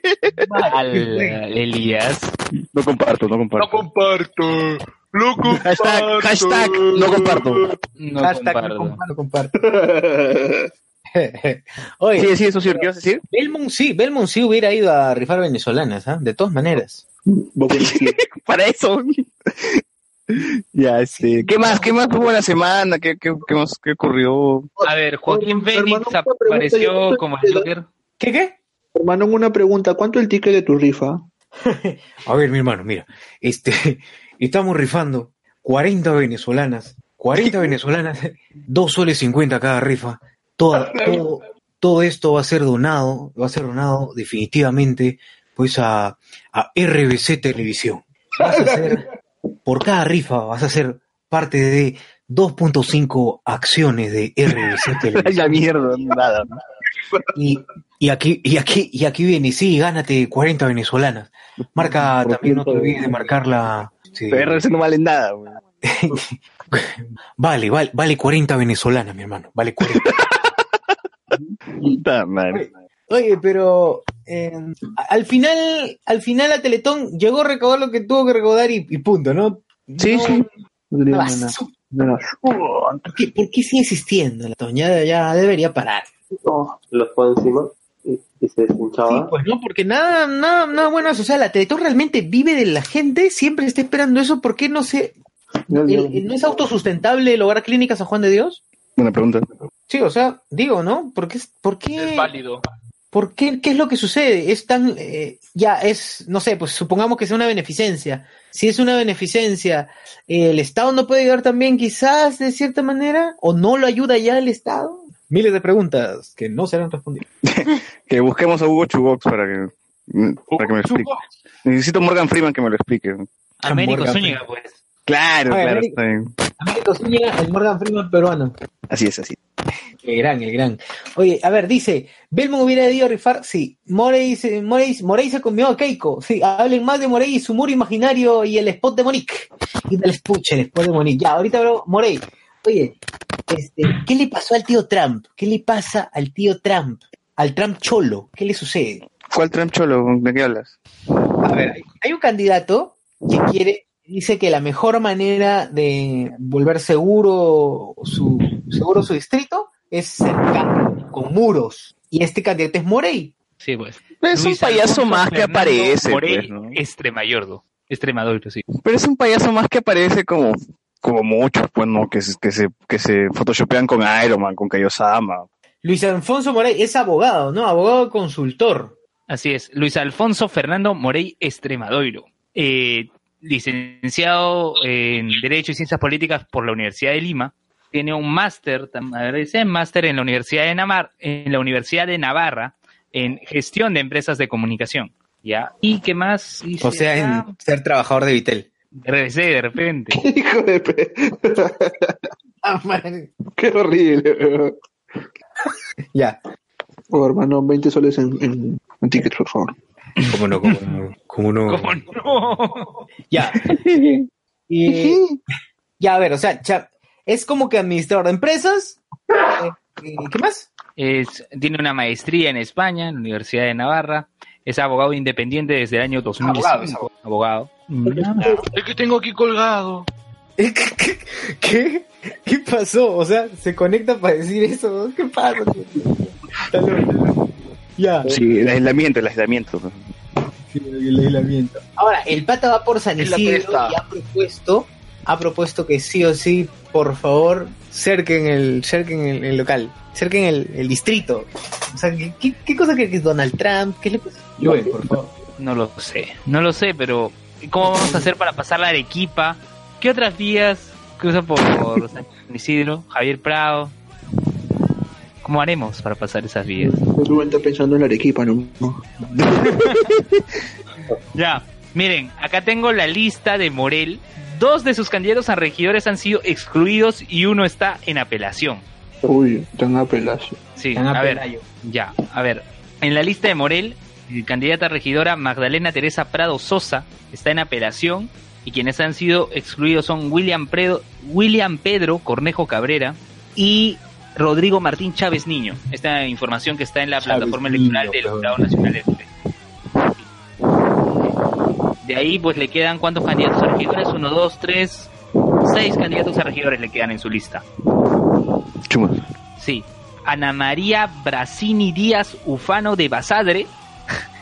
Al Elías. No comparto, no comparto. No comparto. Lo comparto. Hashtag, hashtag, no comparto. No Hashtag comparto. no comparto, comparto. Oye, Sí, sí, eso sí, ¿qué ibas a decir? Belmont sí, Belmont sí hubiera ido a rifar venezolanas, ¿ah? De todas maneras. Para eso. ya, este. ¿Qué más? ¿Qué más hubo en la semana? ¿Qué, qué, qué más? ¿Qué ocurrió? A ver, Joaquín Phoenix apareció yo- como el Joker. ¿Qué qué? Hermano, una pregunta. ¿Cuánto el ticket de tu rifa? A ver, mi hermano, mira, este, estamos rifando 40 venezolanas, 40 venezolanas, 2 soles 50 cada rifa. Todo, todo, todo esto va a ser donado, va a ser donado definitivamente, pues a, a RBC Televisión. Vas a ser, por cada rifa, vas a ser parte de 2.5 acciones de RBC Televisión. la mierda, nada. Y, y aquí, y aquí, y aquí viene, sí, gánate 40 venezolanas. Marca, también no te olvides de marcar la. sí. RC no vale nada. Vale, vale, vale 40 venezolanas, mi hermano. Vale 40. Puta madre. Oye, pero eh, al final, al final la Teletón llegó a recaudar lo que tuvo que recaudar y, y punto, ¿no? Sí, No- sí. una basura. ¿Por qué, por qué sigue existiendo la Toña? Ya, ya debería parar. Los fue encima y, se deshinchaba. Sí, pues no, porque nada, nada, nada bueno. O sea, la Teletón realmente vive de la gente, siempre está esperando eso. ¿Por qué no se, el- no es autosustentable lograr clínicas a Juan de Dios? Buena pregunta. Sí, o sea, digo, ¿no? ¿Por qué? ¿Por qué? Es válido. ¿Por qué? ¿Qué es lo que sucede? Es tan, eh, ya es, no sé, pues supongamos que sea una beneficencia. Si es una beneficencia, eh, ¿el Estado no puede ayudar también quizás de cierta manera? ¿O no lo ayuda ya el Estado? Miles de preguntas que no serán respondidas. Que busquemos a Hugo Chugox para que, para que me lo explique. Necesito Morgan Freeman que me lo explique. Américo Morgan Zúñiga, pues. Claro, claro. Américo Zúñiga, el Morgan Freeman peruano. Así es, así. El gran, el gran. Oye, a ver, dice, Belmont hubiera ido a rifar, sí. Morey se, Morey, Morey se comió a Keiko, sí. Hablen más de Morey y su muro imaginario y el spot de Monique. Y del espuche, el spot de Monique. Ya, ahorita bro, Morey. Oye, este, ¿qué le pasó al tío Trump? ¿Qué le pasa al tío Trump? Al Trump cholo, ¿qué le sucede? ¿Cuál Trump Cholo? ¿De qué hablas? A ver, hay- hay un candidato que quiere, dice que la mejor manera de volver seguro su, seguro su distrito es cercano, con muros. Y este candidato es Morey. Sí, pues. Es un payaso Alfonso más que aparece, Morey, pues, ¿no? Extremayordo. Extremadoiro, sí. Pero es un payaso más que aparece como, como muchos, pues, ¿no? Que, se- que, se, que se photoshopean con Iron Man, con Kaiosama. Luis Alfonso Morey es abogado, ¿no? Abogado consultor. Así es. Luis Alfonso Fernando Morey Extremadoiro. Eh, licenciado en Derecho y Ciencias Políticas por la Universidad de Lima. Tiene un máster, dice máster en la Universidad de Navarra, en la Universidad de Navarra, en gestión de empresas de comunicación. ¿Ya? ¿Y qué más? O sea, en ser trabajador de Vitel. RBC, de repente. Hijo de pe... Ah. Qué horrible. Ya. Oh, hermano, 20 soles en, en, en tickets, por favor. ¿Cómo no? ¿Cómo no? ¿Cómo no? ¿Cómo no? Ya. Y, ya, a ver, o sea, cha- es como que administrador de empresas. Eh, ¿Qué más? Es, tiene una maestría en España, en la Universidad de Navarra. Es abogado independiente desde el año 2005. Abogado, es abogado. El que tengo aquí colgado. ¿Qué? ¿Qué pasó? O sea, se conecta para decir eso. ¿Qué pasa? Ya. Sí, el aislamiento, el aislamiento. Sí, el aislamiento. Ahora, el pata va por San Isidro y ha propuesto, ha propuesto que sí o sí, por favor, cerquen el, cerquen el, el local, cerquen el, el distrito. O sea, ¿qué, qué, cosa cree que es Donald Trump? ¿Qué le pasa? Joel, por favor. No lo sé, no lo sé, pero ¿cómo vamos a hacer para pasar la Arequipa? ¿Qué otras vías cruzan por San Isidro, Javier Prado? ¿Cómo haremos para pasar esas vías? Rubén está pensando en la Arequipa, ¿no? Ya, miren, acá tengo la lista de Morel. Dos de sus candidatos a regidores han sido excluidos y uno está en apelación. Uy, tan apelación. Sí, a ver, ya, a ver. En la lista de Morel, eh, candidata a regidora Magdalena Teresa Prado Sosa está en apelación y quienes han sido excluidos son William, Predo, William Pedro Cornejo Cabrera y Rodrigo Martín Chávez Niño. Esta información que está en la Chávez plataforma Niño, electoral del claro. Jurado Nacional Electoral. De ahí pues le quedan cuántos candidatos a regidores, uno, dos, tres, seis candidatos a regidores le quedan en su lista. Chuma. Sí. Ana María Brasini Díaz Ufano de Basadre,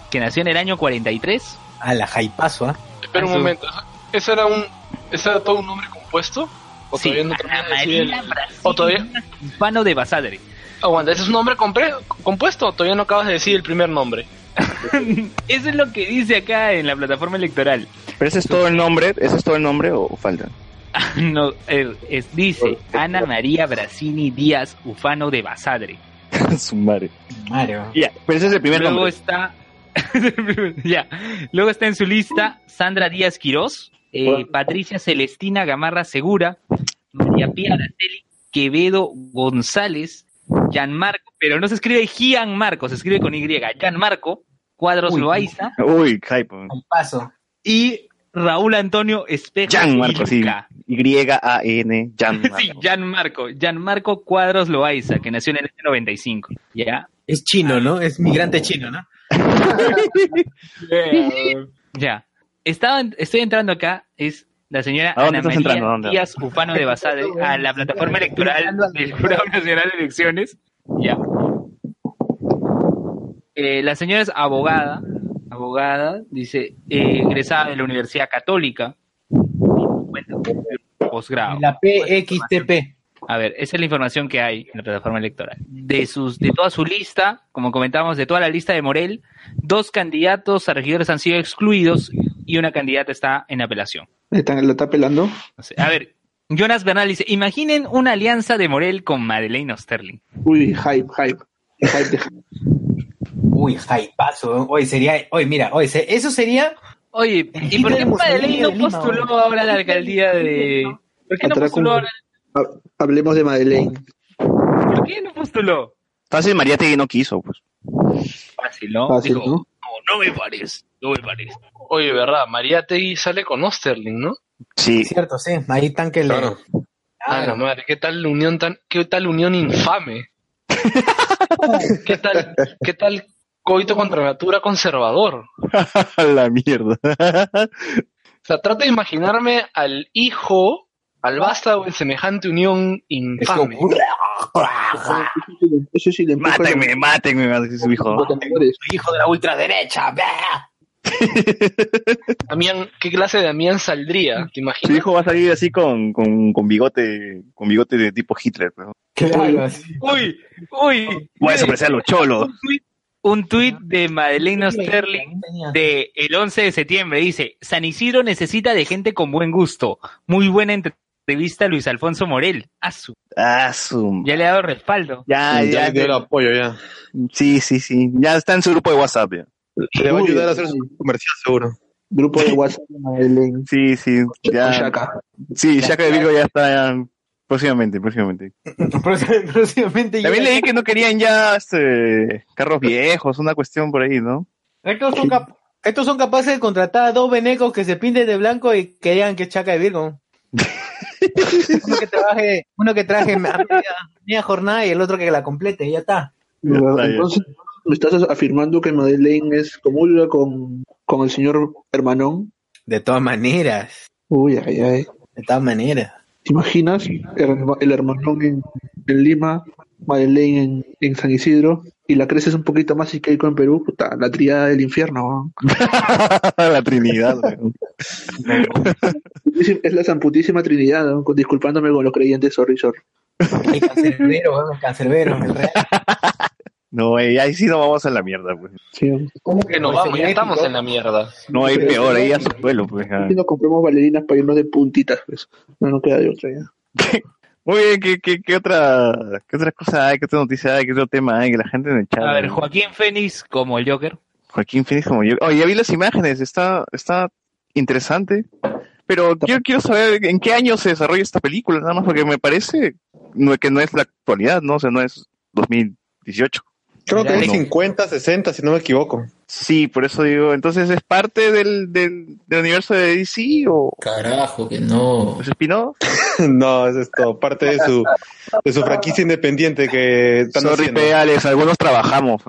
que nació en el año 43. A la jaipazo, ¿ah? Espera un momento. ¿Ese era un, ese era todo un nombre compuesto? ¿O Sí, todavía no Ana termina de decir María el- Brasini ¿O todavía? Ufano de Basadre. Aguanta, ¿ese es un nombre compre- compuesto o todavía no acabas de decir el primer nombre? Eso es lo que dice acá en la plataforma electoral. ¿Pero ese es todo el nombre? ¿Ese es todo el nombre o falta? No, eh, es- dice Ana María Brasini Díaz Ufano de Basadre. Su madre. Mario. Ya, pero ese es el primer Luego nombre. está. ya. Luego está en su lista Sandra Díaz Quirós, eh, Patricia Celestina Gamarra Segura, María Pía Araceli, Quevedo González, Gianmarco, pero no se escribe Gianmarco, se escribe con Y, Gianmarco, Cuadros Uy. Loaiza Uy, hype. Paso. y Raúl Antonio Espejo Jan Marco, sí. Y-A-N, Jan Marco. Sí, Gianmarco, Gianmarco Cuadros Loaiza, que nació en el año 95. ¿Ya? Es chino, ¿no? Es migrante chino, ¿no? Ya. Estaba, estoy entrando acá, es la señora ¿A dónde Ana María. Díaz Ufano de Basadre a la plataforma electoral del Jurado Nacional de Elecciones. Ya. Eh, la señora es abogada, abogada, dice, eh, egresada de la Universidad Católica, cuenta con un posgrado. La PXTP. A ver, esa es la información que hay en la plataforma electoral. De sus, de toda su lista, como comentábamos, de toda la lista de Morel, dos candidatos a regidores han sido excluidos y una candidata está en apelación. ¿Está- ¿La está pelando? No sé. A ver, Jonas Bernal dice, imaginen una alianza de Morel con Madeleine Osterling. Uy, hype, hype. Hype de Uy, jaipazo. Hoy sería, hoy mira, hoy se- eso sería Oye, ¿y por qué Madeleine no postuló ahora a la alcaldía de... ¿Por qué no postuló ahora? Ha- Hablemos de Madeleine. ¿Por qué no postuló? Fácil, María Tegui no quiso, pues. Fácil, ¿no? Fácil, Dijo, ¿no? no, no me parece, no me parece. Oye, verdad, María Tegui sale con Osterling, ¿no? Sí. cierto, sí. Ahí tan que le. Claro. Ah, la madre, qué tal unión tan, qué tal unión infame. ¿Qué tal, qué tal coito contra natura conservador? la mierda. O sea, trata de imaginarme al hijo, al vástago en semejante unión infame. Eso sí le mátenme, mátenme, su hijo. de la ultraderecha. Damián, ¿qué clase de Damián saldría? ¿Te Su imaginas? hijo va a salir así con, con, con bigote, con bigote de tipo Hitler. Claro, sí. Uy, uy. Voy a desaparecer a los cholos. Un tuit, de Madeleine Osterling de el 11 de septiembre dice, San Isidro necesita de gente con buen gusto. Muy buena entrevista a Luis Alfonso Morel. A su. Ah, su. Ya le ha dado respaldo. Ya, ya ya. le dio el apoyo ya. Sí, sí, sí. Ya está en su grupo de WhatsApp. Ya. Le va a ayudar a hacer su comercial seguro. Grupo de WhatsApp Madeleine. Sí, sí. Ya. Shaka. Sí, Shaka de Virgo ya está ya, próximamente, próximamente. Próximamente También leí que no querían ya este, carros viejos, una cuestión por ahí, ¿no? Estos son, cap- estos son capaces de contratar a dos venecos que se pinten de blanco y que digan que es chaca de Virgo. uno que trabaje, uno que traje media, media jornada y el otro que la complete, y ya está. Entonces, ¿me estás afirmando que Madeleine es comulga con, con el señor Hermanón? De todas maneras. Uy, ay, ay. De todas maneras. ¿Te imaginas el, el hermanón en, en Lima, Madeleine en, en San Isidro, y la creces un poquito más y Keiko en Perú? Puta, la triada del infierno. ¿no? la Trinidad. Es la Sanputísima Trinidad, ¿no? Con- disculpándome con los creyentes, sorry, sorry. El cancerbero, weón, el cancerbero. el real. No, eh, ahí sí no vamos a la mierda, pues. ¿Cómo que no vamos? Ya estamos en la mierda. No, hay peor, ahí a su suelo, pues. Y nos compramos bailarinas para irnos de puntitas, pues. No nos queda de otra ya. Muy bien, ¿qué, qué, qué otra, qué otra cosa hay? ¿Qué otra noticia hay? ¿Qué otro tema hay? Que la gente en el chat. A ver, Joaquín Fénix como el Joker. Joaquín Phoenix como yo. Oh, ya vi las imágenes, está, está interesante. Pero quiero, quiero saber en qué año se desarrolla esta película, nada más porque me parece no, que no es la actualidad, ¿no? O sea, no es 2018. Creo que No. es 50, 60, si no me equivoco. Sí, por eso digo, entonces es parte del, del, del universo de DC o Carajo, que no. ¿Es spin-off? no, es esto, parte de su, de su franquicia independiente que están Sorry, Alex, algunos trabajamos.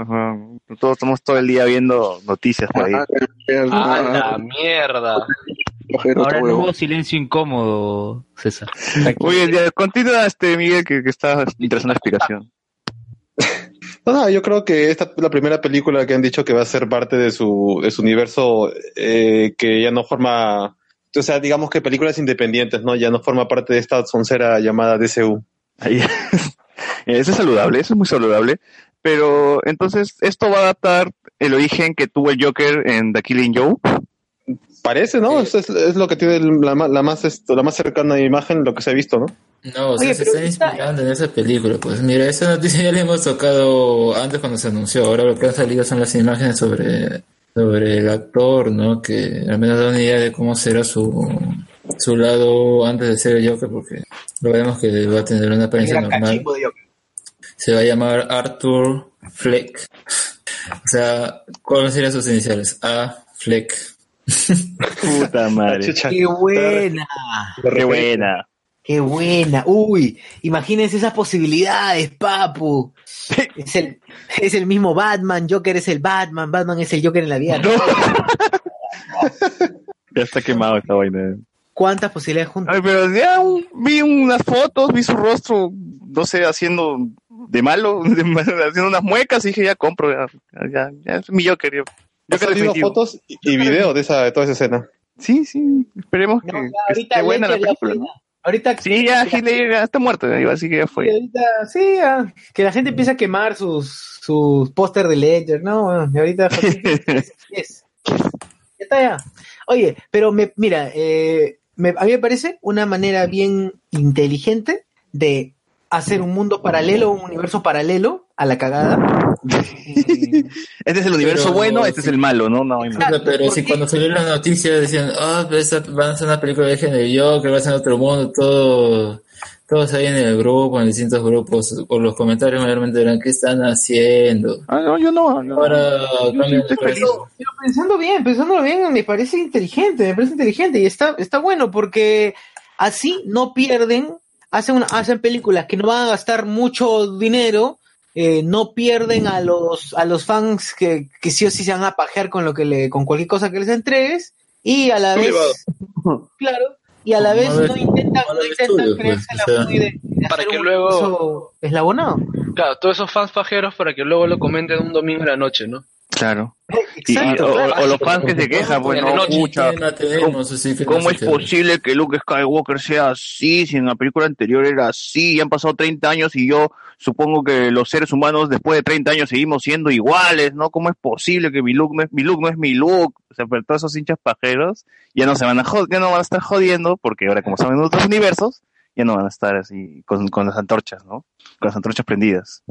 Todos estamos todo el día viendo noticias por ahí. ¡A la mierda! Ahora no hubo silencio incómodo, César. Muy bien, ya, continúa este Miguel que, que está interesante la explicación. No, no, yo creo que esta es la primera película que han dicho que va a ser parte de su, de su universo eh, que ya no forma, o sea, digamos que películas independientes, ¿no? Ya no forma parte de esta soncera llamada DCU. Ahí. Eso es saludable, eso es muy saludable. Pero entonces, ¿esto va a adaptar el origen que tuvo el Joker en The Killing Joke? Parece, ¿no? Es, es- es lo que tiene la, la más esto, la más cercana imagen, lo que se ha visto, ¿no? No, o sea, Oye, se están está- inspirando en esa película. Pues mira, esa noticia ya la hemos tocado antes cuando se anunció. Ahora lo que han salido son las imágenes sobre, sobre el actor, ¿no? Que al menos da una idea de cómo será su, su lado antes de ser el Joker, porque lo vemos que va a tener una apariencia normal. cachimbo de Joker. Se va a llamar Arthur Fleck. O sea, ¿cuáles serían sus iniciales? A. Fleck. Puta madre. ¡Qué buena! Qué buena. ¡Qué buena! Uy, imagínense esas posibilidades, papu. Es el, es el mismo Batman, Joker es el Batman, Batman es el Joker en la vida. Ya está quemado esta vaina. ¿Cuántas posibilidades juntas? Ay, pero ya un- vi unas fotos, vi su rostro, no sé, haciendo de malo, de haciendo unas muecas y dije, ya compro, ya, ya, ya es mi Joker. Yo, Joker salido definitivo. fotos y y videos de esa, de toda esa escena. Sí, sí, esperemos que, No, ya, que esté buena la película. Ahorita Sí, ya Ledger ya está muerto, así que ya fue. ahorita, sí, ya, que la gente empieza a quemar sus, sus póster de Ledger, ¿no? Bueno, y ahorita yes, ya está ya. Oye, pero me, mira, eh, me- a mí me parece una manera bien inteligente de hacer un mundo paralelo, un universo paralelo a la cagada. Este es el universo Pero bueno, este sí. es el malo, ¿no? no más. Claro, pero si cuando salió la noticia decían, ah, pero esta- van a hacer una película de género, yo que va a ser otro mundo, todo, todos ahí en el grupo, en distintos grupos, por los comentarios mayormente eran, ¿qué están haciendo? Ah, no, yo no. no. Ahora cambian estoy de feliz. Pero pensando bien, pensándolo bien, me parece inteligente, me parece inteligente y está, está bueno porque así no pierden, hacen, una- hacen películas que no van a gastar mucho dinero, eh, no pierden a los, a los fans que, que sí o sí se van a pajear con lo que le, con cualquier cosa que les entregues y a la vez, claro, y a la vez no intentan, no intentan pues, creerse o la sea. muy de, de Para hacer que un luego- eslabonado. Claro, todos esos fans pajeros para que luego lo comenten un domingo en la noche, ¿no? Claro. Y- Exacto, o, claro. o los fans que se quejan, pues no, no ¿Cómo es posible que Luke Skywalker sea así si en la película anterior era así? Y han pasado 30 años y yo supongo que los seres humanos después de 30 años seguimos siendo iguales, ¿no? ¿Cómo es posible que mi Luke no es mi Luke, no es mi Luke? O sea, pero todos esos hinchas pajeros ya no se van a ya no van a estar jodiendo porque ahora como saben en otros universos ya no van a estar así con, con las antorchas, ¿no? Con las antorchas prendidas.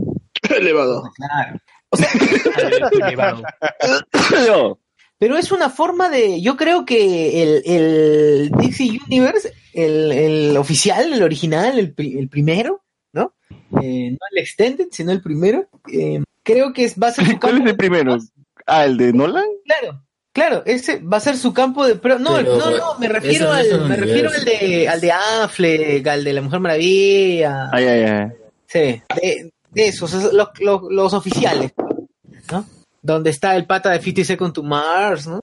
Elevado. Claro. No. Pero es una forma de. Yo creo que el, el DC Universe, el, el oficial, el original, el, pri- el primero, ¿no? Eh, no el extended, sino el primero. eh, creo que es, va a ser su ¿Cuál campo. es el primero? Ah, el de Nolan. Claro, claro, ese va a ser su campo de. Pero, no, Pero, no, no, me refiero al, me refiero al de, al de Affleck, al de la Mujer Maravilla. Ay, ay, ay. Sí, de, de esos, es lo- lo- los oficiales. Donde está el pata de 50 Second to Mars, ¿no?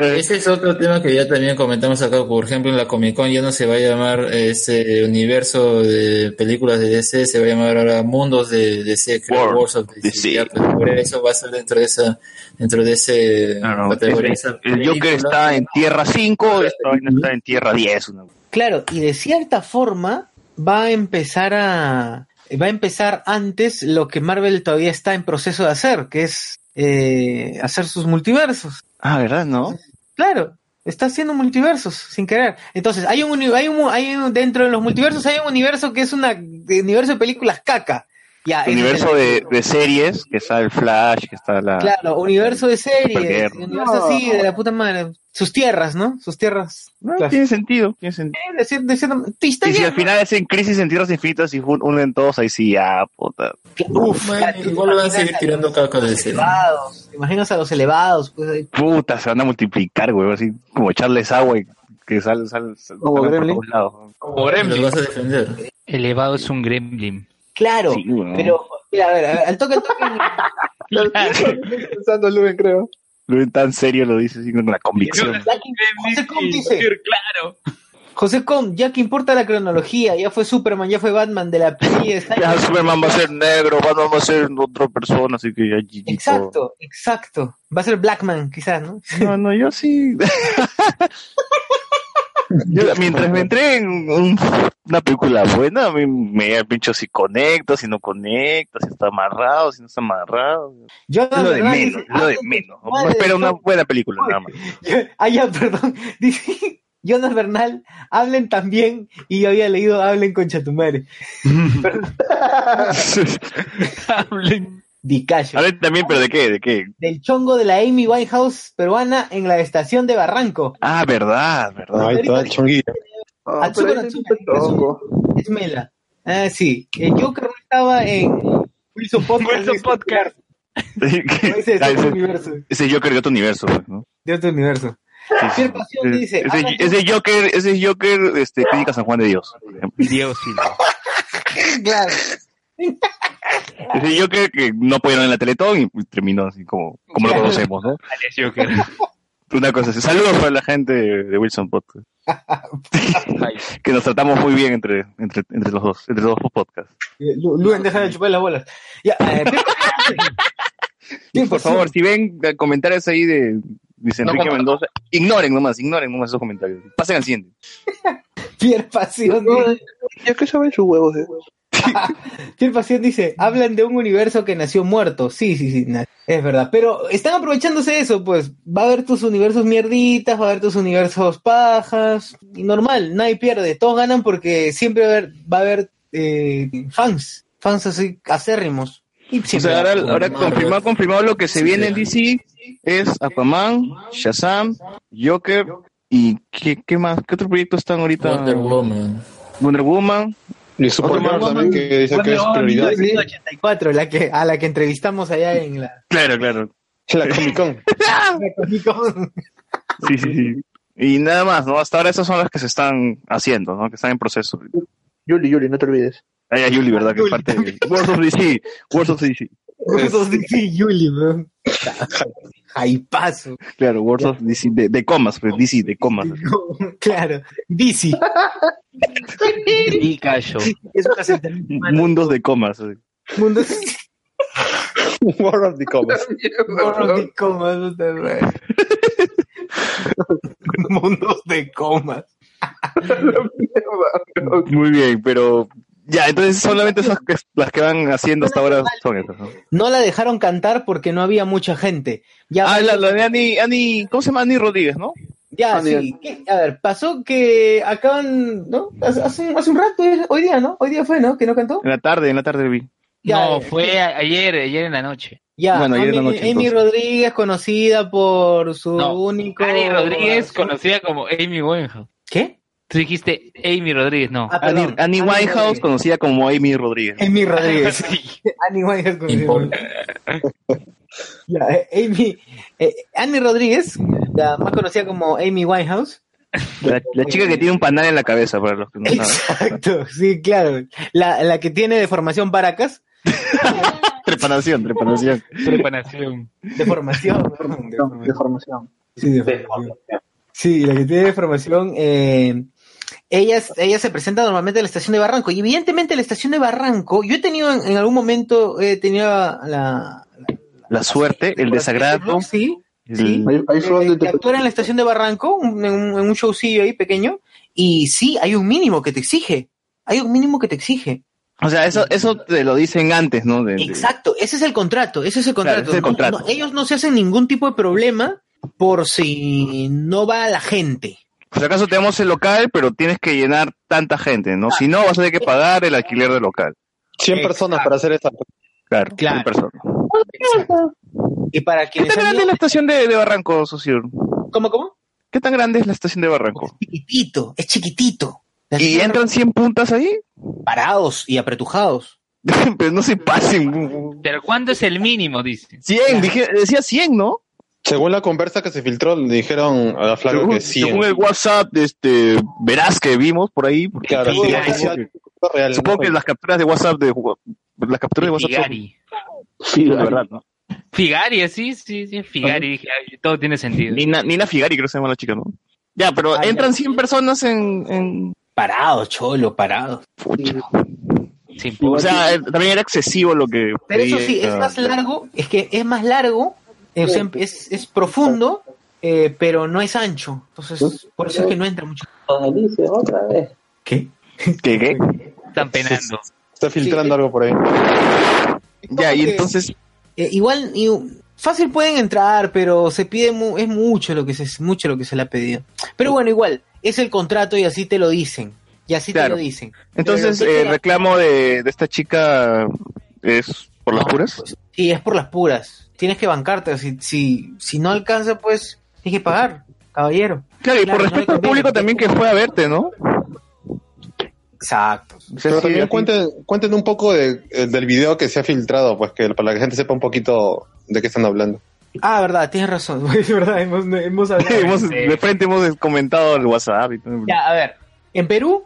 Ese es otro tema que ya también comentamos acá. Por ejemplo, en la Comic Con ya no se va a llamar ese universo de películas de DC, se va a llamar ahora Mundos de DC, World Wars of DC. Ya, pues, por eso va a ser dentro de esa, dentro de ese categoría, esa El Joker está en Tierra 5, esta vaina está en Tierra 10. una- Claro, y de cierta forma va a empezar a va a empezar antes lo que Marvel todavía está en proceso de hacer, que es eh, hacer sus multiversos. Ah, ¿verdad? ¿No? Claro, está haciendo multiversos sin querer. Entonces, hay un, hay un, hay un- dentro de los multiversos hay un universo que es una de universo de películas caca. Ya, es universo de, de series, que está el Flash, que está la... Claro, universo de series, universo así de la puta madre. Sus tierras, ¿no? Sus tierras. Claro. Tiene sentido, tiene sentido. Está Y si al final hacen crisis en tierras infinitas y unen todos, ahí sí, ya, puta. Uf, Bueno, igual van a seguir tirando caca de ese. elevados. ¿Te imaginas a los elevados? Pues ahí. Puta, se van a multiplicar, güey, así como echarles agua y que salen sal, sal- Como salen por Gremlin. todos lados. Como Los vas a defender. Elevado es un gremlin. Claro, Sí, pero mira, a ver, a ver, al toque, al toque. Pensando Luen, creo. Lo ven tan serio, lo dice así con la convicción. José Com dice, Claro. José Com, ya que importa la cronología, ya fue Superman, ya fue Batman de la Snyder. Ya Superman va a ser negro, Batman va a ser otra persona, así que ya GG todo. Exacto, exacto. Va a ser Blackman, quizás, ¿no? No, no, yo sí. Yo, mientras me entreguen un- una película buena, a mí me pincho si conecta, si no conecta, si está amarrado, si no está amarrado. Yo Es lo de menos, lo de menos. Espero de una buena película, nada más. Ah, ya, perdón. Dice Jonas Bernal, hablen también. Y yo había leído hablen con Chatumare. Hablen. Dicayo. A ver, también, pero ¿de qué? ¿De qué? Del chongo de la Amy Winehouse peruana en la estación de Barranco. Ah, verdad, verdad. Ahí está el chonguito. Ah, no ese es Mela. Ah, sí. El Joker no estaba en Wilson Podcast. Wilson Podcast. Ese es Ah, otro ese- universo. Ese Joker de otro universo, ¿no? De otro universo. Pierre Pasión Ese, dice, ese, ese Joker, ese Joker, este, Clínica San Juan de Dios. Diego Silva. Claro. Ese Joker que no apoyaron en la Teletón y terminó así como, como lo conocemos, ¿no? Una cosa así. Saludos para la gente de Wilson Podcast. que nos tratamos muy bien entre, entre, entre los dos, entre los dos podcasts. Lu- Luen, deja de chupar las bolas. Ya, eh, por favor, si ven eh, comentarios ahí de No Enrique. Mendoza, ignoren nomás, ignoren nomás esos comentarios. Pasen al siguiente. Pierre Pasión dice, Ya que saben sus huevos, eh. Pasión dice, hablan de un universo que nació muerto. Sí, sí, sí, es verdad. Pero están aprovechándose de eso, pues. Va a haber tus universos mierditas, va a haber tus universos pajas. Y normal, nadie pierde. Todos ganan porque siempre va a haber, va a haber eh, fans. Fans así acérrimos. Y O sea, ahora, ahora confirmado, confirmado lo que se Sí, viene en DC es Aquaman, Shazam, Joker y ¿qué, qué más? ¿Qué otros proyectos están ahorita? Wonder Woman. Wonder Woman. Y Superman también que dice que es prioridad. 1984, la que, a la que entrevistamos allá en la, Claro, claro. La Comic Con. la Comic Con. Sí, sí, sí. Y nada más, ¿no? Hasta ahora esas son las que se están haciendo, ¿no? Que están en proceso. Yuli, Yuli, no te olvides. Ay, ay, Yuli, ¿verdad? Que es Yuli parte de World of DC. World of DC. Esos DC Yuli, weón. Jaipazo. Claro, World of DC. De, de comas, pues, DC, de comas. Claro, DC. Y. Mundos de comas. eh. Mundo War of the Comics. Mundos de comas. puta madre. Mundos de comas. Muy bien, pero ya, entonces solamente esas que, las que van haciendo hasta ahora son esas. ¿no? No la dejaron cantar porque no había mucha gente. Ya, Ah, la, la de Ani, Ani, ¿cómo se llama? Ani Rodríguez, ¿no? Ya Ah, sí. ¿Qué? A ver, pasó que acaban, ¿no? Hace, hace un- hace un rato, hoy día, ¿no? Hoy día fue, ¿no? Que no cantó. En la tarde, en la tarde vi. Ya, No, eh, fue ayer, ayer en la noche. Ya, Bueno, ayer en la Amy, noche, Amy. Rodríguez, conocida por su No, único. Ani Rodríguez, conocida como Amy Winehouse. ¿Qué? Tú dijiste Amy Rodríguez, no. Ah, Annie, Annie Winehouse, Rodríguez. conocida como Amy Rodríguez. Amy Rodríguez. Sí. Annie Winehouse conocida como- Ya, eh, Amy, eh, Annie Rodríguez, la más conocida como Amy Winehouse. La, la chica que tiene un panal en la cabeza, para los que no saben. Exacto, sí, claro. La, la que tiene deformación Paracas. Trepanación, trepanación. Trepanación. Deformación. De formación. Sí, deformación. Sí, la que tiene deformación. Eh, ella, ella se presenta normalmente en la estación de Barranco. Y evidentemente la estación de Barranco, yo he tenido en, en algún momento, he tenido la, La suerte, el desagrado. Sí, sí. Eh, que actuar en la estación de Barranco, un- en, un, en un showcillo ahí pequeño, y sí, hay un mínimo que te exige. Hay un mínimo que te exige. O sea, eso, eso te lo dicen antes, ¿no? De- de- Exacto, ese es el contrato, ese es el contrato. es el No- contrato. no, ellos no se hacen ningún tipo de problema por si no va la gente. Por si acaso tenemos el local, pero tienes que llenar tanta gente, ¿no? Si no, vas a tener que pagar el alquiler del local. 100 personas para hacer esta. Claro, 100 personas. Y para ¿Qué tan grande es la estación de, de Barranco, socio? ¿Cómo, cómo? ¿Qué tan grande es la estación de Barranco? chiquitito, es chiquitito. ¿Y entran 100 puntas ahí? Parados y apretujados. pero no se pasen. Pero ¿cuándo es el mínimo, dice? 100, dije, decía 100, ¿no? Según la conversa que se filtró, le dijeron a la flaca Según, que 100. según el WhatsApp, este, verás que vimos por ahí. porque Claro, supongo sí, que- oficial, real, supongo no que fue. las capturas de WhatsApp de las capturas de WhatsApp son- Figari. Sí, la verdad, ¿no? Figari, sí, sí, sí, Figari. todo tiene sentido. Nina, Nina Figari, creo que se llama la chica, ¿no? Ya, pero entran 100 personas en, en... Parados, cholo, parados. O sea, eh, también era excesivo lo que... Pero eso sí, es más largo, es que es más largo, eh, o sea, es, es profundo, eh, pero no es ancho. Entonces, por eso es que no entra mucho. Alicia, otra vez. ¿Qué? ¿Qué, qué? Están penando. Está filtrando algo por ahí. Ya, y entonces... Eh, igual, y- fácil pueden entrar, pero se pide, mu- es mucho lo que se, mucho lo que se le ha pedido. Pero bueno, igual, es el contrato y así te lo dicen. Y así Claro. te lo dicen. Entonces, el ¿qué reclamo de, de esta chica es por las puras. Sí, es por las puras. Tienes que bancarte. Si, si, si no alcanza, pues tienes que pagar, caballero. Claro, y Claro, por respeto al público también que fue a verte, ¿no? Exacto. Pero también cuenten, cuenten un poco de- eh, del video que se ha filtrado, pues que para que la gente sepa un poquito de qué están hablando. Ah, verdad, tienes razón. Es verdad, hemos, hemos hablado. Hemos- de frente hemos comentado el WhatsApp y todo. Ya, a ver, en Perú,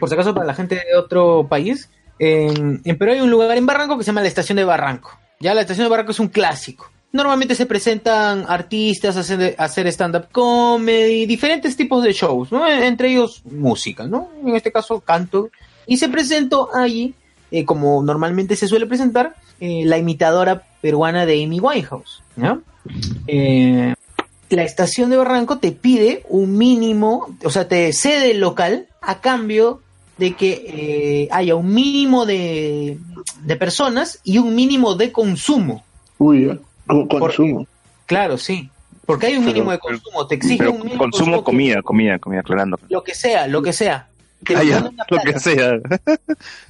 por si acaso para la gente de otro país, en, en Perú hay un lugar en Barranco que se llama la Estación de Barranco. Ya la Estación de Barranco es un clásico. Normalmente se presentan artistas a hacer, stand-up comedy, diferentes tipos de shows, ¿no? Entre ellos música, ¿no? En este caso canto. Y se presentó allí, eh, como normalmente se suele presentar, eh, la imitadora peruana de Amy Winehouse. Eh, la estación de Barranco te pide un mínimo, o sea, te cede el local a cambio de que eh, haya un mínimo de, de personas y un mínimo de consumo. Uy. Con- consumo. Claro, sí. Porque hay un mínimo de consumo, te exige Pero un mínimo de consumo consumo, comida, comida, comida, aclarando. lo que sea, lo que sea. Te Ah, lo que sea.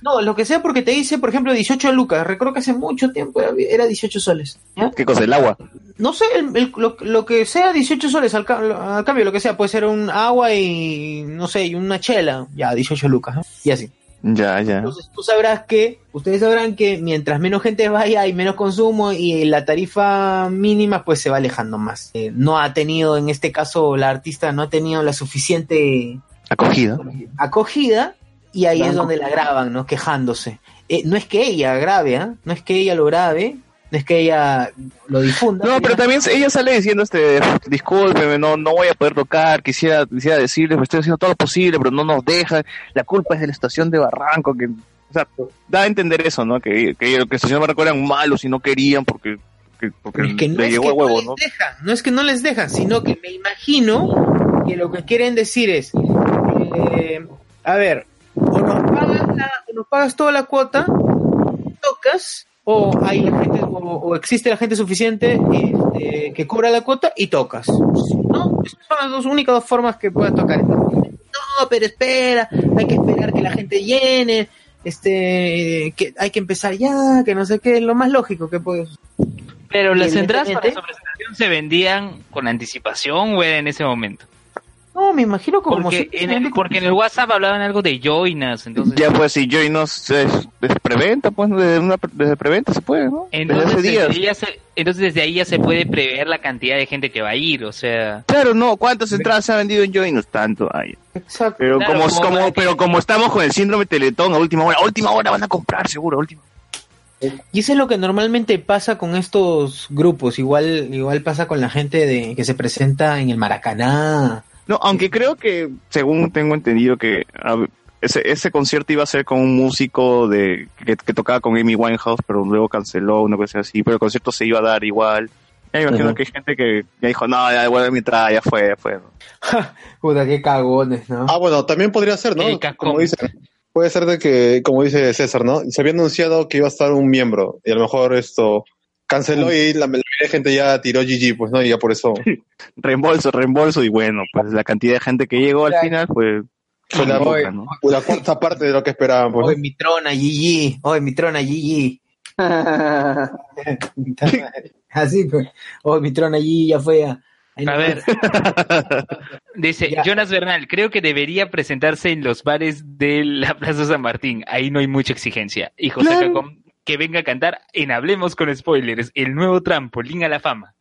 No, lo que sea porque te dice, por ejemplo, 18 lucas. Recuerdo que hace mucho tiempo era- era 18 soles. ¿ya? ¿Qué cosa? ¿El agua? No sé, el- el- lo, lo que sea 18 soles al, ca- al cambio, lo que sea, puede ser un agua y, no sé, y una chela, ya, 18 lucas, ¿no? y así. Ya, ya. Entonces tú sabrás que, ustedes sabrán que mientras menos gente vaya hay menos consumo y la tarifa mínima pues se va alejando más. Eh, no ha tenido, en este caso, la artista no ha tenido la suficiente Acogida. acogida y ahí es donde la graban, ¿no? Quejándose. Eh, no es que ella grabe, ¿ah? No es que ella lo grabe, no es que ella lo difunda. No, pero también ella sale diciendo este, discúlpeme, no, no voy a poder tocar, quisiera, quisiera decirles, estoy haciendo todo lo posible, pero no nos deja, la culpa es de la estación de Barranco, que, o sea, da a entender eso, ¿no? Que, que, que la estación de Barranco eran malos y no querían porque, que, porque Es que no le es llegó que huevo, no les ¿no? dejan, no es que no les dejan, sino que me imagino que lo que quieren decir es, eh, a ver, o nos pagas, la- o nos pagas toda la cuota, tocas, o hay la gente, o, o existe la gente suficiente este, que cobra la cuota y tocas. ¿No? Esas son las dos únicas dos formas que puedes tocar. No, pero espera, hay que esperar que la gente llene, este, que hay que empezar ya, que no sé qué, es lo más lógico que puedes. Pero las entradas para su presentación se vendían con anticipación o era en ese momento. No, me imagino como Porque, si- en el, porque en el WhatsApp hablaban algo de joinas, entonces... Ya pues, si Joy nos es, desde preventa, pues, desde, una, desde preventa se puede, ¿no? Desde Entonces hace desde, días. ahí ya se, entonces desde ahí ya se puede prever la cantidad de gente que va a ir, o sea... Claro, no, ¿cuántas entradas se han vendido en es tanto, ay. Exacto. Pero Claro, como, como como, para que- pero como estamos con el síndrome Teletón a última hora, a última hora van a comprar seguro, a última. Y eso es lo que normalmente pasa con estos grupos. Igual, igual pasa con la gente de que se presenta en el Maracaná. No, aunque creo que, según tengo entendido, que a ese, ese concierto iba a ser con un músico de que, que tocaba con Amy Winehouse, pero luego canceló, una cosa así, pero el concierto se iba a dar igual. Ya me imagino que hay gente que ya dijo, no, ya devuelve mi entrada, ya fue, ya fue. Puta, qué cagones, ¿no? Ah, bueno, también podría ser, ¿no? Como dicen. Puede ser de que, como dice César, ¿no? Se había anunciado que iba a estar un miembro y a lo mejor esto canceló y la mayoría de gente ya tiró GG, pues, ¿no? Y ya por eso. Reembolso, reembolso, y bueno, pues la cantidad de gente que llegó al final fue, Fue la, poca, ¿no? la cuarta parte de lo que esperaban, pues. Oye, mi trona, GG. Oye, mi trona, GG. Así, pues. Oye, mi trona, GG ya fue a... Ahí A ver. Dice Jonas Bernal, creo que debería presentarse en los bares de la Plaza San Martín. Ahí no hay mucha exigencia. Y José Claro. Cacón, que venga a cantar en Hablemos con Spoilers, el nuevo trampolín a la fama.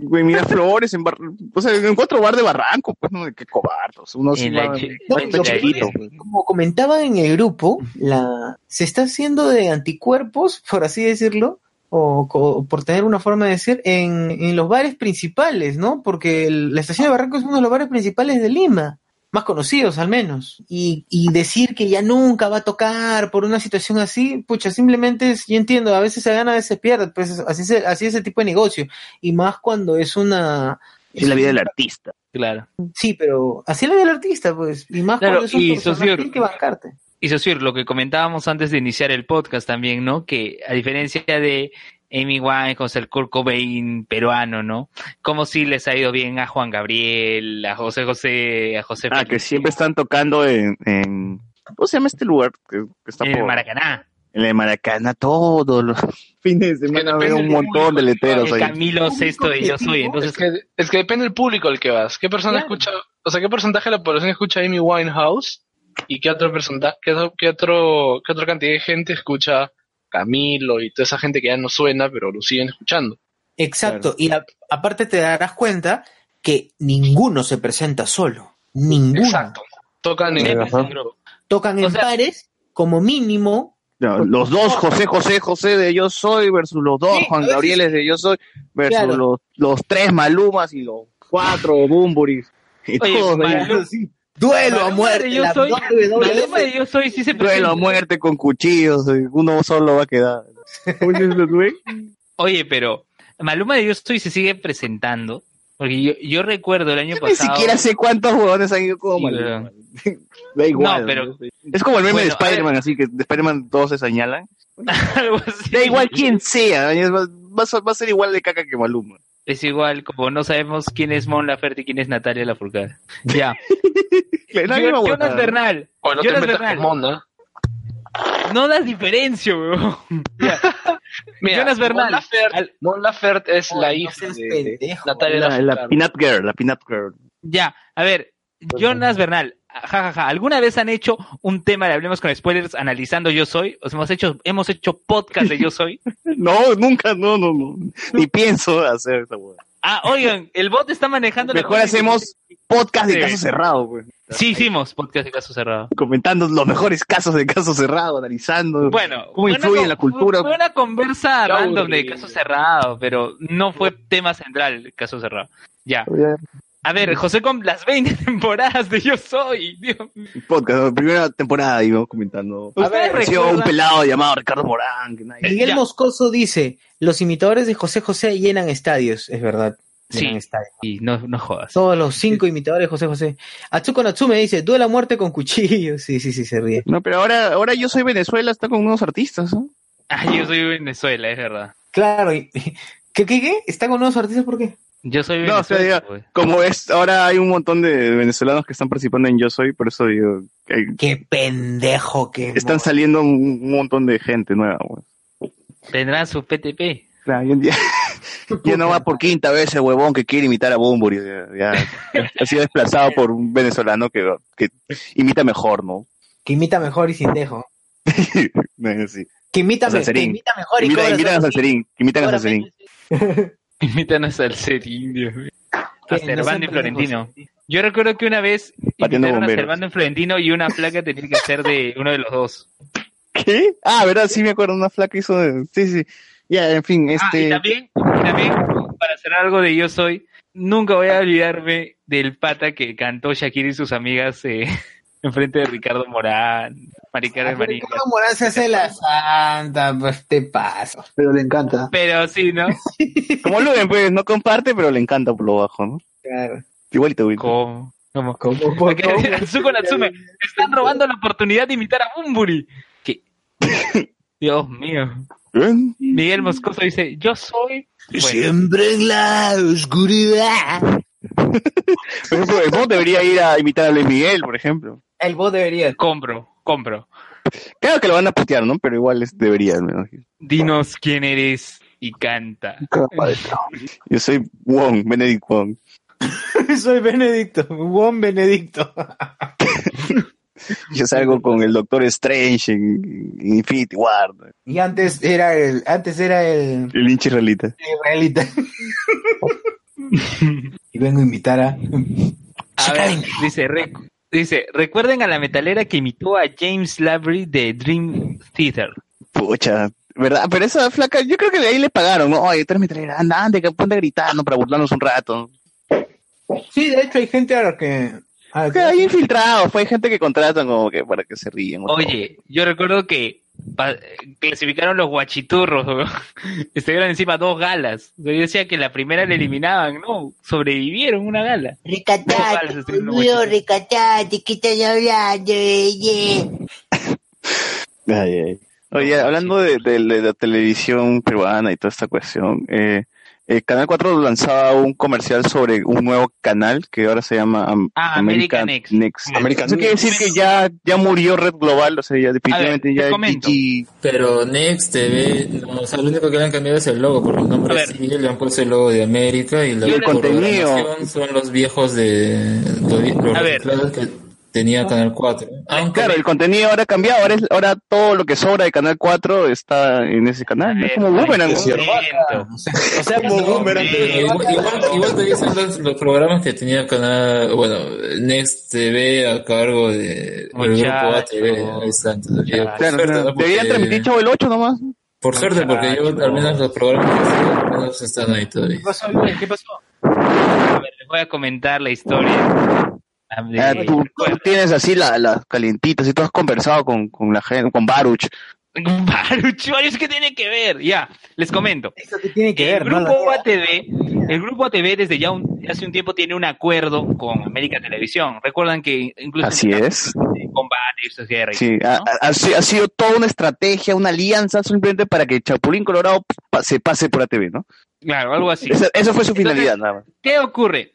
Güey, mira flores en bar, o sea, en cuatro bar de barranco, pues no, qué cobardos. Uno sí En la va- chi- va No, lo que chiquito, pasa es que, como comentaba en el grupo, la se está haciendo de anticuerpos, por así decirlo, o, co- por tener una forma de decir, en, en los bares principales, ¿no? Porque el- la estación de Barranco es uno de los bares principales de Lima, más conocidos al menos. Y, y decir que ya nunca va a tocar por una situación así, pucha, simplemente es, yo entiendo, a veces se gana, a veces se pierde, pues así, se- así es ese tipo de negocio. Y más cuando es una... Es la vida del artista. Claro. Sí, pero así es la vida del artista, pues. Y más Claro, cuando es un y tiene que bancarte. Y Sosir, lo que comentábamos antes de iniciar el podcast también, ¿no? Que a diferencia de Amy Winehouse, el Kurt Cobain peruano, ¿no? Como si les ha ido bien a Juan Gabriel, a José José, a José Ah, que siempre están tocando en, en ¿cómo se llama este lugar? Que, que está en el Maracaná. en el Maracaná todos los fines de semana veo un montón de leteros El ahí. Camilo Sexto de Yo Soy, entonces Es que, es que depende del público al que vas. ¿Qué persona escucha, o sea, qué porcentaje de la población escucha Amy Winehouse? ¿Y qué otro qué, otro- qué otro, qué otra cantidad de gente escucha Camilo y toda esa gente que ya no suena, pero lo siguen escuchando? Exacto. Y a- aparte te darás cuenta que ninguno se presenta solo. Ninguno. Exacto. Tocan en. Tocan en pares como mínimo. Los dos José José José de Yo Soy versus los dos Sí, Juan Gabrieles de Yo Soy versus Claro. los, los tres Malumas y los cuatro Bumburis. Y Oye, todos ahí. Maluma- Duelo a Maluma muerte. de Yo Soy. Maluma de Yo Soy sí se Duelo a muerte con cuchillos, uno solo va a quedar. Oye, pero Maluma de Yo Soy se sigue presentando. Porque yo, yo recuerdo el año Ni pasado. siquiera sé cuántos jugadores han ido como Sí, Maluma. Da igual. No, pero- ¿no? Es como el meme Bueno, de Spider-Man, así que de Spider-Man todos se señalan. Algo así. Da igual quién sea, va a ser igual de caca que Maluma. Es igual, como no sabemos quién es Mon Laferte y quién es Natalia Lafourcade. Ya. Jonas. Bernal. O no te Jonas metas Bernal. con Mona. No das diferencia, weón. Mira, Jonas Bernal. Mon Laferte, Mon Laferte es la no hija de pendejo. Natalia La, la. Peanut Girl, la Peanut Girl. Ya, a ver, Jonas Bernal, jajaja, ¿alguna vez han hecho un tema de Hablemos con Spoilers analizando Yo Soy? ¿Os hemos hecho, hemos hecho podcast de Yo Soy? No, nunca, no, no, no. Ni pienso hacer esa huevada. Ah, oigan, el bot está manejando Mejor hacemos podcast de Sí. caso cerrado, pues. Sí, hicimos podcast de caso cerrado. Comentando los mejores casos de caso cerrado, analizando Bueno, cómo influye en la cultura. Fue una conversa random de caso cerrado, pero no fue tema central caso cerrado. Ya. A ver, José, con las 20 temporadas de Yo Soy. Dios mío. Podcast, primera temporada íbamos comentando. A ver, Apareció recuerda- un pelado llamado Ricardo Morán. Que nadie- Miguel Ya. Moscoso dice, los imitadores de José José llenan estadios. Es verdad. Llenan Sí. estadios. Y no, no jodas. Todos los cinco imitadores de José José. Atsuko Natsume dice, duela muerte con cuchillos. Sí, sí, sí, se ríe. No, pero ahora, ahora yo soy Venezuela, está con unos artistas, ¿no? Ah, yo soy Venezuela, es verdad. Claro. y- ¿Qué, qué, qué? ¿Está con nuevos artistas por qué? Yo soy No, o sea, pues. como es, ahora hay un montón de venezolanos que están participando en Yo Soy, por eso digo, que hay- Qué pendejo que... están saliendo un, un montón de gente nueva. güey. Tendrán su PTP. Claro, ya, ya- ya no va por quinta vez el huevón que quiere imitar a Bumburi. Ya, ya- ha sido desplazado por un venezolano que, que imita mejor, ¿no? Que imita mejor y sin dejo. Sí. Que imita, me- que imita mejor y Imita- cobra imitan a Salserín, que imitan a Salserín. Invítanos al Salserín, Dios mío. Que A Cervando y Florentino. Yo recuerdo que una vez invitaron a. Cervando y Florentino y una placa tenía que ser de uno de los dos. ¿Qué? Ah, ¿verdad? Sí me acuerdo, una flaca hizo... de- Sí, sí. Ya, en fin, Ah, y este... también, también, para hacer algo de Yo Soy, nunca voy a olvidarme del pata que cantó Shakira y sus amigas eh, enfrente de Ricardo Morán, Maricara Marica. Ricardo Morán se hace la santa, pues te paso. Pero le encanta. Pero sí, ¿no? Como Luen, pues, no comparte, pero le encanta por lo bajo, ¿no? Claro. Igualito, güey. ¿Cómo? ¿Cómo? ¿Cómo? Porque Natsuko Natsume, están robando la oportunidad de imitar a Bumburi. ¿Qué? Dios mío. Miguel Moscoso dice, yo soy... Bueno, Siempre en la oscuridad. Por ejemplo, debería ir a imitar a Luis Miguel, por ejemplo. El bot debería. compro, compro. Claro que lo van a putear, ¿no? Pero igual es, debería, me imagino. Dinos quién eres y canta. Yo soy Wong, Benedict Wong. Soy Benedicto, buen Benedicto. Yo salgo con el Doctor Strange en Infinity War. ¿no? Y antes era el, antes era el El hincha israelita. israelita. y vengo a invitar a. A ver, dice, rec- dice, recuerden a la metalera que imitó a James Labrie de Dream Theater. Pucha, ¿verdad? Pero esa flaca, yo creo que de ahí le pagaron, ¿no? Oye, tres metralleras, anda, anda, que ponte gritando para burlarnos un rato. Sí, de hecho hay gente a la que. a la Que hay infiltrados, fue gente que contratan como que para que se ríen. Oye, yo recuerdo que clasificaron los guachiturros, ¿no? estuvieron encima dos galas. Yo decía que la primera la eliminaban, no, sobrevivieron una gala. Recatate, recatate, ¿qué estás hablando? Ay, ay. Oye, hablando de, de- de la televisión peruana y toda esta cuestión, eh, el Canal 4 lanzaba un comercial sobre un nuevo canal que ahora se llama Am- Ah, American Next. American Eso quiere decir que ya, ya murió Red Global, o sea, ya definitivamente te ya. GG. Pero Next TV, no, o sea, lo único que le han cambiado es el logo, porque el nombre sigue, le han puesto el logo de América y la Y el contenido. son los viejos de los, los A ver. que tenía Canal 4. Aunque Claro, el contenido ahora ha cambiado, ahora, es, ahora todo lo que sobra de Canal 4 está en ese canal, es como Boomerang. Es cierto. O sea, No, pero igual, igual, igual todavía son los, los programas que tenía Canal, bueno, Next TV a cargo de, del grupo Muchacho. ATV. Ahí están Claro, suerte. ¿no? Porque- Deberían transmitir Chavo el 8 nomás. Por suerte, porque yo, al menos los programas que sigo, al menos están ahí todavía. ¿Qué pasó? ¿Qué pasó? A ver, les voy a comentar la historia. Ah, tú, tú tienes así las la calientitas y tú has conversado con, con la gente, con Baruch. Baruch, Baruch, ¿qué tiene que ver? Ya, les comento. ¿Eso qué tiene que El ver? no? grupo ATV, el grupo ATV desde ya un- hace un tiempo tiene un acuerdo con América Televisión. Recuerdan que incluso Así es. combate y guerras. Sí, ha, ha- ha ha sido toda una estrategia, una alianza simplemente para que Chapulín Colorado se pase por ATV, ¿no? Claro, algo así. Esa, esa fue su Entonces, finalidad, nada más. ¿Qué ocurre?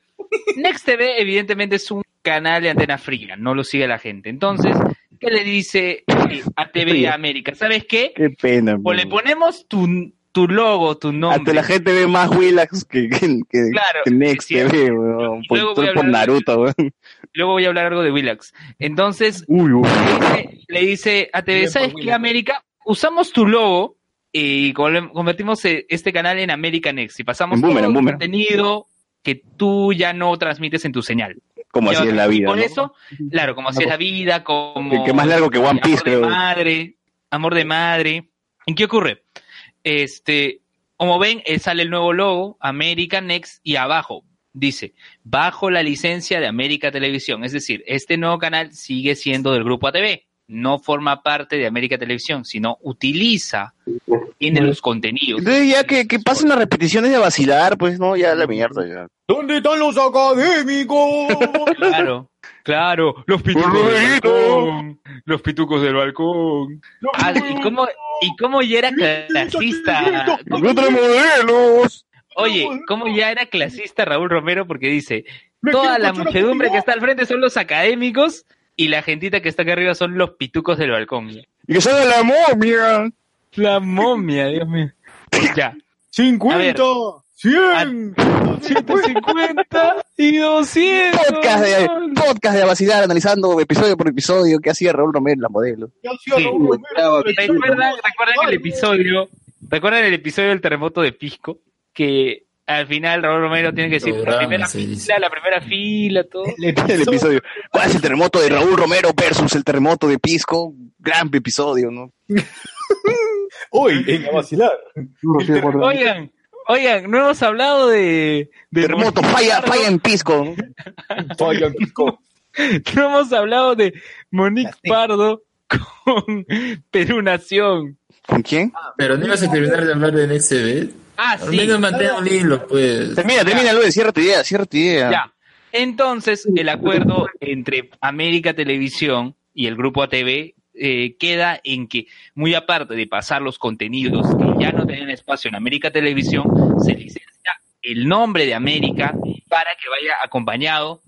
Next TV evidentemente es un canal de antena fría, no lo sigue la gente. Entonces, ¿qué le dice eh, ATV a América? ¿Sabes qué? Qué pena. O le ponemos tu, tu logo, tu nombre. Ante la gente ve más Willax que, que, que, Claro, que Next. TV, weón. Por, luego voy a por Naruto, weón. Luego voy a hablar algo de Willax. Entonces, Uy, uy. le dice, le dice a TV, Bien ¿sabes qué. América? Usamos tu logo y conver- convertimos eh, este canal en American Next y pasamos En todo el contenido que tú ya no transmites en tu señal. Como así es la vida, por ¿no? eso, claro, como así es la vida, como... Que- que más largo que One Piece, amor de madre, amor de madre. ¿En qué ocurre? Este, como ven, eh, sale el nuevo logo, American Next, y abajo dice, bajo la licencia de América Televisión. Es decir, este nuevo canal sigue siendo del grupo ATV. No forma parte de América Televisión, sino utiliza, tiene los contenidos. Entonces ya que, que pasen las repeticiones de vacilar, pues no, ya la mierda, ya. ¿Dónde están los académicos? Claro, claro, los pitucos del balcón, los pitucos del balcón. Ah, ¿y cómo, y cómo ya era clasista? Oye, ¿cómo ya era clasista Raúl Romero? Porque dice, toda la muchedumbre que está al frente son los académicos y la gentita que está acá arriba son los pitucos del balcón. Y que salga la momia. La momia, Dios mío. Ya. 50, 100, 150 y 200. Podcast de, podcast de vacilar, analizando episodio por episodio, que hacía Raúl Romero, la modelo. Sí. ¿Recuerdan, recuerdan el episodio? ¿Recuerdan el episodio del terremoto de Pisco? Que al final Raúl Romero tiene que decir la primera fila, la primera fila, todo. El episodio. ¿Cuál es el terremoto de Raúl Romero versus el terremoto de Pisco? Gran episodio, ¿no? Uy, en a vacilar. Oigan, oigan, no hemos hablado de... de Terremoto, falla, falla en Pisco. ¿no? Falla en Pisco. No hemos hablado de Monique Pardo con Perú Nación. ¿Con quién? Pero no ibas a terminar de hablar del XB. Ah, Al sí. menos mantén un hilo, pues. Termina, termina, Luis, cierra tu idea, cierra tu idea. Ya. Entonces, el acuerdo entre América Televisión y el grupo ATV eh, queda en que, muy aparte de pasar los contenidos que ya no tenían espacio en América Televisión, se licencia el nombre de América para que vaya acompañado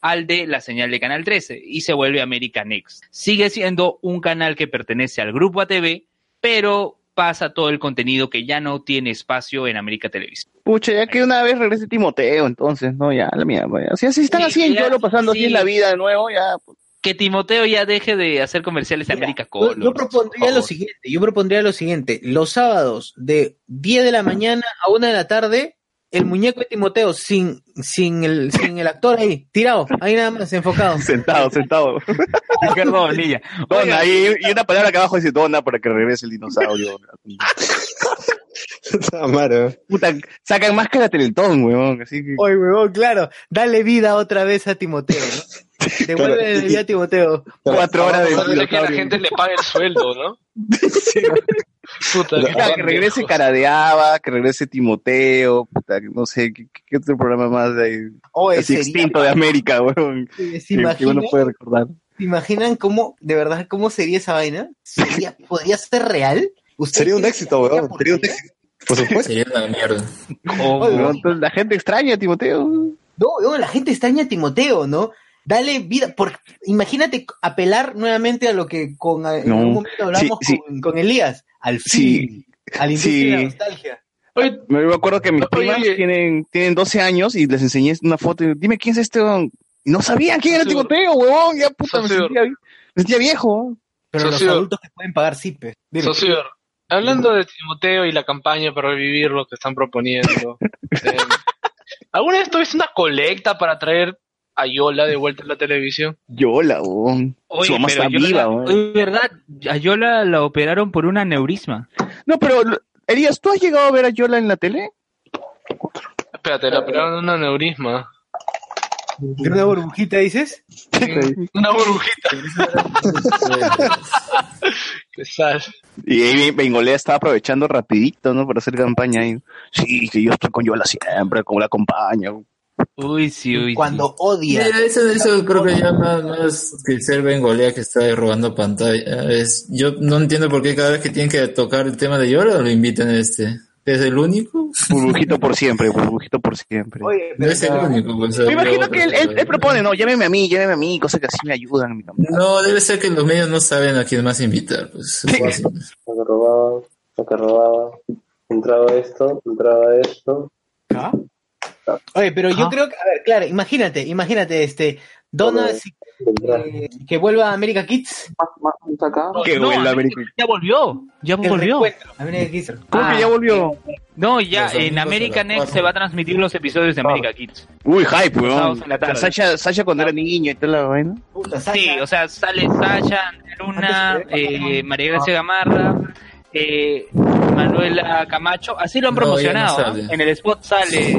al de la señal de Canal 13 y se vuelve América Next. Sigue siendo un canal que pertenece al grupo ATV, pero pasa todo el contenido que ya no tiene espacio en América Televisión. Pucha, ya que una vez regrese Timoteo, entonces, no, ya, la mierda. ya. Si así están Sí, así en YOLO, pasando sí. así en la vida de nuevo, ya. pues. que Timoteo ya deje de hacer comerciales de América Yo, Color. yo propondría lo siguiente, yo propondría lo siguiente, los sábados de 10 de la mañana a 1 de la tarde, el muñeco de Timoteo sin, sin, el, sin el actor ahí, tirado, ahí nada más, enfocado. Sentado, sentado. Ricardo Bonilla. Dona, y, y una palabra que abajo dice dona para que regrese el dinosaurio. Puta, sacan más que la Teletón, weón. Así que... Oye, huevón, claro, dale vida otra vez a Timoteo, ¿no? Devuelve Claro. vida a Timoteo. Cuatro horas de Ojalá que la gente le pague el sueldo, ¿no? Puta, Ya, que regrese Caradeaba, que regrese Timoteo, puta, no sé, ¿qué, qué otro programa más? Oye, Así sería- extinto de América, weón. ¿Se Que, uno puede recordar. ¿Se imaginan cómo, de verdad, cómo sería esa vaina? ¿Sería, ¿Podría ser real? ¿Usted Sería un éxito, weón. Sería un éxito. Por supuesto. Sería una mierda. Oye, entonces la gente extraña a Timoteo. No, no, la gente extraña a Timoteo, ¿no? Dale vida, por, imagínate apelar nuevamente a lo que con en No. un momento hablamos Sí, sí. Con, Elías, al Sí, fin, a la industria de la nostalgia. Me acuerdo que mis primas tienen, tienen 12 años y les enseñé una foto y dime quién es este. Y no sabían quién era. Timoteo, huevón. Ya puta, me sentía, me sentía viejo. Pero Socio. los adultos que pueden pagar CIPE. Socio, hablando de Timoteo y la campaña para revivir lo que están proponiendo, eh, ¿alguna vez tuviste una colecta para traer a Yola de vuelta a la televisión? Yola, weón. Su mamá está viva, weón. oye, ¿verdad? A Yola la operaron por un aneurisma. No, pero, Elías, ¿tú has llegado a ver a Yola en la tele? Espérate, la operaron un aneurisma. ¿De una burbujita dices? Una burbujita. Qué sal. Y ahí Bengolea estaba aprovechando rapidito, ¿no? Para hacer campaña ahí. Sí, que yo estoy con Yola siempre, como la acompaño. Uy, sí, uy, Cuando odia. Mira, eso, eso creo que ya más, más que ser Bengolea que está ahí robando pantalla. Es, yo no entiendo por qué cada vez que tienen que tocar el tema de Yola lo invitan a este. ¿Es el único? Burbujito por siempre, burbujito por siempre. Oye, No es el único. pues, Me imagino que él, él propone, no, llámeme a mí, llámeme a mí, cosas que así me ayudan mi. No, debe ser que los medios no saben a quién más invitar. Pues, es fácil. Lo que robaba, lo que robaba. Entraba esto, entraba esto. ¿Ah? Oye, pero yo creo que, a ver, claro, imagínate, imagínate, este, Donna, si- eh, que vuelva a America Kids. Que No, vuelva a América- América. Ya volvió, ya volvió. Kids. ¿Cómo que ya volvió? No, ya Los en domingos a America las Next se va a transmitir los episodios de America Kids. Uy, hype, weón. Sasha, Sasha cuando era niño y toda la vaina. Puta, Sí, o sea, sale Sasha, Andrea Luna, eh, María Gracia Gamarra, eh, Manuela Camacho, así lo han No, no promocionado. ¿ah? En el spot sale.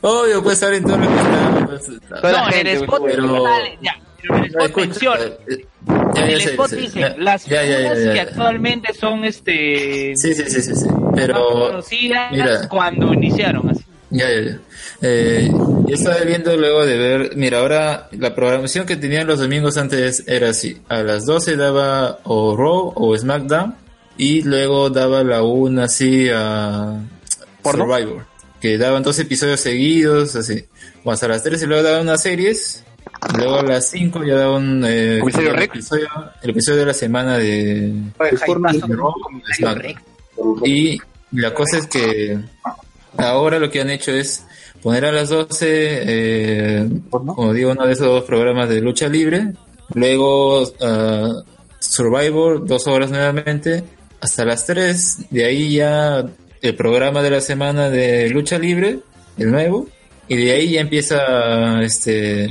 Obvio, pues salen todos los que están. pues, Toda la no, en gente, el spot pero- sale, ya, pero en el spot menciona. eh, ya, En ya el spot dice, ya, las ya, ya, ya, figuras ya. que actualmente son este Sí, sí, sí, sí, sí. Pero, conocidas mira. cuando iniciaron. Así. ya, ya, ya. Eh, yo estaba viendo luego de ver, mira, ahora la programación que tenían los domingos antes era así. A las 12 daba o Raw o SmackDown y luego daba la una así a. Survivor. Que daban dos episodios seguidos, así. O hasta las 3 y luego daban unas series. Luego a las 5 ya daban eh, ¿Comisario el, episodio, el episodio de la semana de, Oye, de. Y la cosa es que ahora lo que han hecho es poner a las 12, eh, como digo, uno de esos dos programas de lucha libre. Luego ah, Survivor, dos horas nuevamente, hasta las 3. De ahí ya el programa de la semana de lucha libre, el nuevo, y de ahí ya empieza este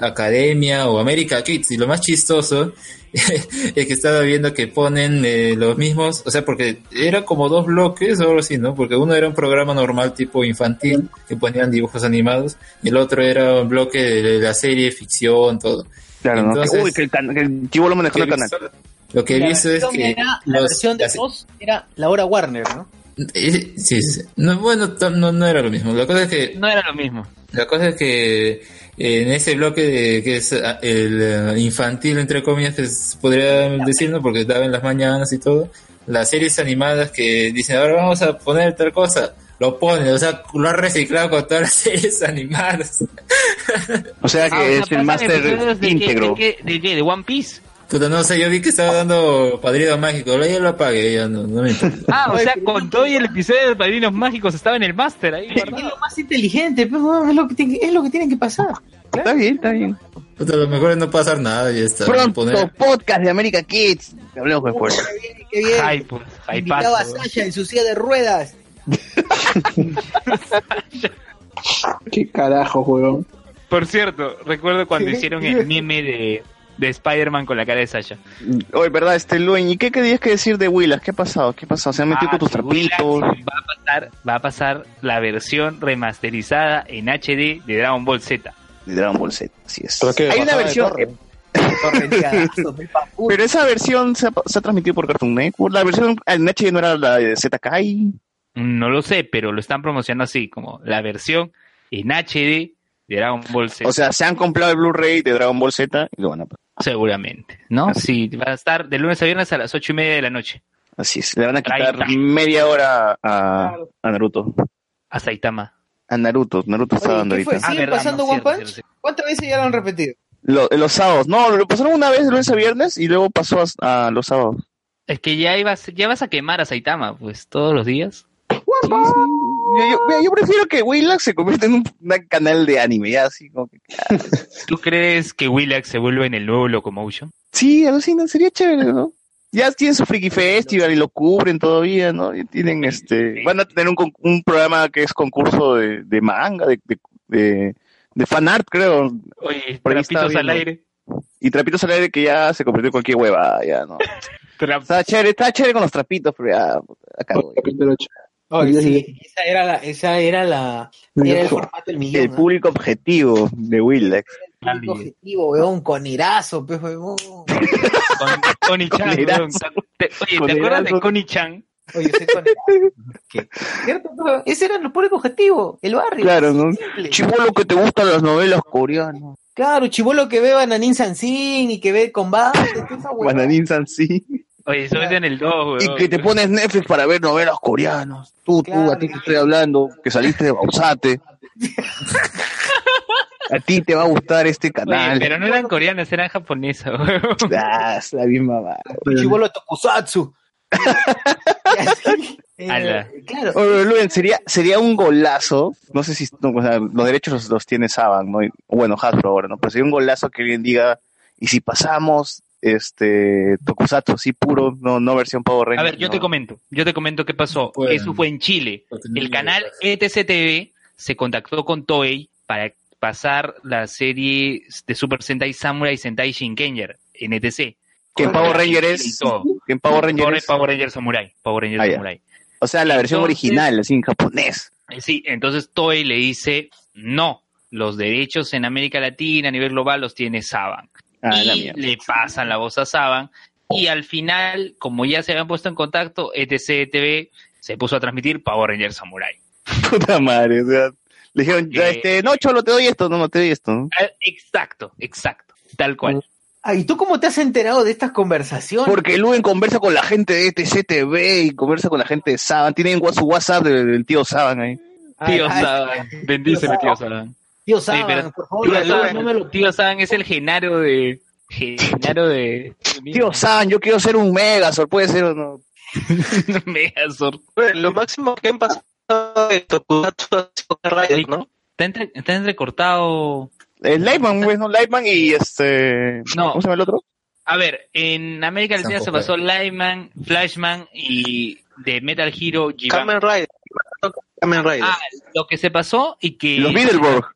Academia o América Kids. Y lo más chistoso es que estaba viendo que ponen eh, los mismos, o sea, porque era como dos bloques o algo así, ¿no? Porque uno era un programa normal tipo infantil, que ponían dibujos animados, y el otro era un bloque de la serie, ficción, todo. Claro, ¿no? Entonces- Uy, que el, can- que el chivolo manejando el canal. Lo que he La visto es versión que era- la los- versión de dos era la hora Warner, ¿no? Eh, Sí, sí. No, bueno, no, no era lo mismo. La cosa es que No era lo mismo. La cosa es que eh, en ese bloque de, que es ah, el eh, infantil, entre comillas, que se podría decir, ¿no? Porque estaba en las mañanas y todo, las series animadas que dicen, ahora vamos a poner tal cosa, lo ponen, o sea, lo han reciclado con todas las series animadas. O sea que Ah, es el máster íntegro. ¿De qué? ¿De One Piece? Puta, no sé, yo vi que estaba dando Padrino Mágico, ya lo apagué, ya no, no me importa. Ah, o sea, con todo y el episodio de Padrinos Mágicos estaba en el máster ahí. Es lo más inteligente, pues, weón, es lo que tiene, es lo que tiene que pasar. Está bien, está bien. Puta, lo mejor es no pasar nada y ya está. Pronto, Poner- podcast de América Kids. Hablemos después. Qué bien. Ay, pues, ay, Invitaba a Sasha en su silla de ruedas. ¿Qué carajo, weón? Por cierto, recuerdo cuando hicieron el meme de, de Spider-Man con la cara de Sasha. Oye, verdad, este Luen, ¿y qué querías que decir de Willas? ¿Qué ha pasado? ¿Qué ha pasado? ¿Se han metido Ah, con tus Willax trapitos? Va a pasar, va a pasar la versión remasterizada en HD de Dragon Ball Z. De Dragon Ball Z, así es. Hay una versión... Pero esa versión se ha, se ha transmitido por Cartoon Network. La versión en HD no era la de ZKai. No lo sé, pero lo están promocionando así, como la versión en HD de Dragon Ball Z. O sea, se han comprado el Blu-ray de Dragon Ball Z y lo van a seguramente, ¿no? Sí, va a estar de lunes a viernes a las ocho y media de la noche. Así es, le van a quitar Ahí está. media hora a, a Naruto. A Saitama. A Naruto, Naruto está Oye, dando ¿qué fue? ahorita. ¿Siguen verdad, pasando no, One cierto, Punch? cierto, ¿Cuántas veces ya lo han repetido? Lo- los sábados, no, lo pasaron una vez de lunes a viernes y luego pasó a, a los sábados. Es que ya ibas, ya vas a quemar a Saitama, pues, todos los días. Yo, yo- mira, yo prefiero que Willax se convierta en un, un canal de anime, ya así como que... ¿Tú crees que Willax se vuelve en el nuevo Locomotion? Sí, alucina, sería chévere, ¿no? Ya tienen su Freaky Festival y lo cubren todavía, ¿no? Y tienen este... Van a tener un, con- un programa que es concurso de, de manga, de, de, de, de fan art, creo. Oye, trapitos al aire. Y trapitos al aire que ya se convirtió en cualquier hueva, ya, ¿no? Está chévere, está chévere con los trapitos, pero ya, puta, sí, esa era la, esa era la, era el formato del millón. El público objetivo de Willax. El objetivo, weón, con irazo, pues, weón. Con Connie Chan, Conerazo. weón. Te- Oye, ¿te acuerdas de Connie Chan? Oye, soy con. ¿Qué? Ese era el público objetivo, el barrio. Claro, ¿no? Chivolo que te gustan las novelas coreanas. Claro, chivolo que ve Bananín Sansin y que ve combate. Bananín Sansi. Oye, eso es en el 2, weón. Y que te pones Netflix para ver novelas coreanas. Tú, tú, a ti te estoy hablando, que saliste de Bausate. a ti te va a gustar este Oye, canal. pero no eran coreanas, eran japonesas, weón. Ah, es la misma madre. Chivolo de Tokusatsu. Eh, Ala. claro. Oye, Luen, sería, sería un golazo, no sé si no, o sea, los derechos los, los tiene Saban, ¿no? Bueno, Hasbro ahora, ¿no? Pero sería un golazo que alguien diga, y si pasamos este Tokusatsu así puro, no, no versión Power A Rangers. ver, yo no. te comento, yo te comento qué pasó. Bueno. Eso fue en Chile. El canal E ETC TV se contactó con Toei para pasar la serie de Super Sentai Samurai Sentai Shinkenger en ETC. Que en Power Ranger es, Y todo. que en Power Ranger Power, es- Power Ranger Samurai. Power Ranger Ah. Samurai. o sea, la versión original, así en japonés. Eh, Sí, entonces Toei le dice, no, los derechos en América Latina a nivel global los tiene Saban. Ah, y le pasan la voz a Saban. Y al final, como ya se habían puesto en contacto, E ETC TV se puso a transmitir Power Ranger Samurai. Puta madre, o sea, le dijeron, ya, Eh, este, no, cholo, te doy esto, no, no te doy esto, ¿no? Ah, Exacto, exacto, tal cual. Ah, ¿y tú cómo te has enterado de estas conversaciones? Porque Luen conversa con la gente de E ETC TV y conversa con la gente de Saban. Tienen su WhatsApp del, del tío Saban ahí. Tío Ay, ay, Saban, bendícelo, tío Saban. Tío Sí, Saban, pero- por favor, Tío. Saban, no me lo- tío Saban es el Genaro de. Genaro de. Tío Saban, yo quiero ser un Megazord, puede ser o no. Megazord. Bueno, lo máximo que han pasado de Tokusatsu ha sido Kamen Rider, ¿no? Está, entre- está entrecortado. Es Lightman, pues, ¿no? Lightman y este. No. ¿Cómo se llama el otro? A ver, en América Latina se pasó Lightman, Flashman y de Metal Hero. Kamen Rider. Kamen Rider. Ah, lo que se pasó y que... Los Beetleborg.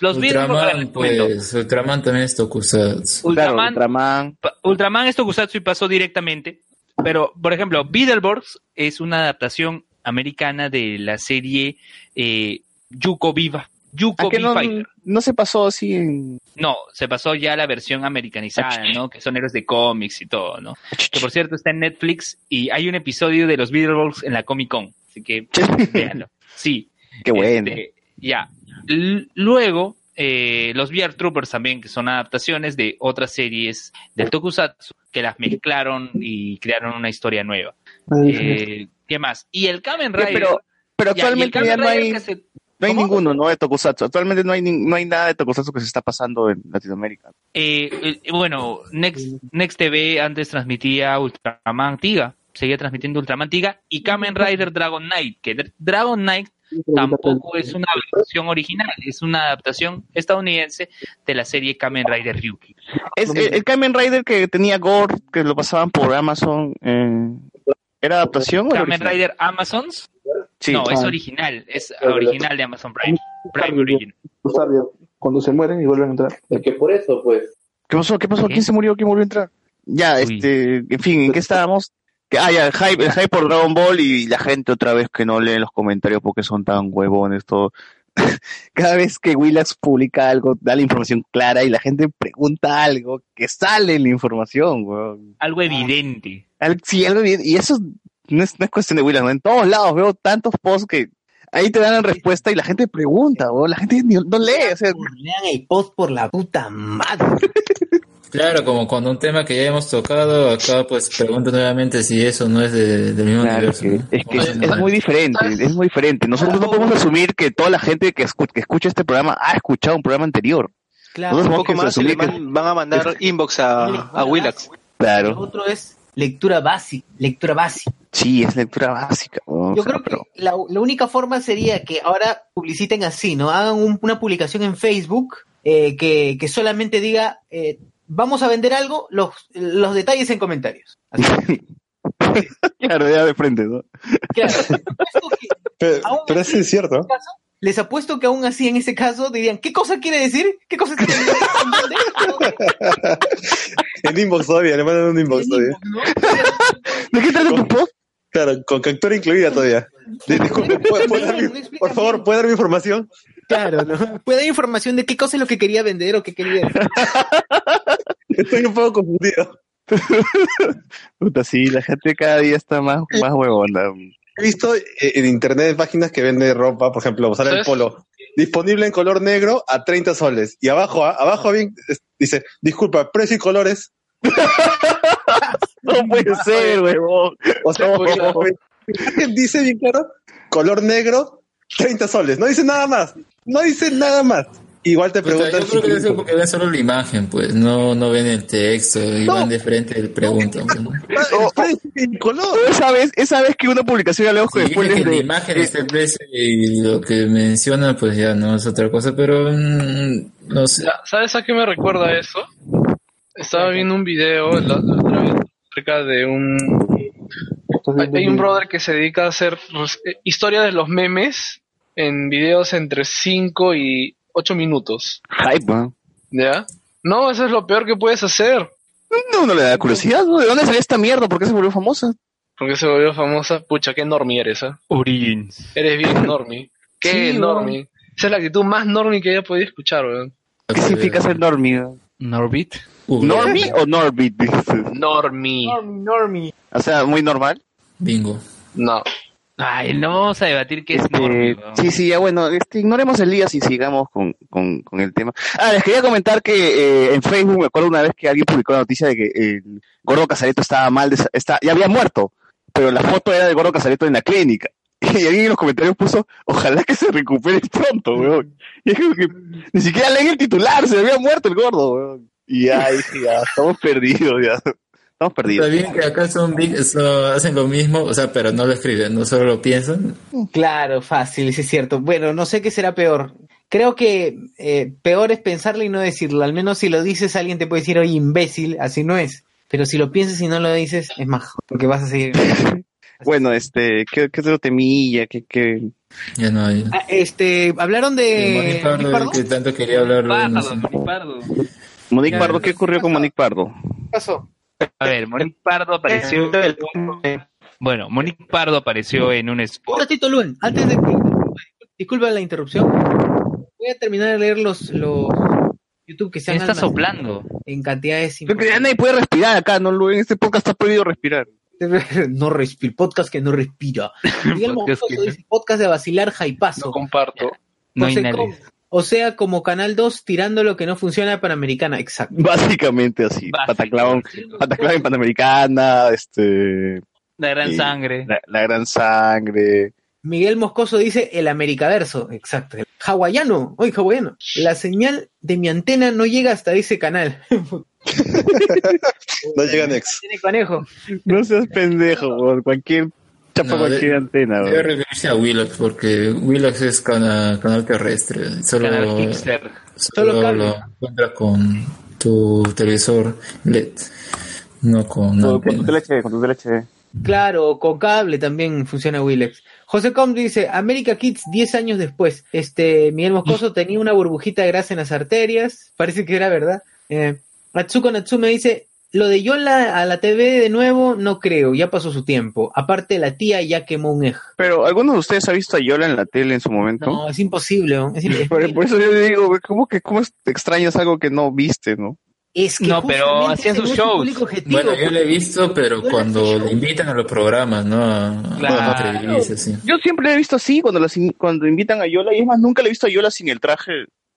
Los Ultraman, pues, Ultraman también es Tokusatsu. Ultraman, Ultraman. pa- Ultraman es Tokusatsu y pasó directamente. Pero, por ejemplo, Beetleborgs es una adaptación americana de la serie eh, Yuko Viva. Yuko ¿A que V no, Fighter. no se pasó así en... No, se pasó ya la versión americanizada, ¿no? Que son héroes de cómics y todo, ¿no? Que por cierto está en Netflix y hay un episodio de los Beetleborgs en la Comic Con, así que véanlo. Sí. Qué bueno. Este, ya. L- luego, eh, los VR Troopers también, que son adaptaciones de otras series del Tokusatsu, que las mezclaron y crearon una historia nueva. Eh, ¿Qué más? Y el Kamen Ya, Rider. pero, pero ya, actualmente Kamen ya no Rider hay, no hay ¿Cómo? ninguno, ¿no? De Tokusatsu. Actualmente no hay, ni- no hay nada de Tokusatsu que se está pasando en Latinoamérica. Eh, eh, bueno, Next, Next TV antes transmitía Ultraman Tiga, seguía transmitiendo Ultraman Tiga y Kamen Rider Dragon Knight, que Dr- Dragon Knight tampoco es una versión original, es una adaptación estadounidense de la serie Kamen Rider Ryuki. Es el, el Kamen Rider que tenía Gore, que lo pasaban por Amazon, eh, ¿era adaptación o Kamen original? Rider Amazons, Sí. no, es Ah. original, es original de Amazon Prime, Prime Origin. Cuando se mueren y vuelven a entrar. Es que por eso, pues. ¿Qué pasó? ¿Qué pasó? ¿Quién se murió? ¿Quién volvió a entrar? Ya, este, en fin, ¿en qué estábamos? Que- Ah, ya, el hype, el hype por Dragon Ball y la gente otra vez que no lee los comentarios porque son tan huevones, todo. Cada vez que Willax publica algo, da la información clara y la gente pregunta algo, que sale en la información, weón. Algo evidente. Al- Sí, algo bien. Y eso no es, no es cuestión de Willax, ¿no? En todos lados veo tantos posts que ahí te dan la respuesta y la gente pregunta, weón. La gente ni- no lee, o sea, Lean el post por la puta madre. Claro, como cuando un tema que ya hemos tocado, acá pues pregunto nuevamente si eso no es de- del mismo Claro, universo. ¿no? Es que es, es muy diferente, es muy diferente. Nosotros no podemos asumir que toda la gente que, escu- que escucha este programa ha escuchado un programa anterior. Claro. Nosotros Un poco más y le asumir que- van a mandar inbox a, a Willax. Lo Claro, otro es lectura básica, lectura básica. sí, es lectura básica. o Yo sea, creo que la, la única forma sería que ahora publiciten así, ¿no? Hagan un- una publicación en Facebook eh, que, que solamente diga, eh, vamos a vender algo, los, los detalles en comentarios. Así. claro, ya de frente, ¿no? Claro. Pero, pero eso es cierto. ese caso, Les apuesto que aún así en ese caso dirían, ¿qué cosa quiere decir? ¿Qué cosa quiere decir? En inbox todavía, le mandan un inbox todavía. ¿De qué trata tu post? Claro, con captura incluida todavía. Di- Disculpe, ¿puede- puede dar mi- por favor, ¿puede dar mi información? Claro, ¿no? Puede dar información de qué cosa es lo que quería vender o qué quería decir. Estoy un poco confundido. Puta, sí, la gente cada día está más, más huevona. He visto eh, en internet páginas que venden ropa, por ejemplo, sale el ¿Sabes? polo, disponible en color negro a 30 soles. Y abajo, ah, abajo bien, dice, disculpa, precio y colores. No puede ser, huevón. O sea, dice bien claro, color negro, 30 soles. No dice nada más. No dice nada más. Igual te preguntan yo creo que debe ser porque ven solo la imagen, pues, no, no ven el texto y No. van de frente y preguntan. pues, ¿no? y color. Esa vez, esa vez que una publicación ya leo que Si después que les la de- imagen es el precio y lo que menciona, pues ya no es otra cosa, pero mm, no sé. ¿Sabes a qué me recuerda eso? Estaba viendo un video la, la otra vez acerca de un... Hay, un brother que se dedica a hacer eh, historia de los memes en videos entre 5 y 8 minutos. Hype, ¿no? ¿Ya? No, eso es lo peor que puedes hacer. No, no le da curiosidad, ¿no? ¿De dónde salió esta mierda? ¿Por qué se volvió famosa? Porque se volvió famosa. Pucha, qué normie eres, ¿ah? Origins. Eres bien normie. Qué Sí, normie. Esa es la actitud más normie que haya podido escuchar, weón. ¿Qué significa ser normie? Norbit. ¿Normie o Norbit? Normie. Normie, normie. O sea, muy normal. Bingo. No. Ay, no vamos a debatir qué es normie. Eh, sí, sí, ya bueno, este, ignoremos el día y sigamos con, con, con el tema. Ah, les quería comentar que eh, en Facebook me acuerdo una vez que alguien publicó la noticia de que el gordo Casareto estaba mal, de, está, ya había muerto, pero la foto era del gordo Casareto en la clínica. Y alguien en los comentarios puso, ojalá que se recupere pronto, weón. Y es como que ni siquiera leen el titular, se había muerto el gordo, weón. Y ya dije, ya, estamos perdidos, ya. Estamos Está perdidos. bien que acá son big, so- hacen lo mismo, o sea, pero no lo escriben, no solo lo piensan. Claro, fácil, sí es cierto. Bueno, no sé qué será peor. Creo que eh, peor es pensarlo y no decirlo. Al menos si lo dices, alguien te puede decir, oye, imbécil, así no es. Pero si lo piensas y no lo dices, es más, porque vas a seguir. Bueno, este, ¿qué, qué otro temilla? ¿Qué, qué? Ya no hay. Ah, este, hablaron de Monique Pardo, Monique Pardo? que tanto quería hablarlo. no sé. Monique Ya, Pardo. ¿qué ocurrió con Monique Pardo? ¿Qué pasó? A ver, Monique Pardo apareció. Bueno, Monique Pardo apareció en un Un spot. ratito, Luen, antes de que... Disculpa la interrupción. Voy a terminar de leer los, los YouTube que se han ¿Quién está soplando? En cantidades ya nadie puede respirar acá, ¿no? Lu? En este podcast está prohibido respirar. No respira, podcast que no respira. Miguel que- dice, podcast de vacilar jaipazo. No comparto. No hay José O sea, como Canal 2 tirando lo que no funciona Panamericana. Exacto. Básicamente así. Pataclón, Pataclón en Panamericana, este... La gran y sangre. La, la gran sangre. Miguel Moscoso dice el Americaverso. Exacto. Hawaiano. Oye, hawaiano. La señal de mi antena no llega hasta ese canal. No llega Nex. Tiene conejo. No seas pendejo, por cualquier chapa No, cualquier de- antena. Debe referirse a Willax porque Willax es cana- canal terrestre. Solo, Canal Kickster. solo Solo cable. lo encuentras con tu televisor LED, no con Con, con tu teleche, con tu teleche. Claro, con cable también funciona Willex. José Com dice, América Kids 10 años después. Este, Miguel Moscoso tenía una burbujita de grasa en las arterias. Parece que era verdad. Eh, Atsuko Natsume dice, lo de Yola a la TV de nuevo, no creo, ya pasó su tiempo. Aparte, la tía ya quemó un eje. Pero, ¿alguno de ustedes ha visto a Yola en la tele en su momento? No, es imposible. ¿no? Es, Por, por eso yo digo, ¿cómo que cómo te extrañas algo que no viste, no? es que No, pero ese sus no shows. objetivo, Bueno, yo lo he visto, pero cuando le invitan a los programas, ¿no? A, Claro. a televisas, sí. Yo siempre he visto así cuando las in- cuando invitan a Yola y es más nunca le he visto a Yola sin el traje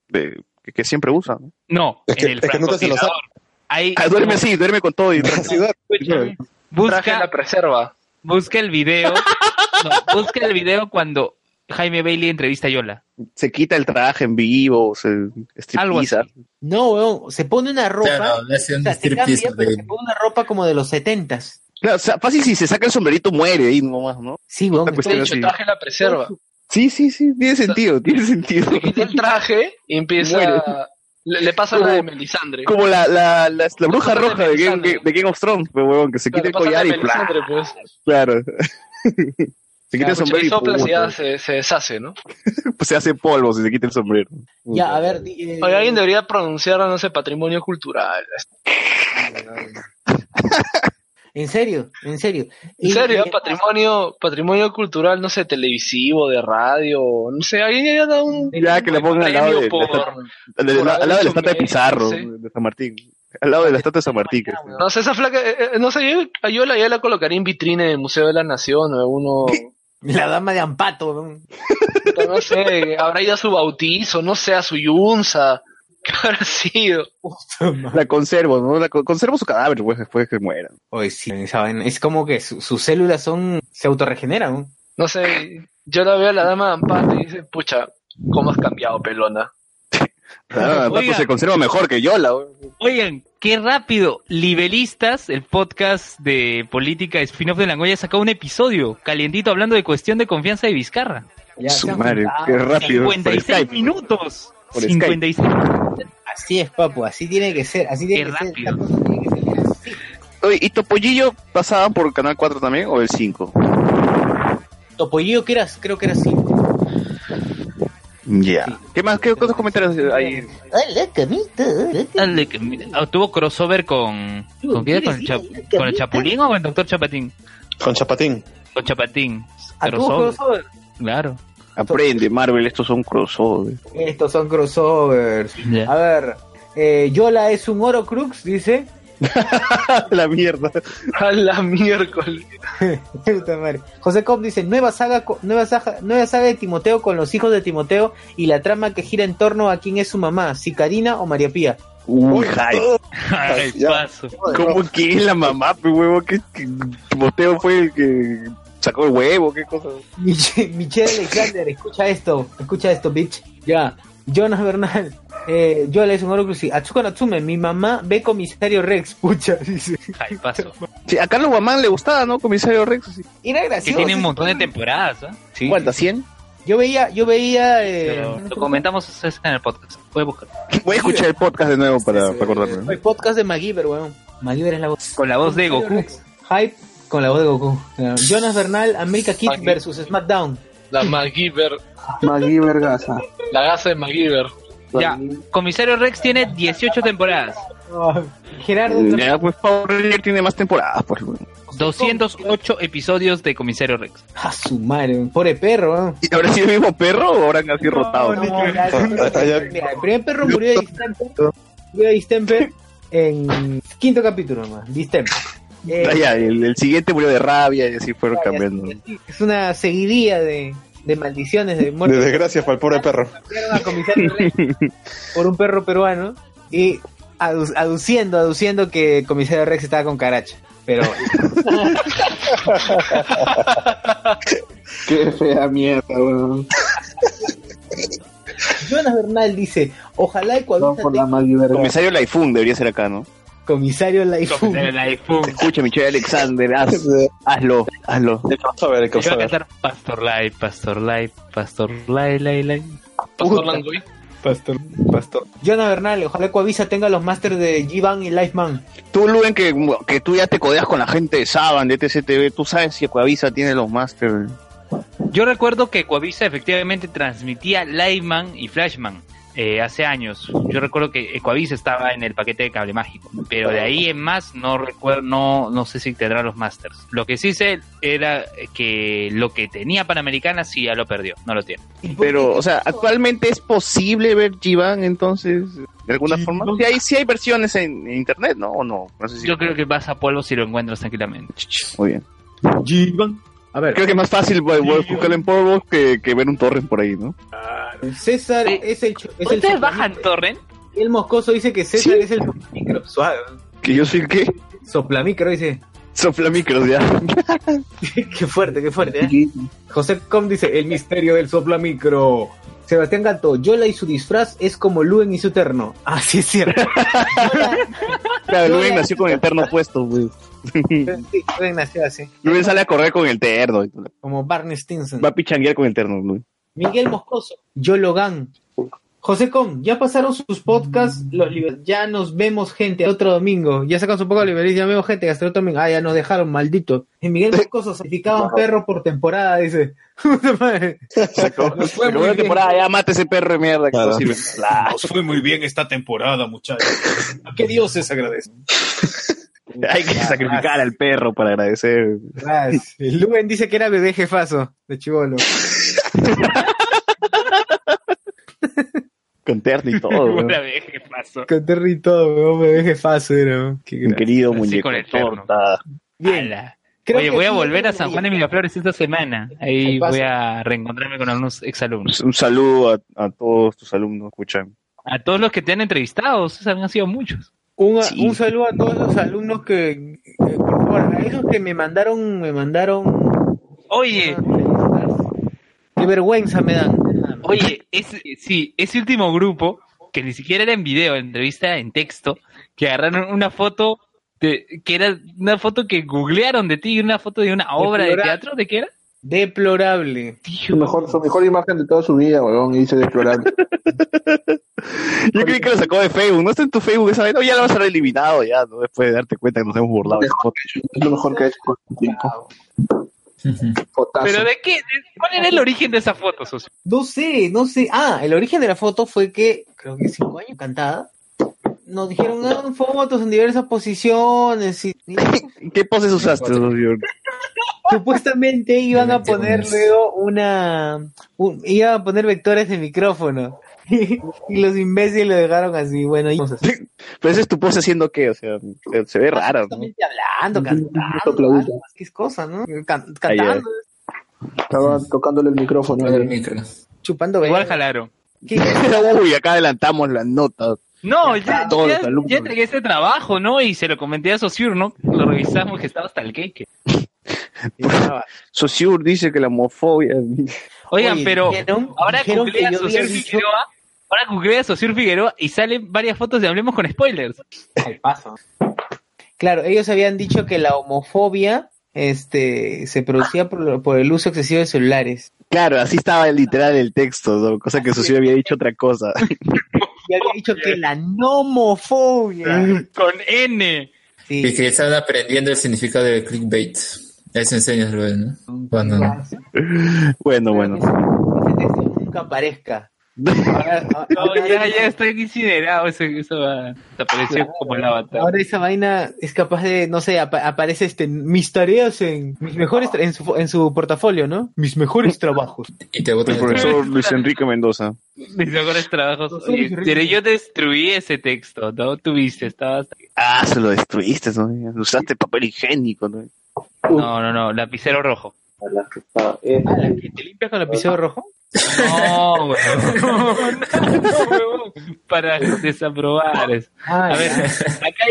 de, que, que siempre usa. ¿no? No, Es que- en el es que nunca se lo. Hay, Ah, duerme así, duerme con todo y busca, la preserva. busca el video. no, busca el video cuando Jaime Bailey entrevista a Yola. se quita el traje en vivo, se striptiza. No, weón, se pone una ropa. Claro, le hace o un sea, se striptease cambia, pero de- se pone una ropa como de los setentas. Claro, o sea, fácil si se saca el sombrerito muere ahí nomás, ¿no? Sí, weón. Traje la preserva. Sí, sí, sí, tiene sentido, tiene sentido. Se quita el traje y empieza. Le, le pasa Como- la de Melisandre. Como la, la, la, la bruja de roja de Game, Melisandre. de Game of Thrones, pues, huevón, que se Claro, quita el collar y. Melisandre, pues. Claro. se quita el Mucha sombrero y ya se, se deshace, ¿no? pues se hace polvo si se quita el sombrero. Ya, a ver. eh, Oye, alguien debería pronunciar, no sé, patrimonio cultural. En serio, en serio. En serio, y- patrimonio, patrimonio cultural, no sé, televisivo, de radio, no sé, alguien ya da un Ya que le pongan al lado de, por, al de- por al haber lado de la estatua de Pizarro, no sé. de San Martín. Al lado de la estatua de San Martín. que- No sé, esa flaca, eh, eh, no sé, yo a Yola ya la colocaría en vitrina del Museo de la Nación o uno, La dama de Ampato. weón. no sé, habrá ido a su bautizo, no sé, a su yunza, ¿qué habrá sido? La conservo, ¿no? La co- conservo su cadáver pues, después de que muera. Oye, sí, vaina, es como que su- sus células son, se autorregeneran. ¿no? Sé, yo la veo a la dama de Ampato y dice, pucha, ¿cómo has cambiado, pelona? Ah, Pato Oiga. se conserva mejor que Yola. weón. Oigan, qué rápido. Libelistas, el podcast de política spin-off de Langoya, sacó un episodio calientito hablando de cuestión de confianza de Vizcarra. Ya Su madre, qué rápido. Por 56 Skype. minutos. Por 56. Así es, papu, así tiene que ser, así tiene Qué que ser. tiene que así. Oye, ¿y Topollillo pasaba por Canal 4 también o el 5? Topollillo, que eras, creo que era así. Ya. ¿Qué más? ¿Qué otros comentarios hay? Ah, ¿Tuvo crossover con. ¿Con, quién? ¿Con, ¿Con el Chapulín o con el Doctor Chapatín? Con Chapatín. Con Chapatín. ¿A tuvo crossover? Claro. Aprende, Marvel, estos son crossover. Estos son crossovers. A ver, eh, Yola es un oro crux, dice. la mierda. A la miércoles. José Cop dice, nueva saga, nueva saga, nueva saga de Timoteo con los hijos de Timoteo y la trama que gira en torno a quién es su mamá, si Karina o María Pía. Uy. Ay, paso. ¿Cómo que es la mamá, pe huevo? ¿Qué, que Timoteo fue el que sacó el huevo? ¿Qué cosa? Mich- Michelle Alexander, escucha esto, escucha esto, bitch. Ya. Jonas Bernal, eh, Yola es un oro cruz. Atsuko Natsume, mi mamá ve comisario Rex, pucha, dice. Ay, paso. Sí, a Carlos Guamán le gustaba, ¿no? Comisario Rex. sí. Era Que gracioso. tiene un montón de temporadas, ¿ah? Sí. ¿Cuántas? ¿100? Yo veía, yo veía, eh, Pero lo comentamos en el podcast. Puede buscar. Voy a escuchar el podcast de nuevo para, para acordarme. el podcast de MacGyver, weón. MacGyver es la voz. Con la voz de Goku. Hype con la voz de Goku. Jonas Bernal, America Kid versus SmackDown. La MacGyver. MacGyver Gaza. La gasa de MacGyver. Ya, Comisario Rex tiene 18 temporadas. Gerardo, Ya, pues Power Ranger tiene más temporadas, pues. weón. 208 episodios de Comisario Rex. a su madre, pobre perro. ¿eh? ¿Y habrá sido el mismo perro o habrán así rotado? No, ya, Mira, el primer perro murió de distemper, murió de distemper en quinto capítulo nomás, distemper. Eh, Ah, ya, el, el siguiente murió de rabia y así fueron cambiando. es una seguidilla de, de maldiciones, de De muertes. desgracia para el pobre perro. Por un perro peruano y adu- aduciendo, aduciendo que Comisario Rex estaba con caracha. Pero Qué fea mierda, weón. Jonas Bernal dice, ojalá No, Ecuavisa por la tenga. Comisario Laifun debería ser acá, ¿no? Comisario Laifun. Escucha, Michelle Alexander, haz- hazlo, hazlo. A ver, Yo voy a cantar Pastor Lai, Pastor Lai, Pastor Lai, Lai, Lai. Pastor Langoy. Pastor, pastor. Jonas Bernal, ojalá Ecuavisa tenga los masters de G-Ban y Lifeman. Tú, Luen, que, que tú ya te codeas con la gente de Saban, de TCTV, tú sabes si Ecuavisa tiene los masters. Yo recuerdo que Coavisa efectivamente transmitía Liveman y Flashman eh, hace años. Yo recuerdo que Ecuavisa estaba en el paquete de cable mágico, pero de ahí en más no recuerdo, no, no sé si tendrá los masters. Lo que sí sé era que lo que tenía Panamericana sí ya lo perdió, no lo tiene. Pero, o sea, actualmente es posible ver G-Ban, entonces, de alguna forma. Sí hay, sí hay versiones en, en internet, ¿no? ¿O no? No sé si. Yo creo que vas a polvo si lo encuentras tranquilamente. Muy bien. G-Ban. A ver. Creo que es más fácil buscarlo en polvo que, que ver un torrent por ahí, ¿no? César es el... Es el ¿Ustedes bajan torrent? El moscoso dice que César es el soplamicro. Suave. ¿Que yo soy qué? Soplamicro dice. Soplamicros, ya. qué fuerte, qué fuerte. ¿eh? José Com dice, el misterio del soplamicro. Sebastián Gato, Yola y su disfraz es como Luen y su terno. Ah, sí es cierto. Claro, Luen nació con el terno puesto, güey. sí, Luen nació así. Luen sale a correr con el terno. y todo. Como Barney Stinson. Va a pichanguear con el terno, Luen. Miguel Moscoso, Yologan. José Com, ya pasaron sus podcasts, los ya nos vemos gente otro domingo. Ya sacan su poco libre, ya vemos gente hasta otro domingo. Ah, ya nos dejaron, maldito. Y Miguel Moscoso certificaban perro por temporada, dice. Puta madre. Sacó. Nos fue Sacó muy una bien. temporada, ya mate ese perro de mierda que no sirve. Nos fue muy bien esta temporada, muchachos. ¿A qué dioses agradecen? Hay que sacrificar al perro para agradecer. Luen dice que era bebé jefazo de chivolo. Con terno y todo. Con Terry y todo, weón. Qué Mi gracia. querido muñeco con el terno. torta. Bien. Ala. Creo Oye, voy a sí, volver a sí, San sí. Juan de Miraflores esta semana. Ahí voy a reencontrarme con algunos exalumnos. Un saludo a, a todos tus alumnos, escuchan. A todos los que te han entrevistado, César, han sido muchos. Un, Sí. un saludo a todos los alumnos que, eh, por favor, a esos que me mandaron, me mandaron. Oye, Qué vergüenza me dan. Oye, ese, sí, ese último grupo, que ni siquiera era en video, entrevista en texto, que agarraron una foto de, que era una foto que googlearon de ti, una foto de una obra de teatro, ¿de qué era? Deplorable. Su mejor, su mejor imagen de toda su vida, weón, y dice deplorable. Yo creí que lo sacó de Facebook. No está en tu Facebook esa vez. No, ya lo vas a haber eliminado ya, ¿no? Después de darte cuenta que nos hemos burlado. de esa foto. Es lo mejor que ha hecho con el tiempo. Fotazo. ¿Pero de qué? ¿Cuál era el origen de esa foto, socio? No sé, no sé. Ah, el origen de la foto fue que, creo que cinco años cantada. Nos dijeron, hagan fotos en diversas posiciones y ¿Qué poses usaste, socio? supuestamente iban a poner luego una, un- iban a poner vectores de micrófono. y los imbéciles lo dejaron así, bueno, y vamos así. Pero ese es tu pose haciendo qué, o sea, se, ve raro, ¿no? Hablando, cantando, algo qué cosa, ¿no? Can- cantando, Estaba tocándole el micrófono. El micro. chupando Igual jalaron. Uy, acá adelantamos la nota. No, ya, ya, ya entregué ese trabajo, ¿no? Y se lo comenté a Sociur, ¿no? Lo revisamos que estaba hasta el cake. Sociur dice que la homofobia. Oigan, Oye, pero dijeron- ahora que a yo Sociur dicho- Figueroa, ahora googlea a Sociur Figueroa y salen varias fotos de Hablemos con Spoilers. Al paso. Claro, ellos habían dicho que la homofobia este se producía por, por el uso excesivo de celulares. Claro, así estaba literal el texto, ¿no? cosa que Sociur había dicho otra cosa. Y había dicho que la nomofobia. Con N. Y que están aprendiendo el significado de clickbait. Eso enseñas luego, ¿no? Cuando... Bueno, bueno. Nunca aparezca. Ahora, No, ya, ya estoy incinerado. Eso, eso va- desapareció como el avatar. ahora esa vaina es capaz de, no sé, apa- aparece este, mis tareas en mis mejores, en su, en su portafolio, ¿no? Mis mejores trabajos. Y te El profesor Luis Enrique Mendoza. Mis mejores trabajos. Oye, pero yo destruí ese texto, ¿no? Tuviste, estabas... Ah, se lo destruiste, ¿no? Usaste papel higiénico, ¿no? No, no, no, lapicero rojo. Ah, ¿la que te limpias con lapicero rojo? No. No. Para desaprobar. eso. A ver, acá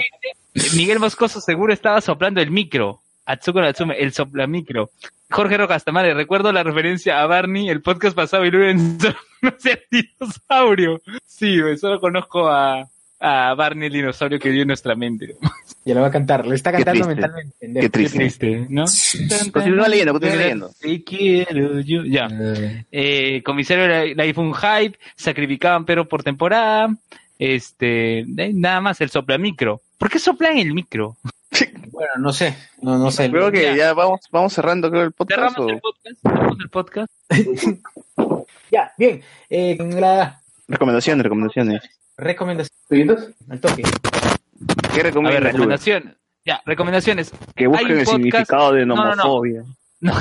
dice, Miguel Moscoso seguro estaba soplando el micro. Atsuko Natsume, el soplamicro. Jorge Rojas Tamare, recuerdo la referencia a Barney, el podcast pasado y luego en no sé, al dinosaurio. Sí, solo conozco a, a Barney el dinosaurio que dio en nuestra mente. Ya lo va a cantar, le está Qué cantando mentalmente. Qué triste. Triste, ¿no? Continúa leyendo, continúa leyendo. Te quiero yo. Ya. Eh, comisario la, la hizo un hype, sacrificaban pero por temporada. Este, eh, nada más el sopla micro. ¿Por qué soplan el micro? Bueno, no sé, no, no sé. Creo que ya vamos, vamos cerrando creo el podcast. Cerramos o- el podcast. Cerramos el podcast. Ya, bien. Eh, la Recomendaciones, recomendaciones. Recomendación. Al toque. ¿Qué recomiendas, Luis? recomendación. Ya, recomendaciones. Que busquen el podcast- significado de No, no, no. nomofobia. No,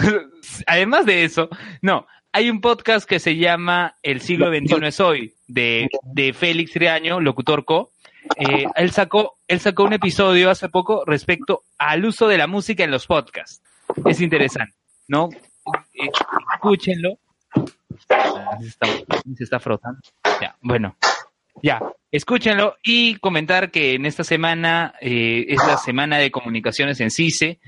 además de eso, no, hay un podcast que se llama El siglo XXI es hoy, de, de Félix Riaño, locutor co. Eh, él sacó, él sacó un episodio hace poco respecto al uso de la música en los podcasts. Es interesante, ¿no? Eh, escúchenlo. Ah, Se está, se está frotando. Ya, bueno. Ya, escúchenlo y comentar que en esta semana eh, es la semana de comunicaciones en CICE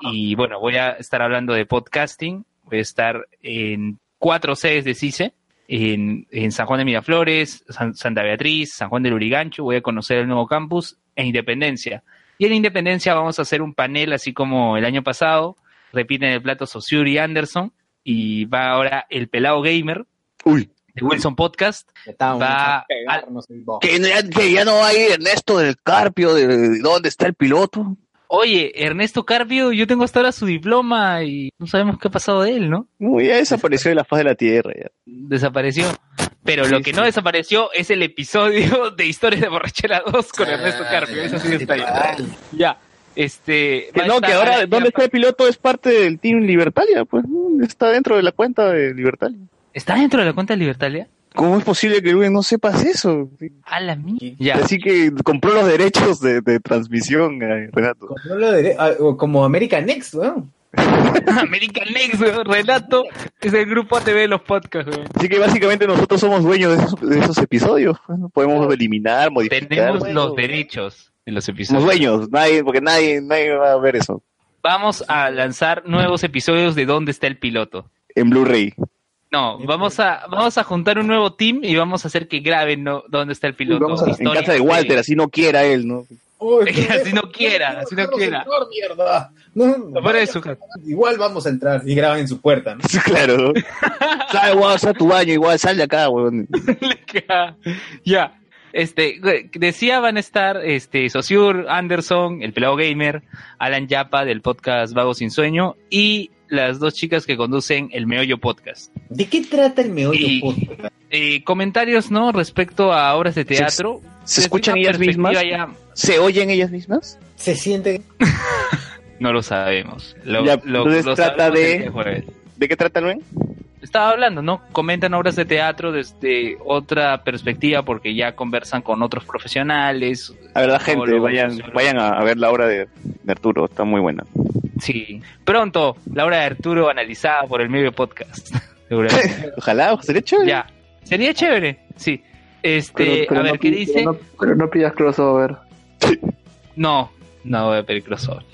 y bueno, voy a estar hablando de podcasting, voy a estar en cuatro sedes de CICE, en, en San Juan de Miraflores, San- Santa Beatriz, San Juan del Urigancho, voy a conocer el nuevo campus e Independencia. Y en Independencia vamos a hacer un panel así como el año pasado, repiten el plato y Anderson y va ahora el pelado gamer de Wilson Podcast. Va Que, ya- que ya no hay Ernesto del Carpio, de, de dónde está el piloto. Oye, Ernesto Carpio, yo tengo hasta ahora su diploma y no sabemos qué ha pasado de él, ¿no? Uy, ya desapareció de la faz de la tierra. Ya. Desapareció. Pero lo que no desapareció es el episodio de Historias de Borrachera 2 con Ernesto Carpio. Eso sí está ahí. Ya. Este. Que no, que ahora, ¿dónde está el piloto? Es parte del Team Libertalia, pues está dentro de la cuenta de Libertalia. ¿Está dentro de la cuenta de Libertalia? ¿Cómo es posible que Luis no sepas eso? A la mía. Así que compró los derechos de, de transmisión, eh, Renato. No lo diré, ah, como American Next, weón. American Next, weón. Renato es el grupo ATV de los podcasts, weón. Así que básicamente nosotros somos dueños de esos, de esos episodios. pues, ¿no? Podemos eliminar, modificar. Tenemos los derechos de los Somos episodios. dueños, nadie, porque nadie, nadie va a ver eso. Vamos a lanzar nuevos episodios de ¿Dónde está el piloto? En Blu-ray. No, vamos a, vamos a juntar un nuevo team y vamos a hacer que graben ¿no? dónde está el piloto. Vamos a- en casa de Walter, así no quiera él, ¿no? así no quiera, así no quiera. Señor, mierda. No, Por eso, Igual vamos a entrar y graban en su puerta, ¿no? claro, ¿no? Sal, weón, sal a tu baño, igual, sal de acá, weón. ya. Este, decía van a estar este Saussure, Anderson, el pelado gamer, Alan Yapa del podcast Vago sin sueño y las dos chicas que conducen el Meollo Podcast. ¿De qué trata el meollo Y- podcast? Eh, comentarios, ¿no? Respecto a obras de teatro. ¿Se escuchan ellas mismas? ya- ¿Se oyen ellas mismas? Se siente. No lo sabemos. Lo, Ya, lo- entonces lo trata de-. ¿De qué trata, Luis? Estaba hablando, ¿no? Comentan obras de teatro desde otra perspectiva porque ya conversan con otros profesionales. A ver, la gente, vayan, vayan a, a ver la obra de, de Arturo, está muy buena. Sí. Pronto, la obra de Arturo analizada por el medio podcast. Seguramente. Ojalá, sería chévere. ya. Sería chévere, sí. Este, Pero- pero a ver, no ¿qué dice? Pero no, pero no pidas crossover. No, no voy a pedir crossover.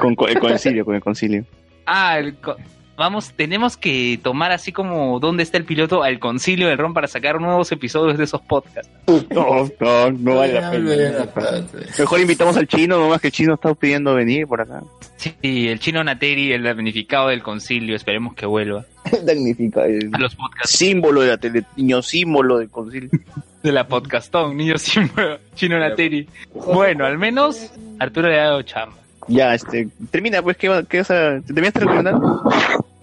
Con, con el concilio, con el concilio. Ah, el co- vamos, tenemos que tomar así como dónde está el piloto al concilio del ROM para sacar nuevos episodios de esos podcasts. No, no, no vale la pena. Mejor invitamos al chino, nomás que el chino está pidiendo venir por acá. Sí, el chino Nateri, el damnificado del concilio, esperemos que vuelva. Magnífica. El A los podcasts símbolo de la tele, niño símbolo del concilio. de la podcastón, niño símbolo, chino Nateri. Bueno, al menos Arturo le ha dado chamba. Ya, este, termina, pues, ¿qué, va- qué vas a, ¿te terminaste de recomendar?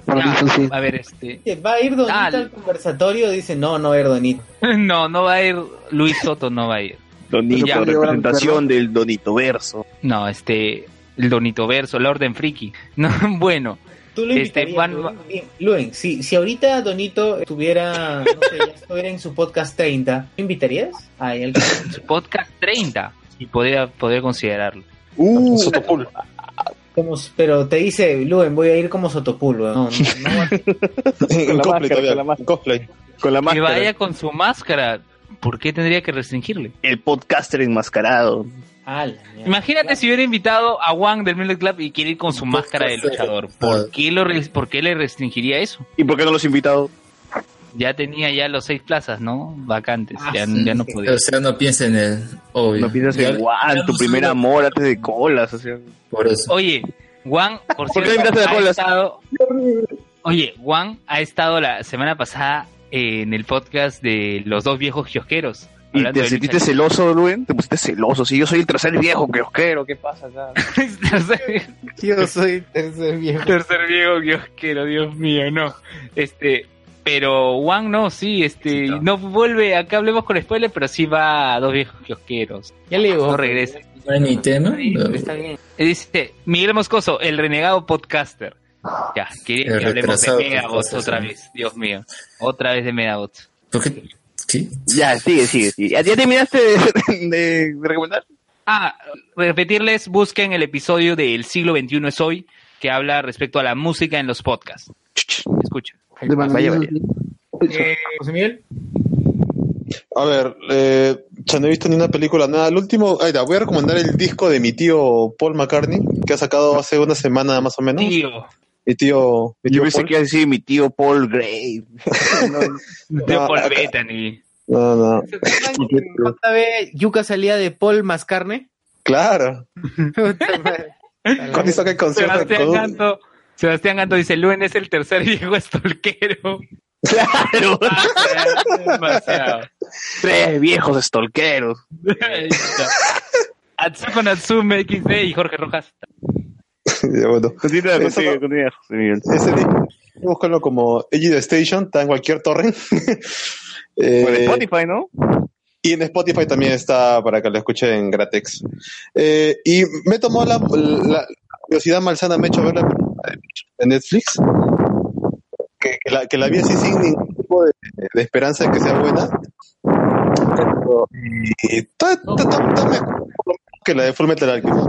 Ya, A ver, este. ¿Va a ir Donito Ah, al conversatorio? Dice, no, no va a ir Donito. No, no va a ir Luis Soto, no va a ir. Donito, Ya. representación del Donito Verso. No, este, el Donito Verso, la Orden Friki. No, bueno. Tú lo Este, van- Luen? Bien, Luen, si, si ahorita Donito estuviera, no sé, ya estuviera en su podcast 30, ¿lo invitarías? A él. Su podcast 30. Y podría, podría considerarlo. Uh, Como, pero te dice, Luen, voy a ir como Sotopul, weón. No, no, no la máscara, con la máscara. en cosplay. Con la Que máscara. vaya con su máscara. ¿Por qué tendría que restringirle? El podcaster enmascarado. Ah. Imagínate si hubiera invitado a Wang del Midnight Club y quiere ir con su máscara de luchador. ¿Por qué, lo, ¿Por qué le restringiría eso? ¿Y por qué no los he invitado? Ya tenía ya los seis plazas, ¿no? Vacantes. Ah, ya, sí, ya no podía. O sea, no piensa en él, obvio. No piensas en Juan, tu no primer amor antes de colas. O sea. Por eso. Oye, Juan, por ¿Por qué cierto, a ha Colas? estado... Oye, Juan ha estado la semana pasada en el podcast de los dos viejos kiosqueros. ¿Y te de sentiste celoso, Luen? ¿Te pusiste celoso? Si yo soy el tercer viejo que os quiero, ¿qué pasa acá? Yo soy tercer viejo. Tercer viejo kiosquero, Dios mío, no. Este, pero Juan no, sí, este, no vuelve, acá hablemos con spoiler, pero sí va a dos viejos kiosqueros. Ya le digo. No regresa. No hay ni tema. Está bien. Dice Miguel Moscoso, el renegado podcaster. Ya, quería que hablemos de Megabots otra sí. vez, Dios mío. Otra vez de Megabots. ¿Por qué? ¿Sí? Ya, sigue, sigue, sigue. ¿Ya, ya terminaste de, de- de recomendar? Ah, repetirles, busquen el episodio de El siglo XXI es hoy, que habla respecto a la música en los podcasts. Escuchen. De Vaya, vaya. Eh, José Miguel. A ver, eh, ya no he visto ni una película, nada. El último, ahí está, voy a recomendar el disco de mi tío Paul McCartney, que ha sacado hace una semana más o menos. Tío, Mi tío, mi Yo tío pensé Paul. que iba a decir mi tío Paul Gray. de No, Paul acá- Bettany. No, no. ¿Se acuerdan que JB Yuka salía de Paul más carne? Claro. Cuando hizo aquel concierto Sebastián Ganto dice, Luen es el tercer viejo estolquero. Claro. Demasiado. Tres viejos estolqueros. Atsuko Natsume XD y Jorge Rojas. Ya, bueno. Continúa, Eso continúa, no- continúa, José Miguel. Ese disco, búscalo como Egido Station, está en cualquier torre. Eh, Por Spotify, ¿no? Y en Spotify también está para que lo escuchen gratis. Eh, y me tomó la, la curiosidad malsana, me ha hecho ver la de Netflix, que, que la, que la vi así sin ningún tipo de, de esperanza de que sea buena. Pero, y está, que la de Full Metal Alchemist.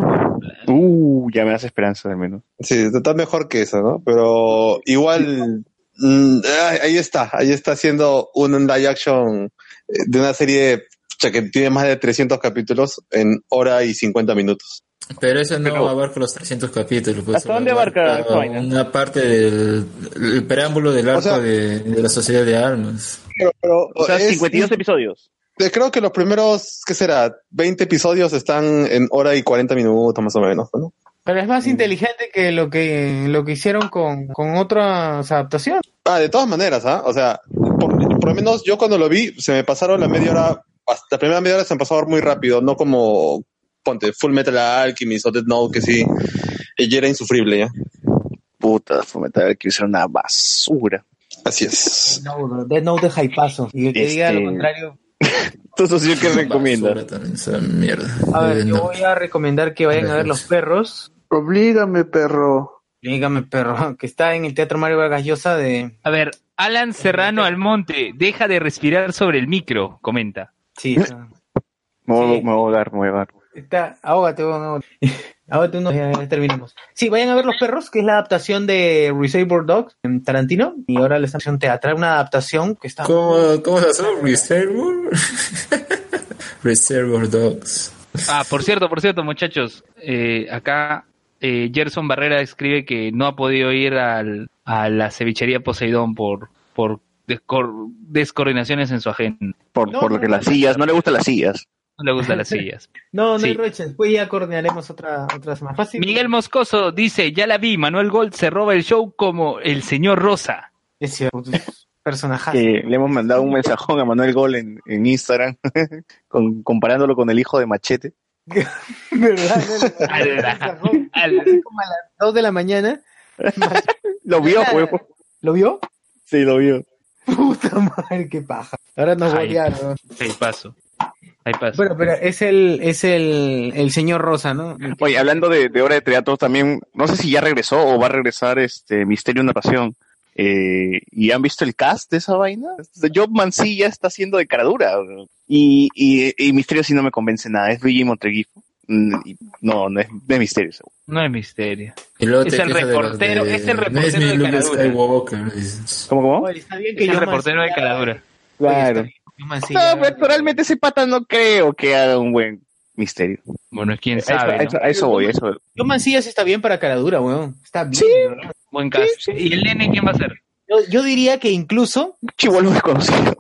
Uh, ya me das esperanza, al menos. Sí, está mejor que eso, ¿no? Pero igual, mm, ah, ahí está, ahí está haciendo un live action eh, de una serie que tiene más de 300 capítulos en hora y 50 minutos. Pero eso no Pero- abarca los 300 capítulos. pues, ¿Hasta dónde abarca vaina? Una parte del el preámbulo del arco sea- de, de la Sociedad de Almas. Pero, pero O sea, es- 52 episodios. eh, creo que los primeros, ¿qué será? 20 episodios están en hora y 40 minutos más o menos, ¿no? Pero es más inteligente que lo que lo que hicieron con, con otras adaptaciones. Ah, de todas maneras, ¿ah? O sea, por, por lo menos yo cuando lo vi, se me pasaron la media hora, hasta la primera media hora se me pasó muy rápido, no como, ponte, Full Metal Alchemist o Dead Note, que sí, ella era insufrible, ¿ya? Puta, fomentar que era una basura. Así es. No, Dead Note de hypazo. Y el que diga lo Este- contrario. Entonces, ¿yo qué esa mierda. A ver, Eh, yo voy a recomendar que vayan a ver Los Perros. Oblígame, perro. Dígame, perro, que está en el Teatro Mario Vargas Llosa de... A ver, Alan Serrano Almonte, deja de respirar sobre el micro, comenta. Sí. Me voy, Sí. me voy a dar, me voy a dar. Está ahógate, weón, ahógate. Uno, ya, ya terminamos. Sí, vayan a ver Los Perros, que es la adaptación de Reservoir Dogs en Tarantino. Y ahora les están teatral, una adaptación que está... ¿Cómo, ¿Cómo se llama? Reservoir? Reservoir Dogs. Ah, por cierto, por cierto, muchachos, eh, acá eh, Gerson Barrera escribe que no ha podido ir al, a la cevichería Poseidón por, por descor- descoordinaciones en su agenda. Por, No, por lo no, que no. las sillas, no le gustan las sillas. No le gustan las sillas. No, no Sí. hay roches. Después ya coordinaremos otra, otras más fácil. Miguel Moscoso dice, ya la vi, Manuel Gold se roba el show como el señor Rosa. Es cierto. Que le hemos mandado un mensajón a Manuel Gol en, en Instagram, con- comparándolo con el hijo de Machete. ¿Verdad? Como a las 2 de la mañana. Lo vio, huevo. ¿Lo vio? Sí, lo vio. Puta madre, qué paja. Ahora nos Ay. bolearon. Ahí paso. Ahí. Bueno, pero es el, es el, el señor Rosa, ¿no? Oye, hablando de, de obra de teatro, también, no sé si ya regresó o va a regresar este Misterio una Pasión. Eh, ¿Y han visto el cast de esa vaina? Job Mancilla está haciendo de caradura. Y, y, y Misterio sí no me convence nada. Es Luigi Montreguifo. Y No, no es de Misterio. seguro. No es misterio. Es el reportero, de- es el No es reportero de Caradura. ¿Cómo, cómo? Está bien Es el reportero de Caladura. Claro. Yo Mancilla- No, pero realmente ese pata no creo que haga un buen Misterio. Bueno, es quien A eso, sabe, a ¿no? eso- a eso voy, a eso voy. Yo Mancilla sí está bien para caradura, weón. Está bien. ¿verdad? Buen cast. ¿Y el nene quién va a ser? Yo, yo diría que incluso Chivolo desconocido.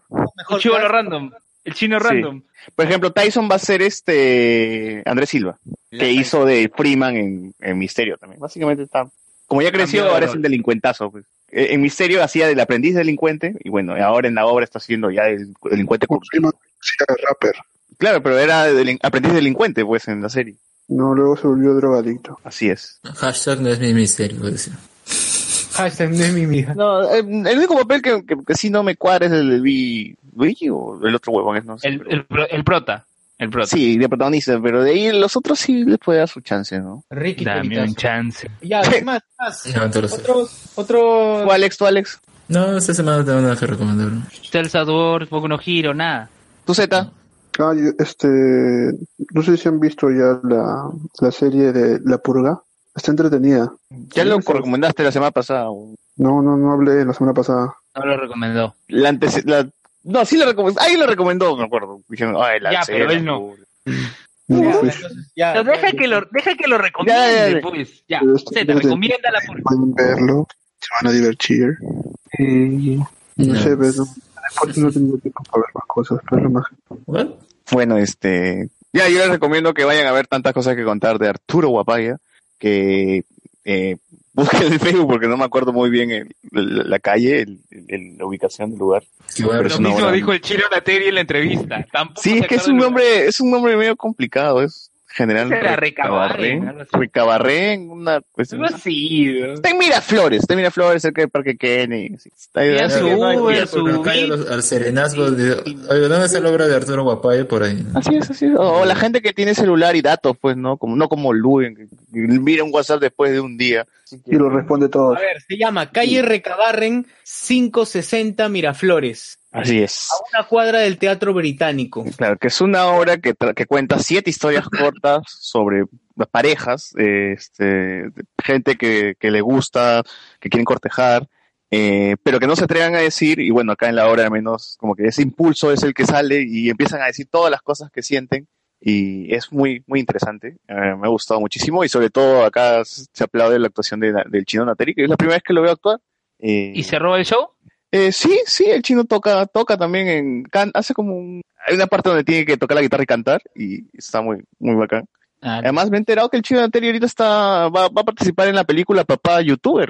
Chivolo random. El chino Sí. random. Por ejemplo, Tyson va a ser este Andrés Silva, que hizo de Freeman en, en Misterio también. Básicamente está. Como ya creció, ahora es el delincuentazo. Pues. Eh, En Misterio hacía del aprendiz delincuente, y bueno, ahora en la obra está siendo ya el delincuente corrupto. rapper. Claro, pero era aprendiz delincuente, pues, en la serie. No, luego se volvió drogadicto. Así es. Hashtag no es mi misterio, decir. hashtag no es mi mija. No, el único papel que, que, que sí no me cuadra es el de Luigi, Luigi o el otro huevón, es, no sé. El, el, pro- el prota. El prota. Sí, de protagonista, pero de ahí los otros sí les puede dar su chance, ¿no? Ricky Dame un chance. Ya, ¿qué más? ¿Qué más? No. Otros, otros... ¿Tú, Alex? ¿Tú, Alex? No, esta semana tengo nada que recomendar. Celsa Dwarf, Boku no Hiro, nada. ¿Tú, Z? Ah, yo- este, no sé si han visto ya la, la serie de La Purga. Está entretenida. Ya lo recomendaste la semana pasada. o- No, no, no hablé la semana pasada. No lo recomendó. La antes, la, no, sí la recomendó. Alguien la recomendó, me acuerdo. Dijeron, ay, la Ya, pero él no. Ya, pues, entonces, ya, Pero deja que lo, deja que lo recomiende, Ya, ya, ya. pues. Ya. Se te recomienda la por pueden verlo, se van a divertir. Y no No. sé, pero después no he tenido tiempo para ver más cosas, pero lo más. Bueno, este. Ya, yo les recomiendo que vayan a ver tantas cosas que contar de Arturo Guapaya. Que eh, busquen en Facebook porque no me acuerdo muy bien el- la, la calle, el- el- la ubicación del lugar. Bueno. Lo mismo obra- dijo el chino Nateri en la entrevista. Tampoco Sí, es que es un nombre, es un nombre medio complicado, es general Recabarren, Recabarren, una pues, así, ¿no? Está en Miraflores, está en Miraflores cerca del Parque Kennedy. sí, Está ahí, Ya así su que no hay- Uber, Porque su no cae Bit. los- al serenazgo de... ¿dónde está la obra de Arturo Guapaya por ahí? Así es, así es. O la gente que tiene celular y datos, pues, ¿no? Como, no como Luen, que, que mira un WhatsApp después de un día. Y lo responde todo. A ver, se llama Calle Recabarren 560 Miraflores. Así es. A una cuadra del Teatro Británico. Claro, que es una obra que, que cuenta siete historias cortas sobre parejas, eh, este, gente que, que le gusta, que quieren cortejar, eh, pero que no se atrevan a decir, y bueno, acá en la obra al menos como que ese impulso es el que sale y empiezan a decir todas las cosas que sienten y es muy, muy interesante, Eh, me ha gustado muchísimo y sobre todo acá se aplaude la actuación de, del chino Nateri, que es la primera vez que lo veo actuar. Eh, ¿Y se roba el show? Eh, sí, sí, el chino toca, toca también en, can- hace como un, hay una parte donde tiene que tocar la guitarra y cantar y está muy, muy bacán. Ah, Además me he enterado que el chino anterior ahorita está, va, va a participar en la película Papá Youtuber.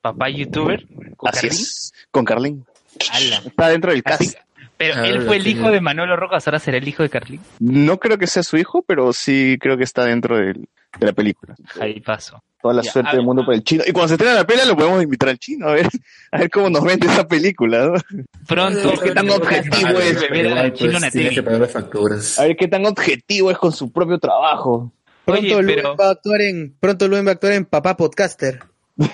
Papá youtuber. ¿Con Así es, con Carlín. Ala. Está dentro del Así- cast. Pero Ah, él fue el hijo de Manolo Rojas, ahora será el hijo de Carlín. No creo que sea su hijo, pero sí creo que está dentro del- de la película. Ahí paso. Toda la Ya, suerte del mundo para el chino. Y cuando se estrena la peli lo podemos invitar al chino a ver, a ver cómo nos vende esa película. ¿no? Pronto. ¿Qué tan objetivo es? A ver qué tan objetivo es con su propio trabajo. Pronto Oye, Luen pero- va a actuar en Pronto Luen va a actuar en Papá Podcaster. Yo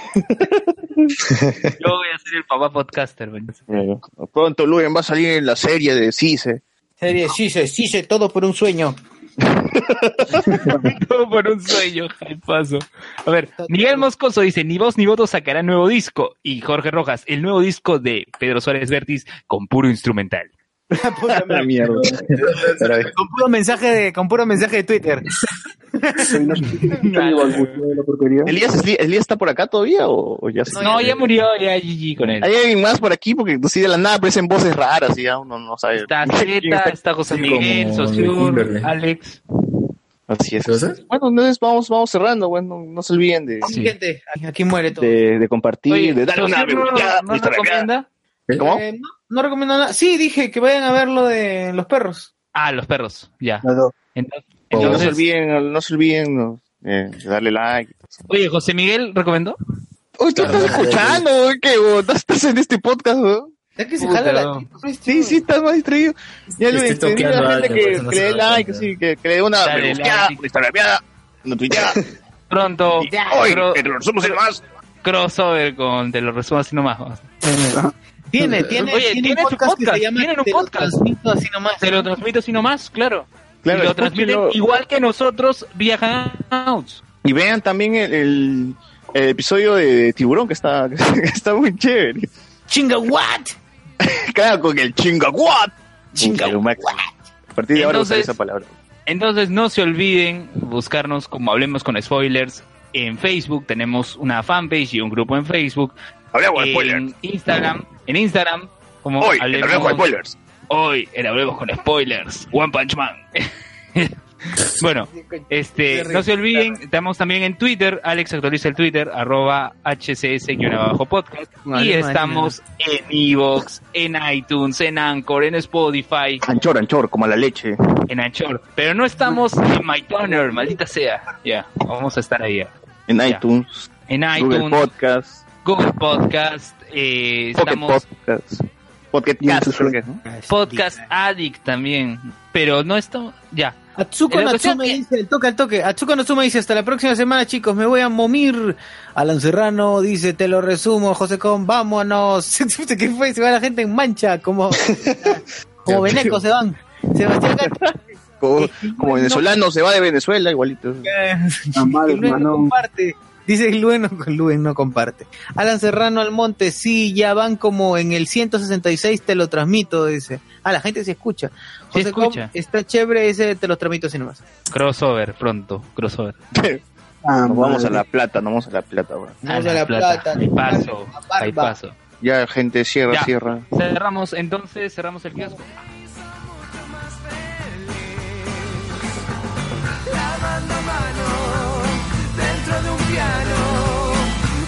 voy a ser el papá podcaster. bueno. Pronto Luen va a salir en la serie de Cise. Serie Sise, Sise, todo por un sueño. Todo por un sueño, paso. A ver, Miguel Moscoso dice, ni voz ni voto sacará nuevo disco. Y Jorge Rojas, el nuevo disco de Pedro Suárez Vértiz con puro instrumental. Puta La mierda. con puro mensaje de, con puro mensaje de Twitter. ¿Elías, Elías está por acá todavía o, o ya se- No, ya murió, ya GG con él. ¿Hay alguien más por aquí? Porque así de la nada aparecen voces raras y ya uno no sabe. Está Zeta, está José Miguel, Sosur. Alex. Así es. Bueno, entonces vamos, vamos cerrando, bueno, no se olviden de, Sí, gente, aquí muere todo. de, de compartir, Oye, de darle una no, no recomienda? ¿Cómo? Eh, no, no recomiendo nada. Sí, dije que vayan a ver lo de los perros. Ah, los perros, ya. Las dos. Entonces, no se Entonces- olviden, no se olviden no, eh, darle like. Oye, José Miguel recomendó. Uy, tú estás escuchando, güey, que güey, no estás en este podcast, ¿no? Ya que se Puta, jala la no. Sí, sí, estás más distraído. Ya le pedí a la gente que, no le dé da like, sí, que, que le dé una like. una instagrameada, una tuiteada. Pronto. Hoy, te lo resumo sin más. crossover con Te lo resumo así nomás. Tiene, tiene, Oye, tiene tiene un su podcast, que podcast, se llama tienen un Te lo podcast. transmito así nomás. Te lo transmito así nomás, claro. Claro, y lo transmiten escúchenlo. igual que nosotros vía Hangouts. Y vean también el, el, el episodio de Tiburón, que está, que está muy chévere. Chinga, what? Cada con el chinga what. Chinga Max. A partir de ahora usaré Entonces- esa palabra. Entonces no se olviden buscarnos como Hablemos con Spoilers. En Facebook tenemos una fanpage y un grupo en Facebook. Hablemos de en spoilers. Instagram, en Instagram como Hoy, en Hablemos con Spoilers. Hoy en Hablemos con Spoilers. One Punch Man. bueno, este, no se olviden, estamos también en Twitter, Alex actualiza el Twitter, arroba hcs-podcast, y estamos en Evox, en iTunes, en Anchor, en Spotify, Anchor, anchor, como la leche. en Anchor, pero no estamos en MyTuner, maldita sea, ya, vamos a estar ahí, ya. En Ya. iTunes, en Google iTunes, Podcast, Google Podcast, eh, estamos Podcast, ¿no? Podcast Addict también, pero no estamos, ya. Atsuko Natsume que- dice, el toque al toque. Atsuko Natsume dice, hasta la próxima semana, chicos, me voy a momir. Alan Serrano dice, te lo resumo, José Con, vámonos. ¿Qué fue? Se va la gente en mancha, como, como venecos se van. Sebastián Como, como venezolano se va de Venezuela, igualito. que Luen no comparte. Dice Luen no, Luen no comparte. Alan Serrano Almonte sí, ya van como en el 166, te lo transmito, dice. Ah, la gente se escucha. José se escucha. Está chévere ese, te lo transmito sin más. Crossover, pronto, crossover. Ah, vamos a la plata, no vamos a la plata, bro. Vamos a, la, plata. plata. Hay paso, hay paso. Ya, gente, cierra, cierra. Cerramos, entonces, cerramos el kiosco. La banda cristiano,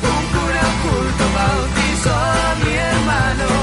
un cura oculto bautizó a mi hermano.